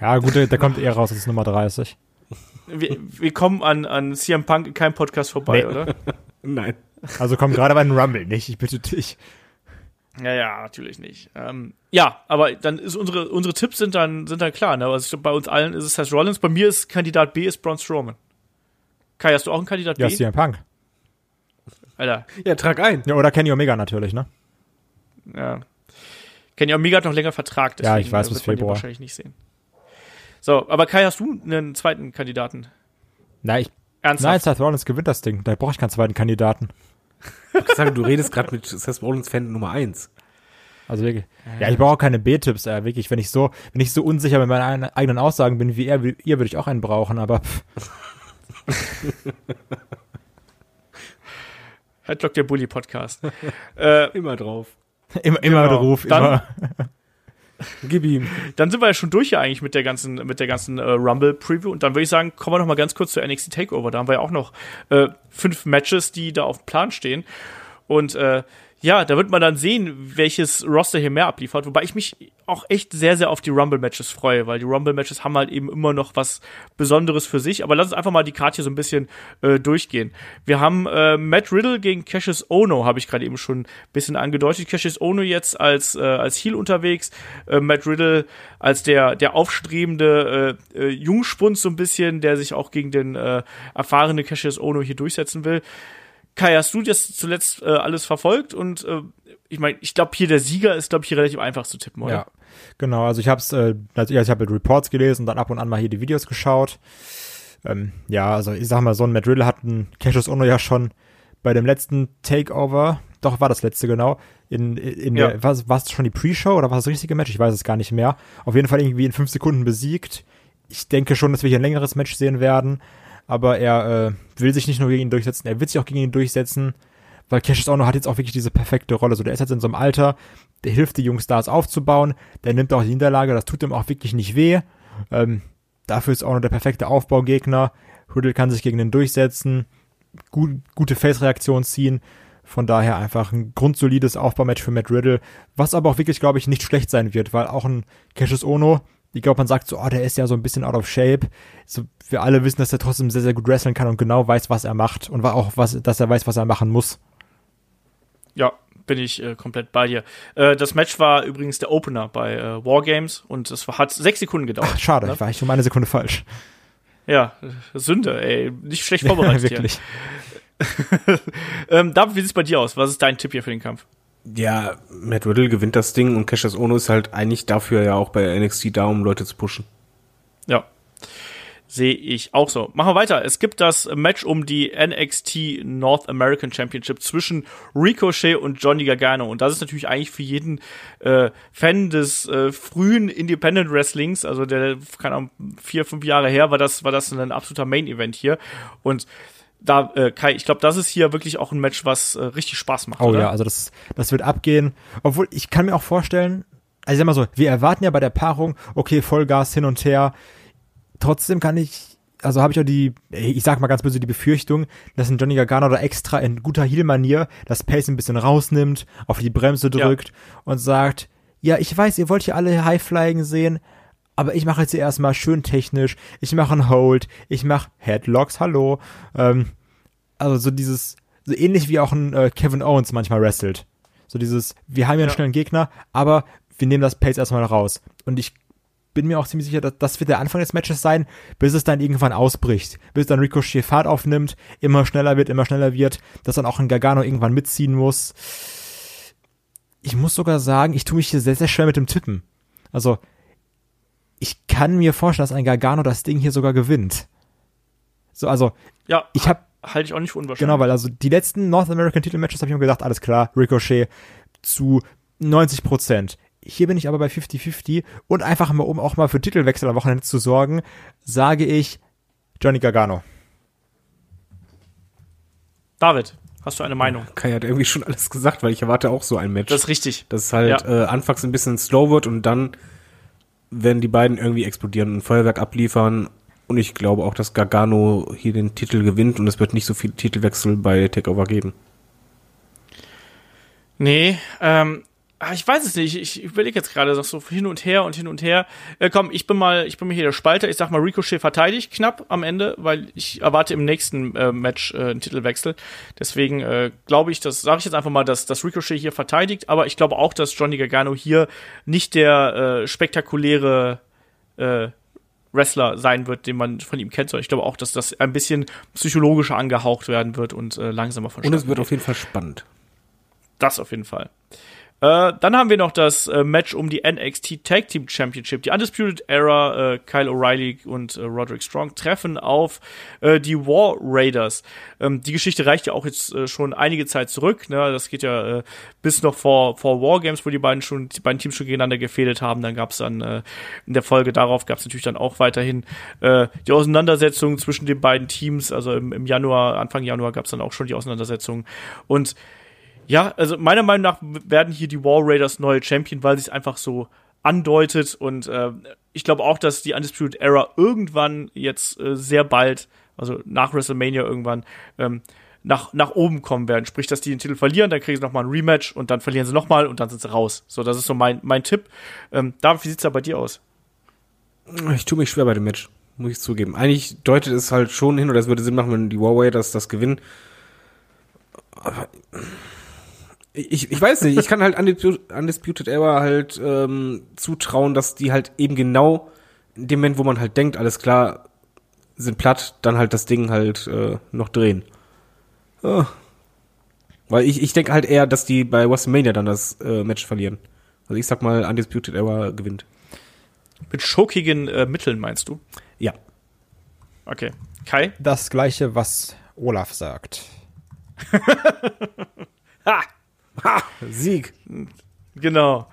Ja, gut, der, der kommt eher raus als Nummer 30. wir, wir kommen an, an CM Punk in keinem Podcast vorbei, Nee. oder? Nein. Also komm gerade bei den Rumble nicht, ich bitte dich. Ja, ja, natürlich nicht. Ähm, ja, aber dann ist unsere, unsere Tipps sind dann, sind dann klar. Ne? Also ich glaub, bei uns allen ist es Seth Rollins. Bei mir ist Kandidat B ist Braun Strowman. Kai, hast du auch einen Kandidat Ja, B? CM Punk. Alter, Ja, trag ein. Ja, oder Kenny Omega natürlich, ne? ja. Kenny Omega hat noch länger Vertrag, Ja, ich deswegen, weiß, äh, bis den Februar. wahrscheinlich nicht sehen. So, aber Kai, hast du einen zweiten Kandidaten? Na, ich, nein, Ernsthaft? Seth Rollins gewinnt das Ding. Da brauche ich keinen zweiten Kandidaten. Ich sage, du redest gerade mit Seth Rollins Fan Nummer eins. Also wirklich. Ja, ich brauche auch keine B-Tipps, äh, wirklich. Wenn ich so, wenn ich so unsicher mit meinen eigenen Aussagen bin wie er, wie ihr, würde ich auch einen brauchen, aber Headlock der Bully Podcast. äh, Immer drauf. immer, immer Genau. der Ruf, Dann- immer. Gib ihm. dann sind wir ja schon durch hier eigentlich mit der ganzen, mit der ganzen äh, Rumble Preview und dann würde ich sagen, kommen wir noch mal ganz kurz zur NXT Takeover. Da haben wir ja auch noch äh, fünf Matches, die da auf dem Plan stehen und äh, ja, da wird man dann sehen, welches Roster hier mehr abliefert. Wobei ich mich auch echt sehr, sehr auf die Rumble-Matches freue, weil die Rumble-Matches haben halt eben immer noch was Besonderes für sich. Aber lass uns einfach mal die Karte hier so ein bisschen äh, durchgehen. Wir haben äh, Matt Riddle gegen Cassius Ono, habe ich gerade eben schon ein bisschen angedeutet. Cassius Ono jetzt als, äh, als Heel unterwegs. Äh, Matt Riddle als der, der aufstrebende äh, äh, Jungspund so ein bisschen, der sich auch gegen den äh, erfahrenen Cassius Ono hier durchsetzen will. Kai, hast du das zuletzt äh, alles verfolgt? Und äh, ich meine, ich glaube hier der Sieger ist, glaube ich, hier relativ einfach zu tippen, oder? Ja, genau. Also ich habe es, äh, also ich habe Reports gelesen und dann ab und an mal hier die Videos geschaut. Ähm, ja, also ich sag mal, so ein Matt Riddle hat ein Cassius Ono ja schon bei dem letzten Takeover, doch war das letzte genau, in, in Ja. der, was, war es schon die Pre-Show oder war es das richtige Match? Ich weiß es gar nicht mehr. Auf jeden Fall irgendwie in fünf Sekunden besiegt. Ich denke schon, dass wir hier ein längeres Match sehen werden, aber er äh, will sich nicht nur gegen ihn durchsetzen, er wird sich auch gegen ihn durchsetzen. weil Cassius Ono hat jetzt auch wirklich diese perfekte Rolle. So, der ist jetzt in so einem Alter, der hilft die Jungstars aufzubauen, der nimmt auch die Niederlage, das tut ihm auch wirklich nicht weh. Ähm, dafür ist Ono der perfekte Aufbaugegner. Riddle kann sich gegen den durchsetzen, gut, gute Face-Reaktion ziehen. Von daher einfach ein grundsolides Aufbaumatch für Matt Riddle, was aber auch wirklich, glaube ich, nicht schlecht sein wird, weil auch ein Cassius Ono, ich glaube, man sagt so, oh, der ist ja so ein bisschen out of shape. So, wir alle wissen, dass er trotzdem sehr, sehr gut wresteln kann und genau weiß, was er macht und auch, was, dass er weiß, was er machen muss. Ja, bin ich äh, komplett bei dir. Äh, das Match war übrigens der Opener bei äh, Wargames und es hat sechs Sekunden gedauert. Ach, schade, ne? war ich um eine Sekunde falsch. Ja, Sünde, ey. Nicht schlecht vorbereitet. Wirklich. ähm, David, wie sieht's bei dir aus? Was ist dein Tipp hier für den Kampf? Ja, Matt Riddle gewinnt das Ding und Cassius Ono ist halt eigentlich dafür ja auch bei NXT da, um Leute zu pushen. Ja. Sehe ich auch so. Machen wir weiter. Es gibt das Match um die NXT North American Championship zwischen Ricochet und Johnny Gargano. Und das ist natürlich eigentlich für jeden äh, Fan des äh, frühen Independent Wrestlings, also der, keine Ahnung, vier, fünf Jahre her, war das, war das ein absoluter Main-Event hier. Und da, äh, Kai, ich glaube, das ist hier wirklich auch ein Match, was äh, richtig Spaß macht. Oh oder? ja, also das, das wird abgehen. Obwohl, ich kann mir auch vorstellen, also ich sag mal so, wir erwarten ja bei der Paarung, okay, Vollgas hin und her. Trotzdem kann ich, also habe ich auch die, ich sag mal ganz böse, die Befürchtung, dass ein Johnny Gargano da extra in guter Heel-Manier das Pace ein bisschen rausnimmt, auf die Bremse drückt ja. und sagt, ja, ich weiß, ihr wollt hier alle High-Flying sehen, aber ich mache jetzt hier erstmal schön technisch, ich mache einen Hold, ich mache Headlocks, hallo. Ähm, also so dieses, so ähnlich wie auch ein äh, Kevin Owens manchmal wrestelt. So dieses, wir haben ja einen schnellen Gegner, aber wir nehmen das Pace erstmal raus. Und ich bin mir auch ziemlich sicher, dass das wird der Anfang des Matches sein, bis es dann irgendwann ausbricht. Bis dann Ricochet Fahrt aufnimmt, immer schneller wird, immer schneller wird, dass dann auch ein Gargano irgendwann mitziehen muss. Ich muss sogar sagen, ich tue mich hier sehr, sehr schwer mit dem Tippen. Also, ich kann mir vorstellen, dass ein Gargano das Ding hier sogar gewinnt. So, also, ja, ich habe halte ich auch nicht für unwahrscheinlich. Genau, weil also die letzten North American Titelmatches habe ich mir gedacht, alles klar, Ricochet zu 90 Prozent. Hier bin ich aber bei 50-50 und einfach mal, um auch mal für Titelwechsel am Wochenende zu sorgen, sage ich Johnny Gargano. David, hast du eine Meinung? Kai hat irgendwie schon alles gesagt, weil ich erwarte auch so ein Match. Das ist richtig. Das ist halt ja. äh, anfangs ein bisschen slow wird und dann werden die beiden irgendwie explodieren und ein Feuerwerk abliefern. Und ich glaube auch, dass Gargano hier den Titel gewinnt und es wird nicht so viel Titelwechsel bei Takeover geben. Nee, ähm, Ah, ich weiß es nicht. Ich überlege jetzt gerade so hin und her und hin und her. Äh, komm, ich bin mal, ich bin mal hier der Spalter. Ich sag mal, Ricochet verteidigt knapp am Ende, weil ich erwarte im nächsten äh, Match äh, einen Titelwechsel. Deswegen äh, glaube ich, das sage ich jetzt einfach mal, dass, dass Ricochet hier verteidigt. Aber ich glaube auch, dass Johnny Gargano hier nicht der äh, spektakuläre äh, Wrestler sein wird, den man von ihm kennt, sondern ich glaube auch, dass das ein bisschen psychologischer angehaucht werden wird und äh, langsamer von Und es wird auf jeden Fall spannend. Das auf jeden Fall. Äh, dann haben wir noch das äh, Match um die NXT Tag Team Championship. Die Undisputed Era, äh, Kyle O'Reilly und äh, Roderick Strong treffen auf äh, die War Raiders. Ähm, die Geschichte reicht ja auch jetzt schon einige Zeit zurück. Ne? Das geht ja bis noch vor, vor War Games, wo die beiden schon, die beiden Teams schon gegeneinander gefädelt haben. Dann gab es dann in der Folge darauf gab es natürlich dann auch weiterhin die Auseinandersetzung zwischen den beiden Teams. Also im, im Januar, Anfang Januar gab es dann auch schon die Auseinandersetzung. Und ja, also meiner Meinung nach werden hier die War Raiders neue Champion, weil sie es einfach so andeutet und äh, ich glaube auch, dass die Undisputed Era irgendwann jetzt äh, sehr bald, also nach WrestleMania irgendwann, ähm, nach, nach oben kommen werden. Sprich, dass die den Titel verlieren, dann kriegen sie nochmal ein Rematch und dann verlieren sie nochmal und dann sind sie raus. So, das ist so mein, mein Tipp. Ähm, David, wie sieht's da bei dir aus? Ich tue mich schwer bei dem Match, muss ich zugeben. Eigentlich deutet es halt schon hin, oder es würde Sinn machen, wenn die War Raiders das gewinnen. Aber ich, ich weiß nicht, ich kann halt Undisputed, Era halt ähm, zutrauen, dass die halt eben genau in dem Moment, wo man halt denkt, alles klar, sind platt, dann halt das Ding halt äh, noch drehen. Oh. Weil ich, ich denke halt eher, dass die bei WrestleMania dann das äh, Match verlieren. Also ich sag mal, Undisputed Era gewinnt. Mit schokigen äh, Mitteln meinst du? Ja. Okay. Kai? Das gleiche, was Olaf sagt. ha! Ha, Sieg. Genau.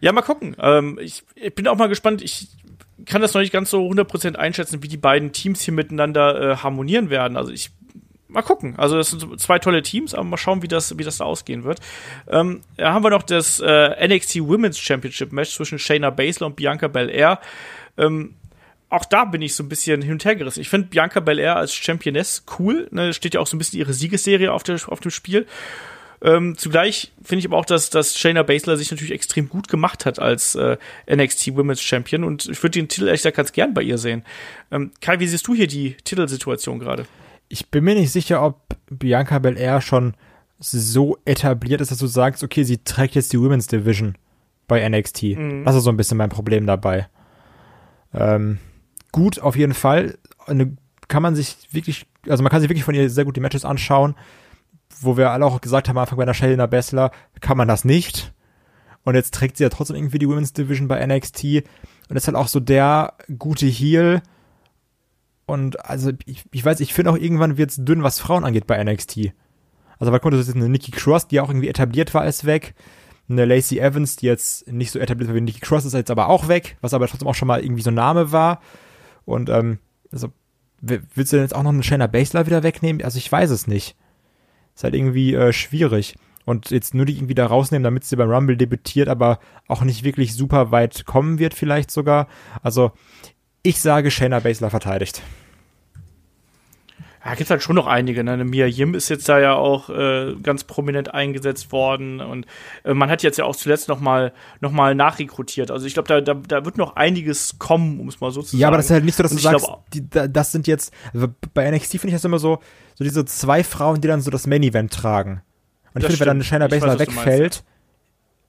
Ja, mal gucken. Ähm, ich, ich, bin auch mal gespannt. Ich kann das noch nicht ganz so 100% einschätzen, wie die beiden Teams hier miteinander äh, harmonieren werden. Also ich mal gucken. Also das sind zwei tolle Teams, aber mal schauen, wie das, wie das da ausgehen wird. Ähm, da haben wir noch das äh, NXT Women's Championship Match zwischen Shayna Baszler und Bianca Belair. Ähm, auch da bin ich so ein bisschen hin und her gerissen. Ich finde Bianca Belair als Championess cool. Ne? Steht ja auch so ein bisschen ihre Siegesserie auf, der, auf dem Spiel. Ähm, zugleich finde ich aber auch, dass, dass Shayna Baszler sich natürlich extrem gut gemacht hat als äh, NXT Women's Champion und ich würde den Titel ehrlich gesagt ganz gern bei ihr sehen. Ähm, Kai, wie siehst du hier die Titelsituation gerade? Ich bin mir nicht sicher, ob Bianca Belair schon so etabliert ist, dass du sagst, okay, sie trägt jetzt die Women's Division bei NXT. Mhm. Das ist so ein bisschen mein Problem dabei. Ähm, gut, auf jeden Fall. Eine, kann man sich wirklich, also man kann sich wirklich von ihr sehr gut die Matches anschauen wo wir alle auch gesagt haben am Anfang bei der Shayna Bessler, kann man das nicht. Und jetzt trägt sie ja trotzdem irgendwie die Women's Division bei NXT und ist halt auch so der gute Heel. Und also ich, ich weiß, ich finde auch irgendwann wird's dünn, was Frauen angeht bei NXT. Also weil konnte jetzt eine Nikki Cross, die auch irgendwie etabliert war, ist weg. Eine Lacey Evans, die jetzt nicht so etabliert war wie Nikki Cross, ist jetzt aber auch weg, was aber trotzdem auch schon mal irgendwie so ein Name war. Und ähm, also willst du denn jetzt auch noch eine Shayna Baszler wieder wegnehmen? Also ich weiß es nicht. Ist halt irgendwie äh, schwierig. Und jetzt nur die irgendwie da rausnehmen, damit sie beim Rumble debütiert, aber auch nicht wirklich super weit kommen wird, vielleicht sogar. Also, ich sage, Shayna Baszler verteidigt. Ja, gibt's halt schon noch einige. Ne? Mia Yim ist jetzt da ja auch äh, ganz prominent eingesetzt worden und äh, man hat jetzt ja auch zuletzt noch mal noch mal nachrekrutiert. Also ich glaube, da, da, da wird noch einiges kommen, um es mal so zu sagen. Ja, aber das ist halt nicht so, dass und du sagst, glaub, die, das sind jetzt also bei NXT finde ich das immer so so diese zwei Frauen, die dann so das Main Event tragen. Und ich finde, wenn dann eine Shayna Baszler wegfällt,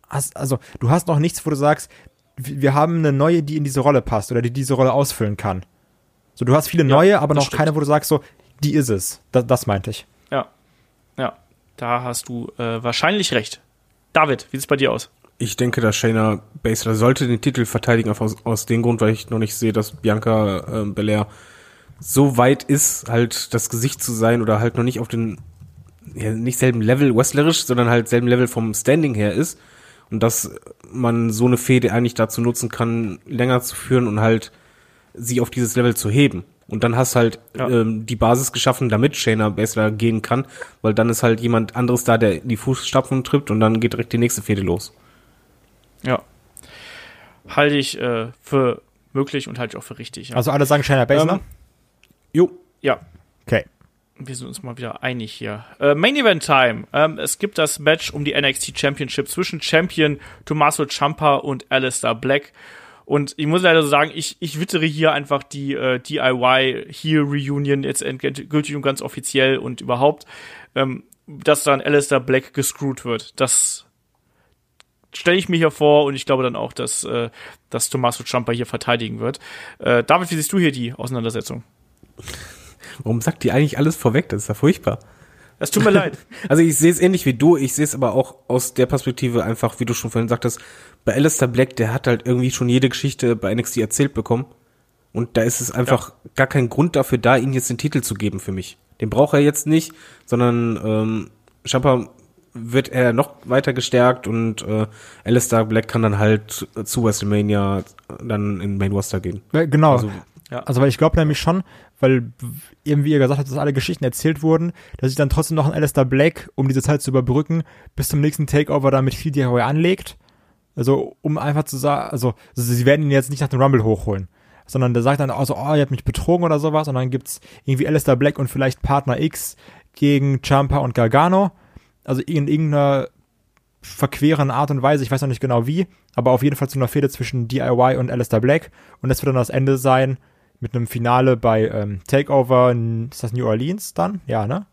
hast, also du hast noch nichts, wo du sagst, wir haben eine neue, die in diese Rolle passt oder die diese Rolle ausfüllen kann. So, du hast viele neue, ja, aber noch stimmt. keine, wo du sagst so, die ist es. Das, das meinte ich. Ja. Ja. Da hast du äh, wahrscheinlich recht. David, wie sieht es bei dir aus? Ich denke, dass Shayna Baszler sollte den Titel verteidigen, einfach aus, aus dem Grund, weil ich noch nicht sehe, dass Bianca äh, Belair so weit ist, halt das Gesicht zu sein oder halt noch nicht auf den, ja, nicht selben Level wrestlerisch, sondern halt selben Level vom Standing her ist. Und dass man so eine Fehde eigentlich dazu nutzen kann, länger zu führen und halt sie auf dieses Level zu heben. Und dann hast halt ja. ähm, die Basis geschaffen, damit Shayna besser gehen kann, weil dann ist halt jemand anderes da, der die Fußstapfen tritt und dann geht direkt die nächste Fehde los. Ja. Halte ich äh, für möglich und halte ich auch für richtig. Ja. Also alle sagen Shayna Baszler? Ähm, jo. Ja. Okay. Wir sind uns mal wieder einig hier. Äh, Main Event Time. Ähm, es gibt das Match um die NXT Championship zwischen Champion Tommaso Ciampa und Alistair Black. Und ich muss leider so sagen, ich, ich wittere hier einfach die äh, DIY Heel Reunion jetzt endgültig und ganz offiziell und überhaupt, ähm, dass dann Alistair Black gescrewt wird. Das stelle ich mir hier vor und ich glaube dann auch, dass, äh, dass Tommaso Ciampa hier verteidigen wird. Äh, David, wie siehst du hier die Auseinandersetzung? Warum sagt die eigentlich alles vorweg? Das ist ja furchtbar. Es tut mir leid. Also ich sehe es ähnlich wie du, ich sehe es aber auch aus der Perspektive einfach, wie du schon vorhin sagtest, bei Alistair Black, der hat halt irgendwie schon jede Geschichte bei NXT erzählt bekommen. Und da ist es einfach ja. gar kein Grund dafür da, ihm jetzt den Titel zu geben für mich. Den braucht er jetzt nicht, sondern ähm, Champa wird er noch weiter gestärkt und äh, Alistair Black kann dann halt zu WrestleMania dann in Main Roster gehen. Genau. Also, ja. also weil ich glaube nämlich schon, weil irgendwie ihr gesagt habt, dass alle Geschichten erzählt wurden, dass sich dann trotzdem noch ein Alistair Black, um diese Zeit zu überbrücken, bis zum nächsten Takeover damit viel DIY anlegt. Also, um einfach zu sagen, also, also, sie werden ihn jetzt nicht nach dem Rumble hochholen. Sondern der sagt dann auch so, oh, ihr habt mich betrogen oder sowas. Und dann gibt's irgendwie Alistair Black und vielleicht Partner X gegen Champa und Gargano. Also in irgendeiner verqueren Art und Weise, ich weiß noch nicht genau wie, aber auf jeden Fall zu einer Fehde zwischen DIY und Alistair Black. Und das wird dann das Ende sein, mit einem Finale bei ähm, Takeover, ist das New Orleans dann? Ja, ne?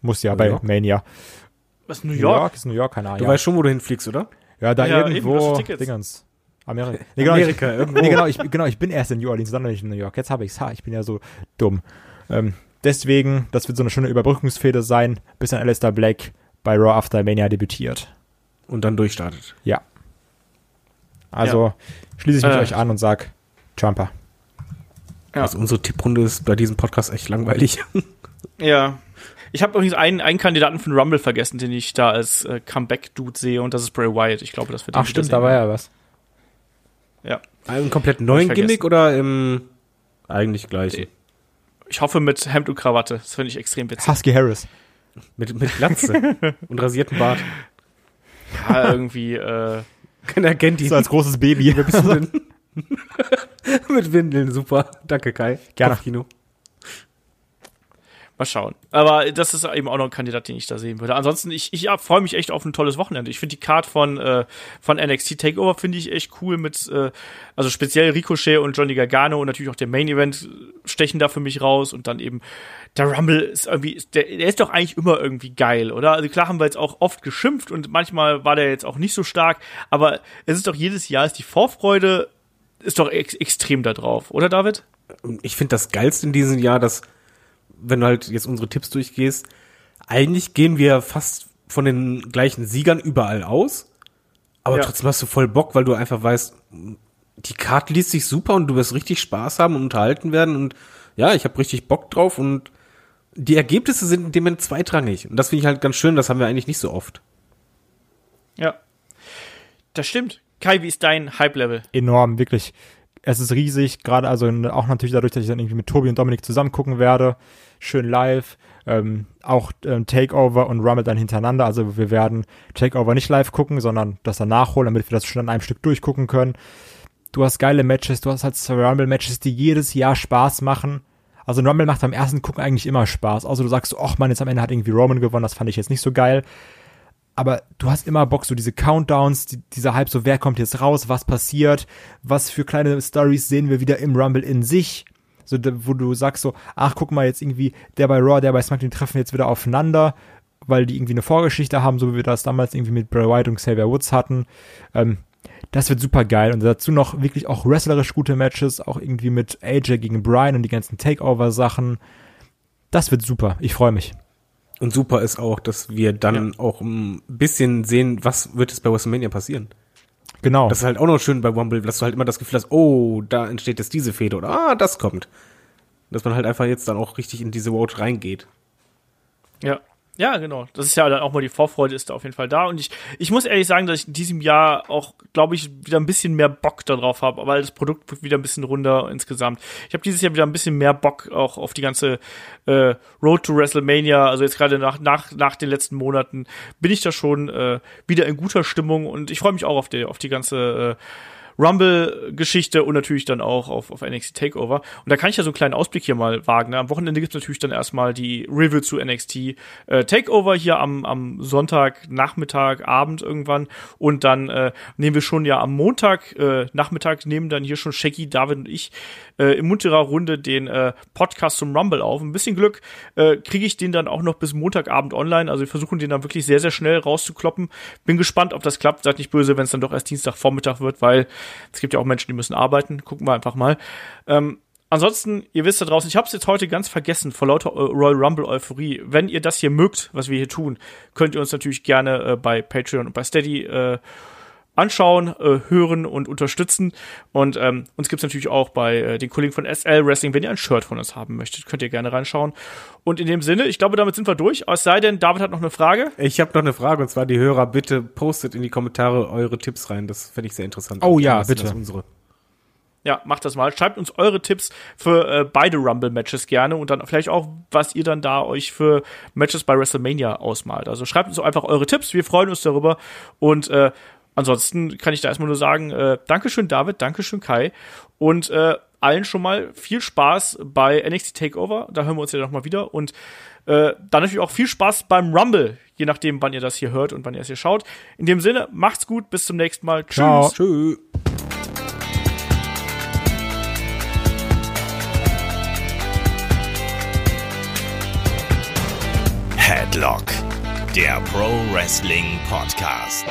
Muss ja New bei York. Mania. Was, New York? New York ist New York, keine Ahnung. Du ja. weißt schon, wo du hinfliegst, oder? Ja, da ja, irgendwo, Dingens. Amerika. Nee, genau, Amerika, ich, irgendwo. Nee, genau, ich, genau, ich bin erst in New Orleans, dann nicht in New York. Jetzt habe ich's. Ha, ich bin ja so dumm. Ähm, deswegen, das wird so eine schöne Überbrückungsfehde sein, bis dann Alistair Black bei Raw After Mania debütiert. Und dann durchstartet. Ja. Also ja. schließe ich mich äh. euch an und sag Jumper. Ja. Also unsere Tipprunde ist bei diesem Podcast echt langweilig. Ja. Ich habe übrigens einen, einen Kandidaten für den Rumble vergessen, den ich da als äh, Comeback-Dude sehe, und das ist Bray Wyatt. Ich glaube, das wird Ach stimmt, da war ja was. Ja. Einen komplett neuen Gimmick oder im eigentlich gleichen? Ich hoffe mit Hemd und Krawatte. Das finde ich extrem witzig. Husky Harris. Mit, mit Glatze und rasierten Bart. Ja, irgendwie, äh, Kein Agent, So als großes Baby. Wer bist du denn? mit Windeln, super. Danke, Kai. Gerne. Kopfkino. Mal schauen. Aber das ist eben auch noch ein Kandidat, den ich da sehen würde. Ansonsten, ich, ich freue mich echt auf ein tolles Wochenende. Ich finde die Card von, äh, von NXT Takeover finde ich echt cool mit, äh, also speziell Ricochet und Johnny Gargano und natürlich auch der Main Event stechen da für mich raus und dann eben der Rumble ist irgendwie, der, der ist doch eigentlich immer irgendwie geil, oder? Also klar haben wir jetzt auch oft geschimpft und manchmal war der jetzt auch nicht so stark, aber es ist doch jedes Jahr ist die Vorfreude ist doch ex extrem da drauf, oder David? Ich finde das Geilste in diesem Jahr, dass, wenn du halt jetzt unsere Tipps durchgehst, eigentlich gehen wir fast von den gleichen Siegern überall aus. Aber Ja. trotzdem hast du voll Bock, weil du einfach weißt, die Karte liest sich super und du wirst richtig Spaß haben und unterhalten werden. Und ja, ich habe richtig Bock drauf und die Ergebnisse sind in dem Moment zweitrangig. Und das finde ich halt ganz schön, das haben wir eigentlich nicht so oft. Ja. Das stimmt. Kai, wie ist dein Hype-Level? enorm, wirklich. Es ist riesig, gerade also auch natürlich dadurch, dass ich dann irgendwie mit Tobi und Dominik zusammen gucken werde. Schön live. Ähm, auch ähm, Takeover und Rumble dann hintereinander. Also wir werden Takeover nicht live gucken, sondern das dann nachholen, damit wir das schon an einem Stück durchgucken können. Du hast geile Matches, du hast halt Rumble-Matches, die jedes Jahr Spaß machen. Also ein Rumble macht beim ersten Gucken eigentlich immer Spaß. Also du sagst, ach man, jetzt am Ende hat irgendwie Roman gewonnen, das fand ich jetzt nicht so geil aber du hast immer Bock, so diese Countdowns, die, dieser Hype, so wer kommt jetzt raus, was passiert, was für kleine Stories sehen wir wieder im Rumble in sich, so wo du sagst so, ach guck mal jetzt irgendwie, der bei Raw, der bei SmackDown treffen jetzt wieder aufeinander, weil die irgendwie eine Vorgeschichte haben, so wie wir das damals irgendwie mit Bray Wyatt und Xavier Woods hatten. Ähm, das wird super geil und dazu noch wirklich auch wrestlerisch gute Matches, auch irgendwie mit AJ gegen Brian und die ganzen Takeover-Sachen. Das wird super. Ich freue mich. Und super ist auch, dass wir dann auch ein bisschen sehen, was wird es bei WrestleMania passieren. Genau. Das ist halt auch noch schön bei Rumble, dass du halt immer das Gefühl hast, oh, da entsteht jetzt diese Fehde oder ah, das kommt. Dass man halt einfach jetzt dann auch richtig in diese Road reingeht. Ja. Ja, genau. Das ist ja dann auch mal die Vorfreude ist da auf jeden Fall da. Und ich, ich muss ehrlich sagen, dass ich in diesem Jahr auch, glaube ich, wieder ein bisschen mehr Bock darauf habe, weil das Produkt wird wieder ein bisschen runder insgesamt. Ich habe dieses Jahr wieder ein bisschen mehr Bock auch auf die ganze äh, Road to WrestleMania. Also jetzt gerade nach, nach, nach den letzten Monaten bin ich da schon äh, wieder in guter Stimmung und ich freue mich auch auf die, auf die ganze äh, Rumble-Geschichte und natürlich dann auch auf, auf NXT Takeover. Und da kann ich ja so einen kleinen Ausblick hier mal wagen. Ne? Am Wochenende gibt's natürlich dann erstmal die Review zu NXT äh, Takeover hier am, am Sonntag, Nachmittag, Abend irgendwann. Und dann äh, nehmen wir schon ja am Montag, äh, Nachmittag, nehmen dann hier schon Shaggy, David und ich äh, im munterer Runde den äh, Podcast zum Rumble auf. Ein bisschen Glück äh, kriege ich den dann auch noch bis Montagabend online. Also wir versuchen den dann wirklich sehr, sehr schnell rauszukloppen. Bin gespannt, ob das klappt. Seid nicht böse, wenn es dann doch erst Dienstagvormittag wird, weil es gibt ja auch Menschen, die müssen arbeiten. Gucken wir einfach mal. Ähm, Ansonsten, ihr wisst da draußen, ich habe es jetzt heute ganz vergessen vor lauter Eu- Royal Rumble Euphorie. Wenn ihr das hier mögt, was wir hier tun, könnt ihr uns natürlich gerne äh, bei Patreon und bei Steady äh, anschauen, äh, hören und unterstützen. Und ähm, uns gibt's natürlich auch bei äh, den Kollegen von SL Wrestling, wenn ihr ein Shirt von uns haben möchtet, könnt ihr gerne reinschauen. Und in dem Sinne, ich glaube, damit sind wir durch. Es sei denn, David hat noch eine Frage. Ich habe noch eine Frage und zwar die Hörer, bitte postet in die Kommentare eure Tipps rein. Das fände ich sehr interessant. Oh ja, bitte. Unsere. Ja, macht das mal. Schreibt uns eure Tipps für äh, beide Rumble-Matches gerne und dann vielleicht auch, was ihr dann da euch für Matches bei WrestleMania ausmalt. Also schreibt uns einfach eure Tipps. Wir freuen uns darüber. Und äh, ansonsten kann ich da erstmal nur sagen, äh, Dankeschön, David, Dankeschön, Kai. Und äh, allen schon mal viel Spaß bei NXT Takeover. Da hören wir uns ja nochmal wieder. Und äh, dann natürlich auch viel Spaß beim Rumble, je nachdem, wann ihr das hier hört und wann ihr es hier schaut. In dem Sinne, macht's gut, bis zum nächsten Mal. Tschüss. Ciao. Tschüss. Headlock, der Pro Wrestling Podcast.